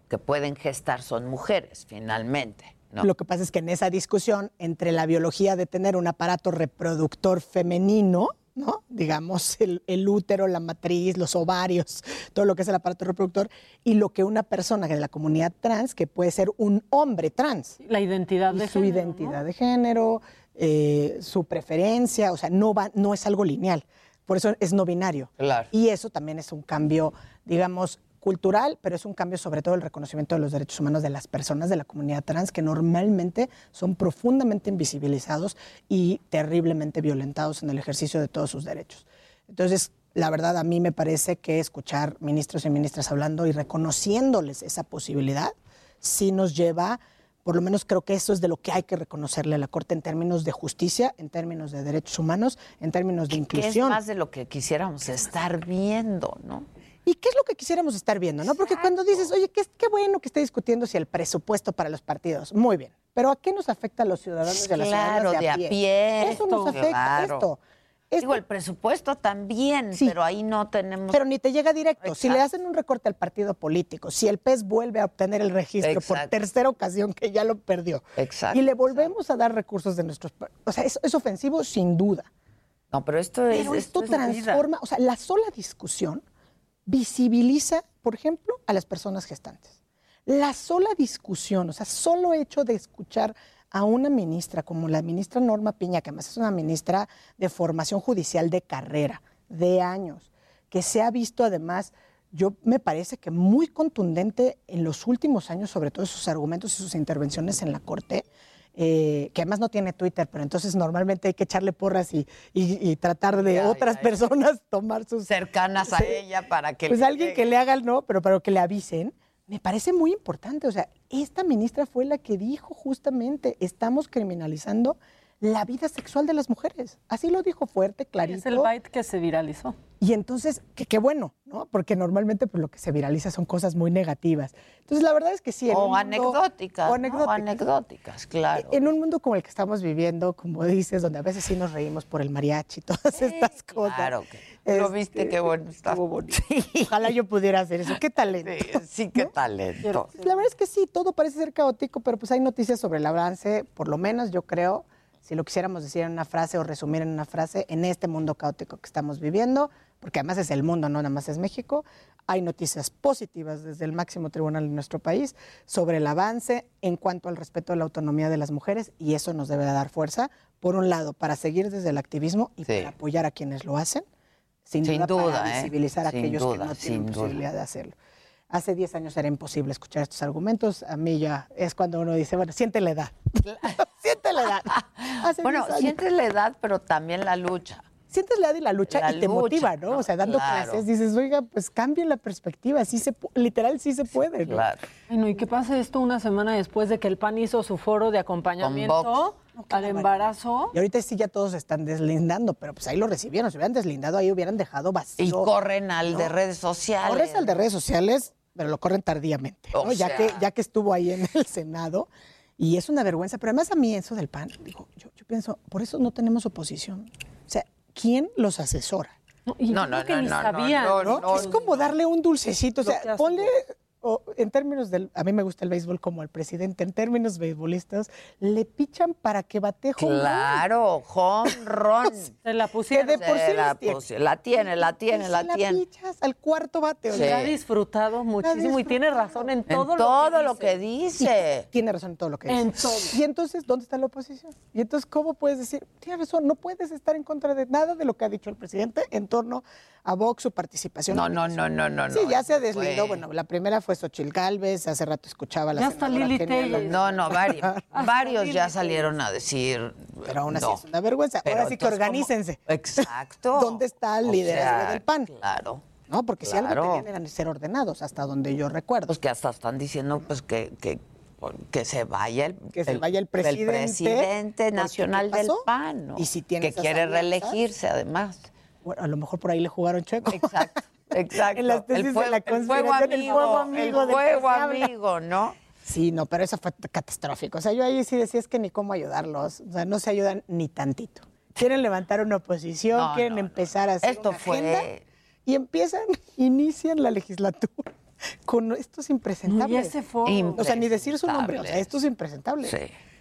[SPEAKER 1] que pueden gestar son mujeres, finalmente. ¿no?
[SPEAKER 22] Lo que pasa es que en esa discusión entre la biología de tener un aparato reproductor femenino, ¿no? Digamos, el, el útero, la matriz, los ovarios, todo lo que es el aparato reproductor, y lo que una persona de la comunidad trans, que puede ser un hombre trans.
[SPEAKER 11] La identidad
[SPEAKER 22] Y
[SPEAKER 11] de
[SPEAKER 22] su
[SPEAKER 11] género,
[SPEAKER 22] identidad de género, eh, su preferencia, o sea, no, va, no es algo lineal. Por eso es no binario.
[SPEAKER 1] Claro.
[SPEAKER 22] Y eso también es un cambio, digamos, cultural, pero es un cambio sobre todo el reconocimiento de los derechos humanos de las personas de la comunidad trans que normalmente son profundamente invisibilizados y terriblemente violentados en el ejercicio de todos sus derechos. Entonces, la verdad a mí me parece que escuchar ministros y ministras hablando y reconociéndoles esa posibilidad sí nos lleva, por lo menos creo que eso es de lo que hay que reconocerle a la Corte en términos de justicia, en términos de derechos humanos, en términos de
[SPEAKER 1] Que es
[SPEAKER 22] inclusión.
[SPEAKER 1] más de lo que quisiéramos estar viendo, ¿no?
[SPEAKER 22] ¿Y qué es lo que quisiéramos estar viendo? ¿no? Porque cuando dices, oye, qué, qué bueno que esté discutiendo si el presupuesto para los partidos, muy bien, pero ¿a qué nos afecta a los ciudadanos y a las
[SPEAKER 1] Claro,
[SPEAKER 22] ciudadanas
[SPEAKER 1] de a pie.
[SPEAKER 22] Eso nos afecta,
[SPEAKER 1] Claro.
[SPEAKER 22] esto.
[SPEAKER 1] Digo, el presupuesto también, pero ahí no tenemos...
[SPEAKER 22] Pero ni te llega directo. Si le hacen un recorte al partido político, si el PES vuelve a obtener el registro por tercera ocasión que ya lo perdió,
[SPEAKER 1] Exacto,
[SPEAKER 22] y le volvemos a dar recursos de nuestros... O sea, es, es ofensivo sin duda.
[SPEAKER 1] No, pero esto es...
[SPEAKER 22] Pero esto
[SPEAKER 1] es vida.
[SPEAKER 22] transforma, o sea, la sola discusión visibiliza, por ejemplo, a las personas gestantes. La sola discusión, o sea, solo hecho de escuchar a una ministra como la ministra Norma Piña, que además es una ministra de formación judicial de carrera, de años, que se ha visto además, yo me parece que muy contundente en los últimos años, sobre todo sus argumentos y sus intervenciones en la Corte, eh, que además no tiene Twitter, pero entonces normalmente hay que echarle porras y, y- y tratar de
[SPEAKER 1] Ya,
[SPEAKER 22] otras
[SPEAKER 1] ya,
[SPEAKER 22] personas tomar sus...
[SPEAKER 1] Cercanas a ella para que
[SPEAKER 22] Pues
[SPEAKER 1] le
[SPEAKER 22] alguien que le haga el no, pero para que le avisen, me parece muy importante. O sea, esta ministra fue la que dijo justamente, estamos criminalizando la vida sexual de las mujeres. Así lo dijo fuerte, clarito.
[SPEAKER 11] Es el byte que se viralizó.
[SPEAKER 22] Y entonces, que qué bueno, ¿no? Porque normalmente pues, lo que se viraliza son cosas muy negativas. Entonces, la verdad es que sí. en un
[SPEAKER 1] O
[SPEAKER 22] mundo-
[SPEAKER 1] anecdóticas,
[SPEAKER 22] o
[SPEAKER 1] ¿no?
[SPEAKER 22] anecdóticas.
[SPEAKER 1] anecdóticas, claro.
[SPEAKER 22] En un mundo como el que estamos viviendo, como dices, donde a veces sí nos reímos por el mariachi, todas estas cosas.
[SPEAKER 1] Claro que. ¿Lo viste?
[SPEAKER 22] Este,
[SPEAKER 1] Qué bueno está.
[SPEAKER 22] Ojalá yo pudiera hacer eso. Qué talento.
[SPEAKER 1] Sí, qué talento.
[SPEAKER 22] Pues, La verdad es que sí, todo parece ser caótico, pero pues hay noticias sobre el avance, por lo menos yo creo, si lo quisiéramos decir en una frase o resumir en una frase, en este mundo caótico que estamos viviendo, porque además es el mundo, no nada más es México, hay noticias positivas desde el máximo tribunal de nuestro país sobre el avance en cuanto al respeto a la autonomía de las mujeres y eso nos debe dar fuerza, por un lado, para seguir desde el activismo y para apoyar a quienes lo hacen, sin,
[SPEAKER 1] Sin
[SPEAKER 22] duda,
[SPEAKER 1] duda,
[SPEAKER 22] para
[SPEAKER 1] ¿eh?
[SPEAKER 22] visibilizar a
[SPEAKER 1] Sin
[SPEAKER 22] aquellos que
[SPEAKER 1] duda,
[SPEAKER 22] no tienen
[SPEAKER 1] duda.
[SPEAKER 22] posibilidad de hacerlo. Hace 10 años era imposible escuchar estos argumentos. A mí ya es cuando uno dice, bueno, siente la edad. siente la edad. Hace
[SPEAKER 1] Bueno,
[SPEAKER 22] 10 años.
[SPEAKER 1] sientes la edad, pero también la lucha.
[SPEAKER 22] Sientes la edad y la lucha
[SPEAKER 1] La
[SPEAKER 22] y te
[SPEAKER 1] lucha,
[SPEAKER 22] motiva, ¿no? O sea, dando
[SPEAKER 1] Claro.
[SPEAKER 22] clases dices, oiga, pues cambien la perspectiva. Sí se, pu- literal, sí se puede. ¿no?
[SPEAKER 11] Bueno, ¿y qué pasa esto una semana después de que el PAN hizo su foro de acompañamiento al embarazo?
[SPEAKER 22] Y ahorita sí ya todos se están deslindando, pero pues ahí lo recibieron. Si hubieran deslindado, ahí hubieran dejado vacío.
[SPEAKER 1] Y corren al de redes sociales.
[SPEAKER 22] Corres al de redes sociales, pero lo corren tardíamente, ¿no? Ya,
[SPEAKER 1] sea.
[SPEAKER 22] que, ya que estuvo ahí en el Senado. Y es una vergüenza. Pero además a mí eso del PAN, digo, yo, yo pienso, por eso no tenemos oposición. O sea, ¿quién los asesora?
[SPEAKER 11] y
[SPEAKER 1] No, no,
[SPEAKER 11] que
[SPEAKER 1] no,
[SPEAKER 11] ni
[SPEAKER 1] no, no,
[SPEAKER 11] sabían,
[SPEAKER 1] no,
[SPEAKER 22] ¿no?
[SPEAKER 1] no,
[SPEAKER 22] es como darle un dulcecito. O sea, ponle, o en términos del, a mí me gusta el béisbol como al presidente, en términos beisbolistas, le pichan para que bate home.
[SPEAKER 1] Claro, home run.
[SPEAKER 11] Se la pusieron.
[SPEAKER 22] Que de por
[SPEAKER 1] Se
[SPEAKER 22] sí
[SPEAKER 1] la,
[SPEAKER 22] tiene.
[SPEAKER 1] la tiene, la tiene,
[SPEAKER 22] Y
[SPEAKER 1] la
[SPEAKER 22] si
[SPEAKER 1] tiene.
[SPEAKER 22] pichas al cuarto bate.
[SPEAKER 1] Sí.
[SPEAKER 11] Se ha disfrutado muchísimo y tiene razón en todo,
[SPEAKER 1] en todo lo
[SPEAKER 11] dice.
[SPEAKER 1] que dice.
[SPEAKER 22] Tiene razón en todo lo que dice.
[SPEAKER 11] En todo.
[SPEAKER 22] Y entonces, ¿dónde está la oposición? Y entonces, ¿cómo puedes decir, tiene razón, no puedes estar en contra de nada de lo que ha dicho el presidente en torno a Vox, su participación?
[SPEAKER 1] No, no, no, no, no.
[SPEAKER 22] Sí,
[SPEAKER 1] no,
[SPEAKER 22] ya se deslindó.
[SPEAKER 1] fue-
[SPEAKER 22] Bueno, la primera fue Xochil Gálvez, hace rato escuchaba a la
[SPEAKER 11] Ya está Lili.
[SPEAKER 1] No, no, varios, varios ya salieron a decir.
[SPEAKER 22] Pero aún así
[SPEAKER 1] no.
[SPEAKER 22] es una vergüenza.
[SPEAKER 1] Pero
[SPEAKER 22] Ahora sí que organícense.
[SPEAKER 1] Exacto.
[SPEAKER 22] ¿Dónde está el
[SPEAKER 1] O
[SPEAKER 22] liderazgo
[SPEAKER 1] sea,
[SPEAKER 22] del PAN?
[SPEAKER 1] Claro.
[SPEAKER 22] No, porque si algo tenían eran ser ordenados, hasta donde yo recuerdo.
[SPEAKER 1] Pues que hasta están diciendo pues que, que, que se vaya el,
[SPEAKER 22] Que se vaya el presidente,
[SPEAKER 1] presidente
[SPEAKER 22] porque
[SPEAKER 1] nacional
[SPEAKER 22] ¿qué
[SPEAKER 1] del? PAN, ¿no?
[SPEAKER 22] Y si tiene
[SPEAKER 1] que quiere
[SPEAKER 22] alianzas,
[SPEAKER 1] reelegirse además.
[SPEAKER 22] Bueno, a lo mejor por ahí le jugaron chueco.
[SPEAKER 1] Exacto, exacto.
[SPEAKER 22] En las tesis
[SPEAKER 1] el
[SPEAKER 22] de
[SPEAKER 1] fuego,
[SPEAKER 22] la
[SPEAKER 1] fuego
[SPEAKER 22] conspiración, el fuego amigo
[SPEAKER 1] el fuego
[SPEAKER 22] se
[SPEAKER 1] amigo, ¿no?
[SPEAKER 22] Sí, no, pero eso fue catastrófico. O sea, yo ahí sí decía es que ni cómo ayudarlos. O sea, no se ayudan ni tantito. Quieren levantar una oposición,
[SPEAKER 1] No,
[SPEAKER 22] quieren
[SPEAKER 1] no,
[SPEAKER 22] empezar a hacer
[SPEAKER 1] Esto
[SPEAKER 22] una
[SPEAKER 1] fue-
[SPEAKER 22] agenda y empiezan, inician la legislatura con estos impresentables.
[SPEAKER 11] No, y ese foro.
[SPEAKER 22] O sea, ni decir su nombre. O sea, estos impresentables.
[SPEAKER 1] Sí.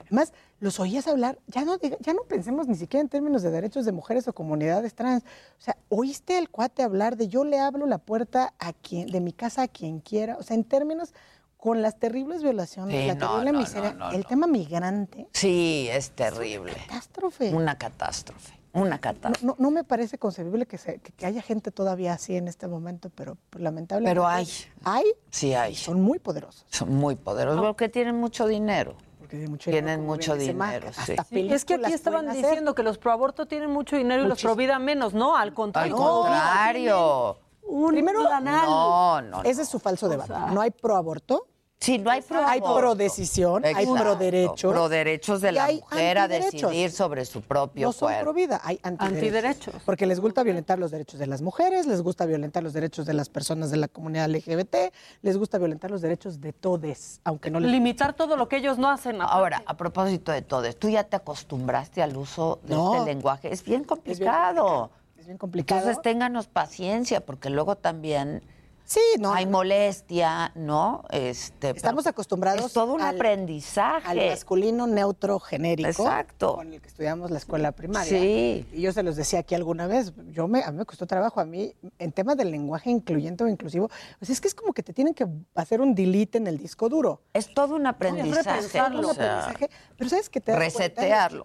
[SPEAKER 22] Además, los oías hablar, ya no, diga- ya no pensemos ni siquiera en términos de derechos de mujeres o comunidades trans. O sea, oíste al cuate hablar de yo le abro la puerta a quien, de mi casa a quien quiera. O sea, en términos con las terribles violaciones,
[SPEAKER 1] Sí,
[SPEAKER 22] la
[SPEAKER 1] no,
[SPEAKER 22] terrible
[SPEAKER 1] no,
[SPEAKER 22] miseria,
[SPEAKER 1] no, no,
[SPEAKER 22] el
[SPEAKER 1] no.
[SPEAKER 22] tema migrante,
[SPEAKER 1] Sí, es terrible.
[SPEAKER 22] catástrofe.
[SPEAKER 1] Una catástrofe. Una catástrofe.
[SPEAKER 22] no, no me parece concebible que, se- que- que haya gente todavía así en este momento, pero pues, lamentablemente.
[SPEAKER 1] Pero hay.
[SPEAKER 22] Hay,
[SPEAKER 1] Sí hay.
[SPEAKER 22] son muy poderosos.
[SPEAKER 1] Son muy poderosos porque tienen mucho dinero.
[SPEAKER 22] Porque tienen mucho
[SPEAKER 1] Tienen mucho dinero, sí.
[SPEAKER 22] hasta
[SPEAKER 11] Sí, es que aquí estaban diciendo que los proaborto tienen mucho dinero y los
[SPEAKER 22] Muchísimo.
[SPEAKER 11] provida menos, ¿no? Al
[SPEAKER 1] Al
[SPEAKER 11] contrario.
[SPEAKER 1] contrario.
[SPEAKER 11] Un
[SPEAKER 22] Primero,
[SPEAKER 11] planal.
[SPEAKER 1] No, no.
[SPEAKER 22] Ese es su falso debate. no hay proaborto,
[SPEAKER 1] Sí, no hay pro
[SPEAKER 22] hay pro decisión, hay pro derechos.
[SPEAKER 1] Pro derechos de la mujer a decidir sobre su propio
[SPEAKER 22] No son
[SPEAKER 1] cuerpo.
[SPEAKER 22] pro vida, hay antiderechos.
[SPEAKER 11] Antiderechos.
[SPEAKER 22] Porque les gusta violentar los derechos de las mujeres, les gusta violentar los derechos de las personas de la comunidad LGBT, les gusta violentar los derechos de todes, aunque no les
[SPEAKER 11] Limitar todo lo que ellos no hacen. aparte.
[SPEAKER 1] Ahora, a propósito de todo, ¿tú ya te acostumbraste al uso de
[SPEAKER 22] No.
[SPEAKER 1] este lenguaje? Es bien
[SPEAKER 22] Es bien
[SPEAKER 1] complicado.
[SPEAKER 22] Es bien complicado.
[SPEAKER 1] Entonces ténganos paciencia, porque luego también
[SPEAKER 22] Sí, no.
[SPEAKER 1] Hay molestia, ¿no? Este,
[SPEAKER 22] Estamos acostumbrados
[SPEAKER 1] Es todo un
[SPEAKER 22] al-
[SPEAKER 1] aprendizaje.
[SPEAKER 22] al masculino neutro genérico.
[SPEAKER 1] Exacto.
[SPEAKER 22] Con el que estudiamos la escuela primaria.
[SPEAKER 1] Sí.
[SPEAKER 22] Y yo se los decía aquí alguna vez. Yo me, a mí me costó trabajo. A mí, en temas del lenguaje incluyente o inclusivo, pues es que es como que te tienen que hacer un delete en el disco duro.
[SPEAKER 1] Es todo un aprendizaje.
[SPEAKER 22] un aprendizaje. Pero ¿sabes qué te?
[SPEAKER 1] Resetearlo.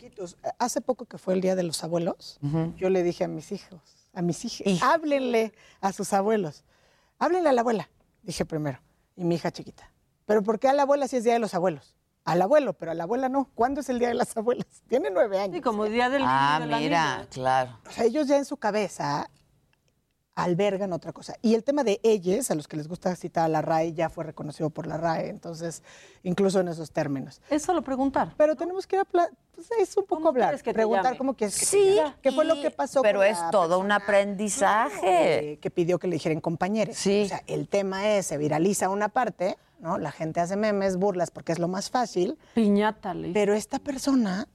[SPEAKER 22] Hace poco que fue el Día de los Abuelos, yo le dije a mis hijos, a mis hijas, háblenle a sus abuelos. Háblenle a la abuela, dije primero, y mi hija chiquita. ¿Pero por qué a la abuela si es Día de los Abuelos? Al abuelo, pero a la abuela no. ¿Cuándo es el Día de las Abuelas? Tiene nueve años.
[SPEAKER 11] Sí, como Día del
[SPEAKER 1] Ah,
[SPEAKER 11] Niño de la
[SPEAKER 1] mira,
[SPEAKER 11] Niña.
[SPEAKER 1] claro.
[SPEAKER 22] O sea, ellos ya en su cabeza albergan otra cosa. Y el tema de ellos, a los que les gusta citar a la RAE, ya fue reconocido por la RAE, entonces, incluso en esos términos.
[SPEAKER 11] Es solo preguntar.
[SPEAKER 22] Pero tenemos que ir a... Pues es un poco hablar,
[SPEAKER 11] que
[SPEAKER 22] preguntar cómo quieres que
[SPEAKER 1] Sí.
[SPEAKER 22] ¿Qué fue lo que pasó
[SPEAKER 1] pero
[SPEAKER 22] con
[SPEAKER 1] es
[SPEAKER 22] la
[SPEAKER 1] todo un aprendizaje.
[SPEAKER 22] que, que pidió que le dijeran compañeros?
[SPEAKER 1] Sí.
[SPEAKER 22] O sea, el tema es, se viraliza una parte, ¿no? La gente hace memes, burlas, porque es lo más fácil.
[SPEAKER 11] Piñata, le
[SPEAKER 22] Pero esta persona,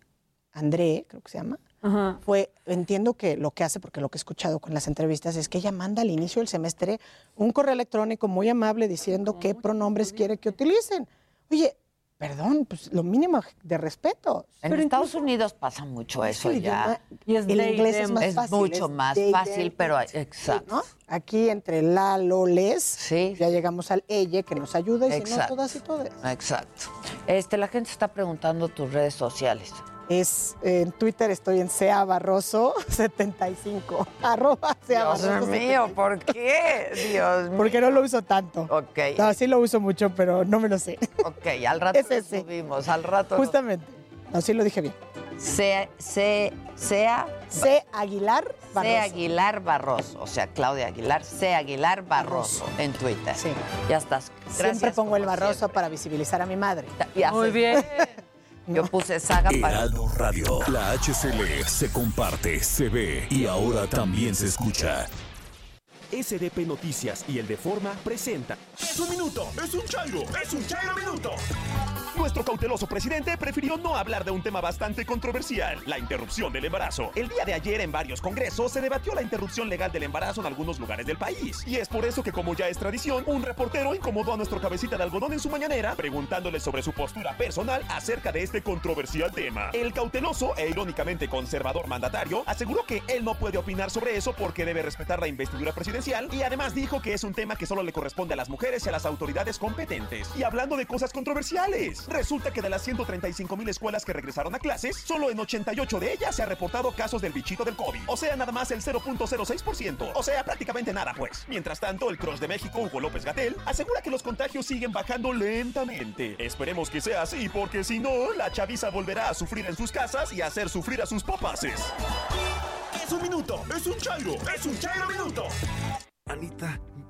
[SPEAKER 22] André, creo que se llama,
[SPEAKER 11] Ajá.
[SPEAKER 22] fue, entiendo que lo que hace, porque lo que he escuchado con las entrevistas es que ella manda al inicio del semestre un correo electrónico muy amable diciendo qué pronombres quiere que utilicen. Oye, perdón, pues lo mínimo de respeto.
[SPEAKER 1] En Estados Unidos pasa mucho
[SPEAKER 22] Es
[SPEAKER 1] eso
[SPEAKER 22] el
[SPEAKER 1] ya.
[SPEAKER 22] Y es el they, inglés es más
[SPEAKER 1] Es
[SPEAKER 22] fácil,
[SPEAKER 1] mucho
[SPEAKER 22] es
[SPEAKER 1] más fácil,
[SPEAKER 22] them,
[SPEAKER 1] pero exacto.
[SPEAKER 22] ¿no? Aquí entre la, lo, les, ya llegamos al ella que nos ayuda y si no,
[SPEAKER 1] Exacto.
[SPEAKER 22] todas y todas.
[SPEAKER 1] Exacto. Este, la gente está preguntando tus redes sociales.
[SPEAKER 22] Es, eh, en Twitter estoy en Sea Barroso 75. Arroba Sea
[SPEAKER 1] Dios
[SPEAKER 22] Barroso
[SPEAKER 1] mío, ¿por qué? Dios mío.
[SPEAKER 22] Porque no lo uso tanto.
[SPEAKER 1] Ok.
[SPEAKER 22] No, sí lo uso mucho, pero no me lo sé.
[SPEAKER 1] Ok, al rato
[SPEAKER 22] Es
[SPEAKER 1] lo
[SPEAKER 22] ese.
[SPEAKER 1] subimos, al rato.
[SPEAKER 22] Justamente. No, sí lo dije bien.
[SPEAKER 1] Se, se, sea,
[SPEAKER 22] C. Aguilar Barroso.
[SPEAKER 1] C. Aguilar Barroso. O sea, Claudia Aguilar, C. Aguilar Barroso en Twitter.
[SPEAKER 22] Sí.
[SPEAKER 1] Ya estás.
[SPEAKER 22] Siempre
[SPEAKER 1] Gracias,
[SPEAKER 22] pongo el Barroso para visibilizar a mi madre.
[SPEAKER 1] siempre. Y haces- Yo puse saga para.
[SPEAKER 13] Heraldo Radio. La HCL se comparte, se ve y ahora también se escucha.
[SPEAKER 23] SDP Noticias y el de Forma presenta.
[SPEAKER 24] ¡Es un minuto! ¡Es un chairo! ¡Es un chairo minuto!
[SPEAKER 23] Nuestro cauteloso presidente prefirió no hablar de un tema bastante controversial, la interrupción del embarazo. El día de ayer en varios congresos se debatió la interrupción legal del embarazo en algunos lugares del país. Y es por eso que como ya es tradición, un reportero incomodó a nuestro cabecita de algodón en su mañanera preguntándole sobre su postura personal acerca de este controversial tema. El cauteloso e irónicamente conservador mandatario aseguró que él no puede opinar sobre eso porque debe respetar la investidura presidencial y además dijo que es un tema que solo le corresponde a las mujeres y a las autoridades competentes. Y hablando de cosas controversiales, resulta que de las 135 mil escuelas que regresaron a clases, solo en 88 de ellas se ha reportado casos del bichito del COVID. O sea, nada más el 0.06%. O sea, prácticamente nada, pues. Mientras tanto, el cross de México, Hugo López Gatel, asegura que los contagios siguen bajando lentamente. Esperemos que sea así, porque si no, la chaviza volverá a sufrir en sus casas y a hacer sufrir a sus papaces.
[SPEAKER 24] ¡Es un minuto! ¡Es un chairo! ¡Es un chairo minuto!
[SPEAKER 25] Anita,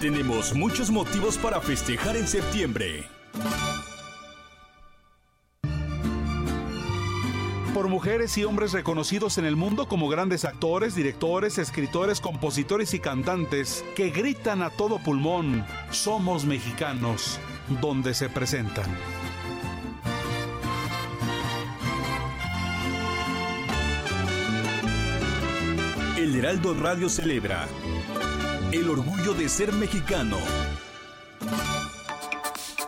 [SPEAKER 13] Tenemos muchos motivos para festejar en septiembre.
[SPEAKER 26] por mujeres y hombres reconocidos en el mundo como grandes actores, directores, escritores, compositores y cantantes que gritan a todo pulmón, somos mexicanos, donde se presentan.
[SPEAKER 13] El Heraldo Radio celebra el orgullo de ser mexicano.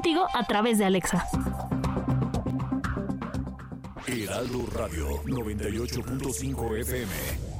[SPEAKER 27] contigo a través de Alexa.
[SPEAKER 13] Heraldo Radio 98.5 FM.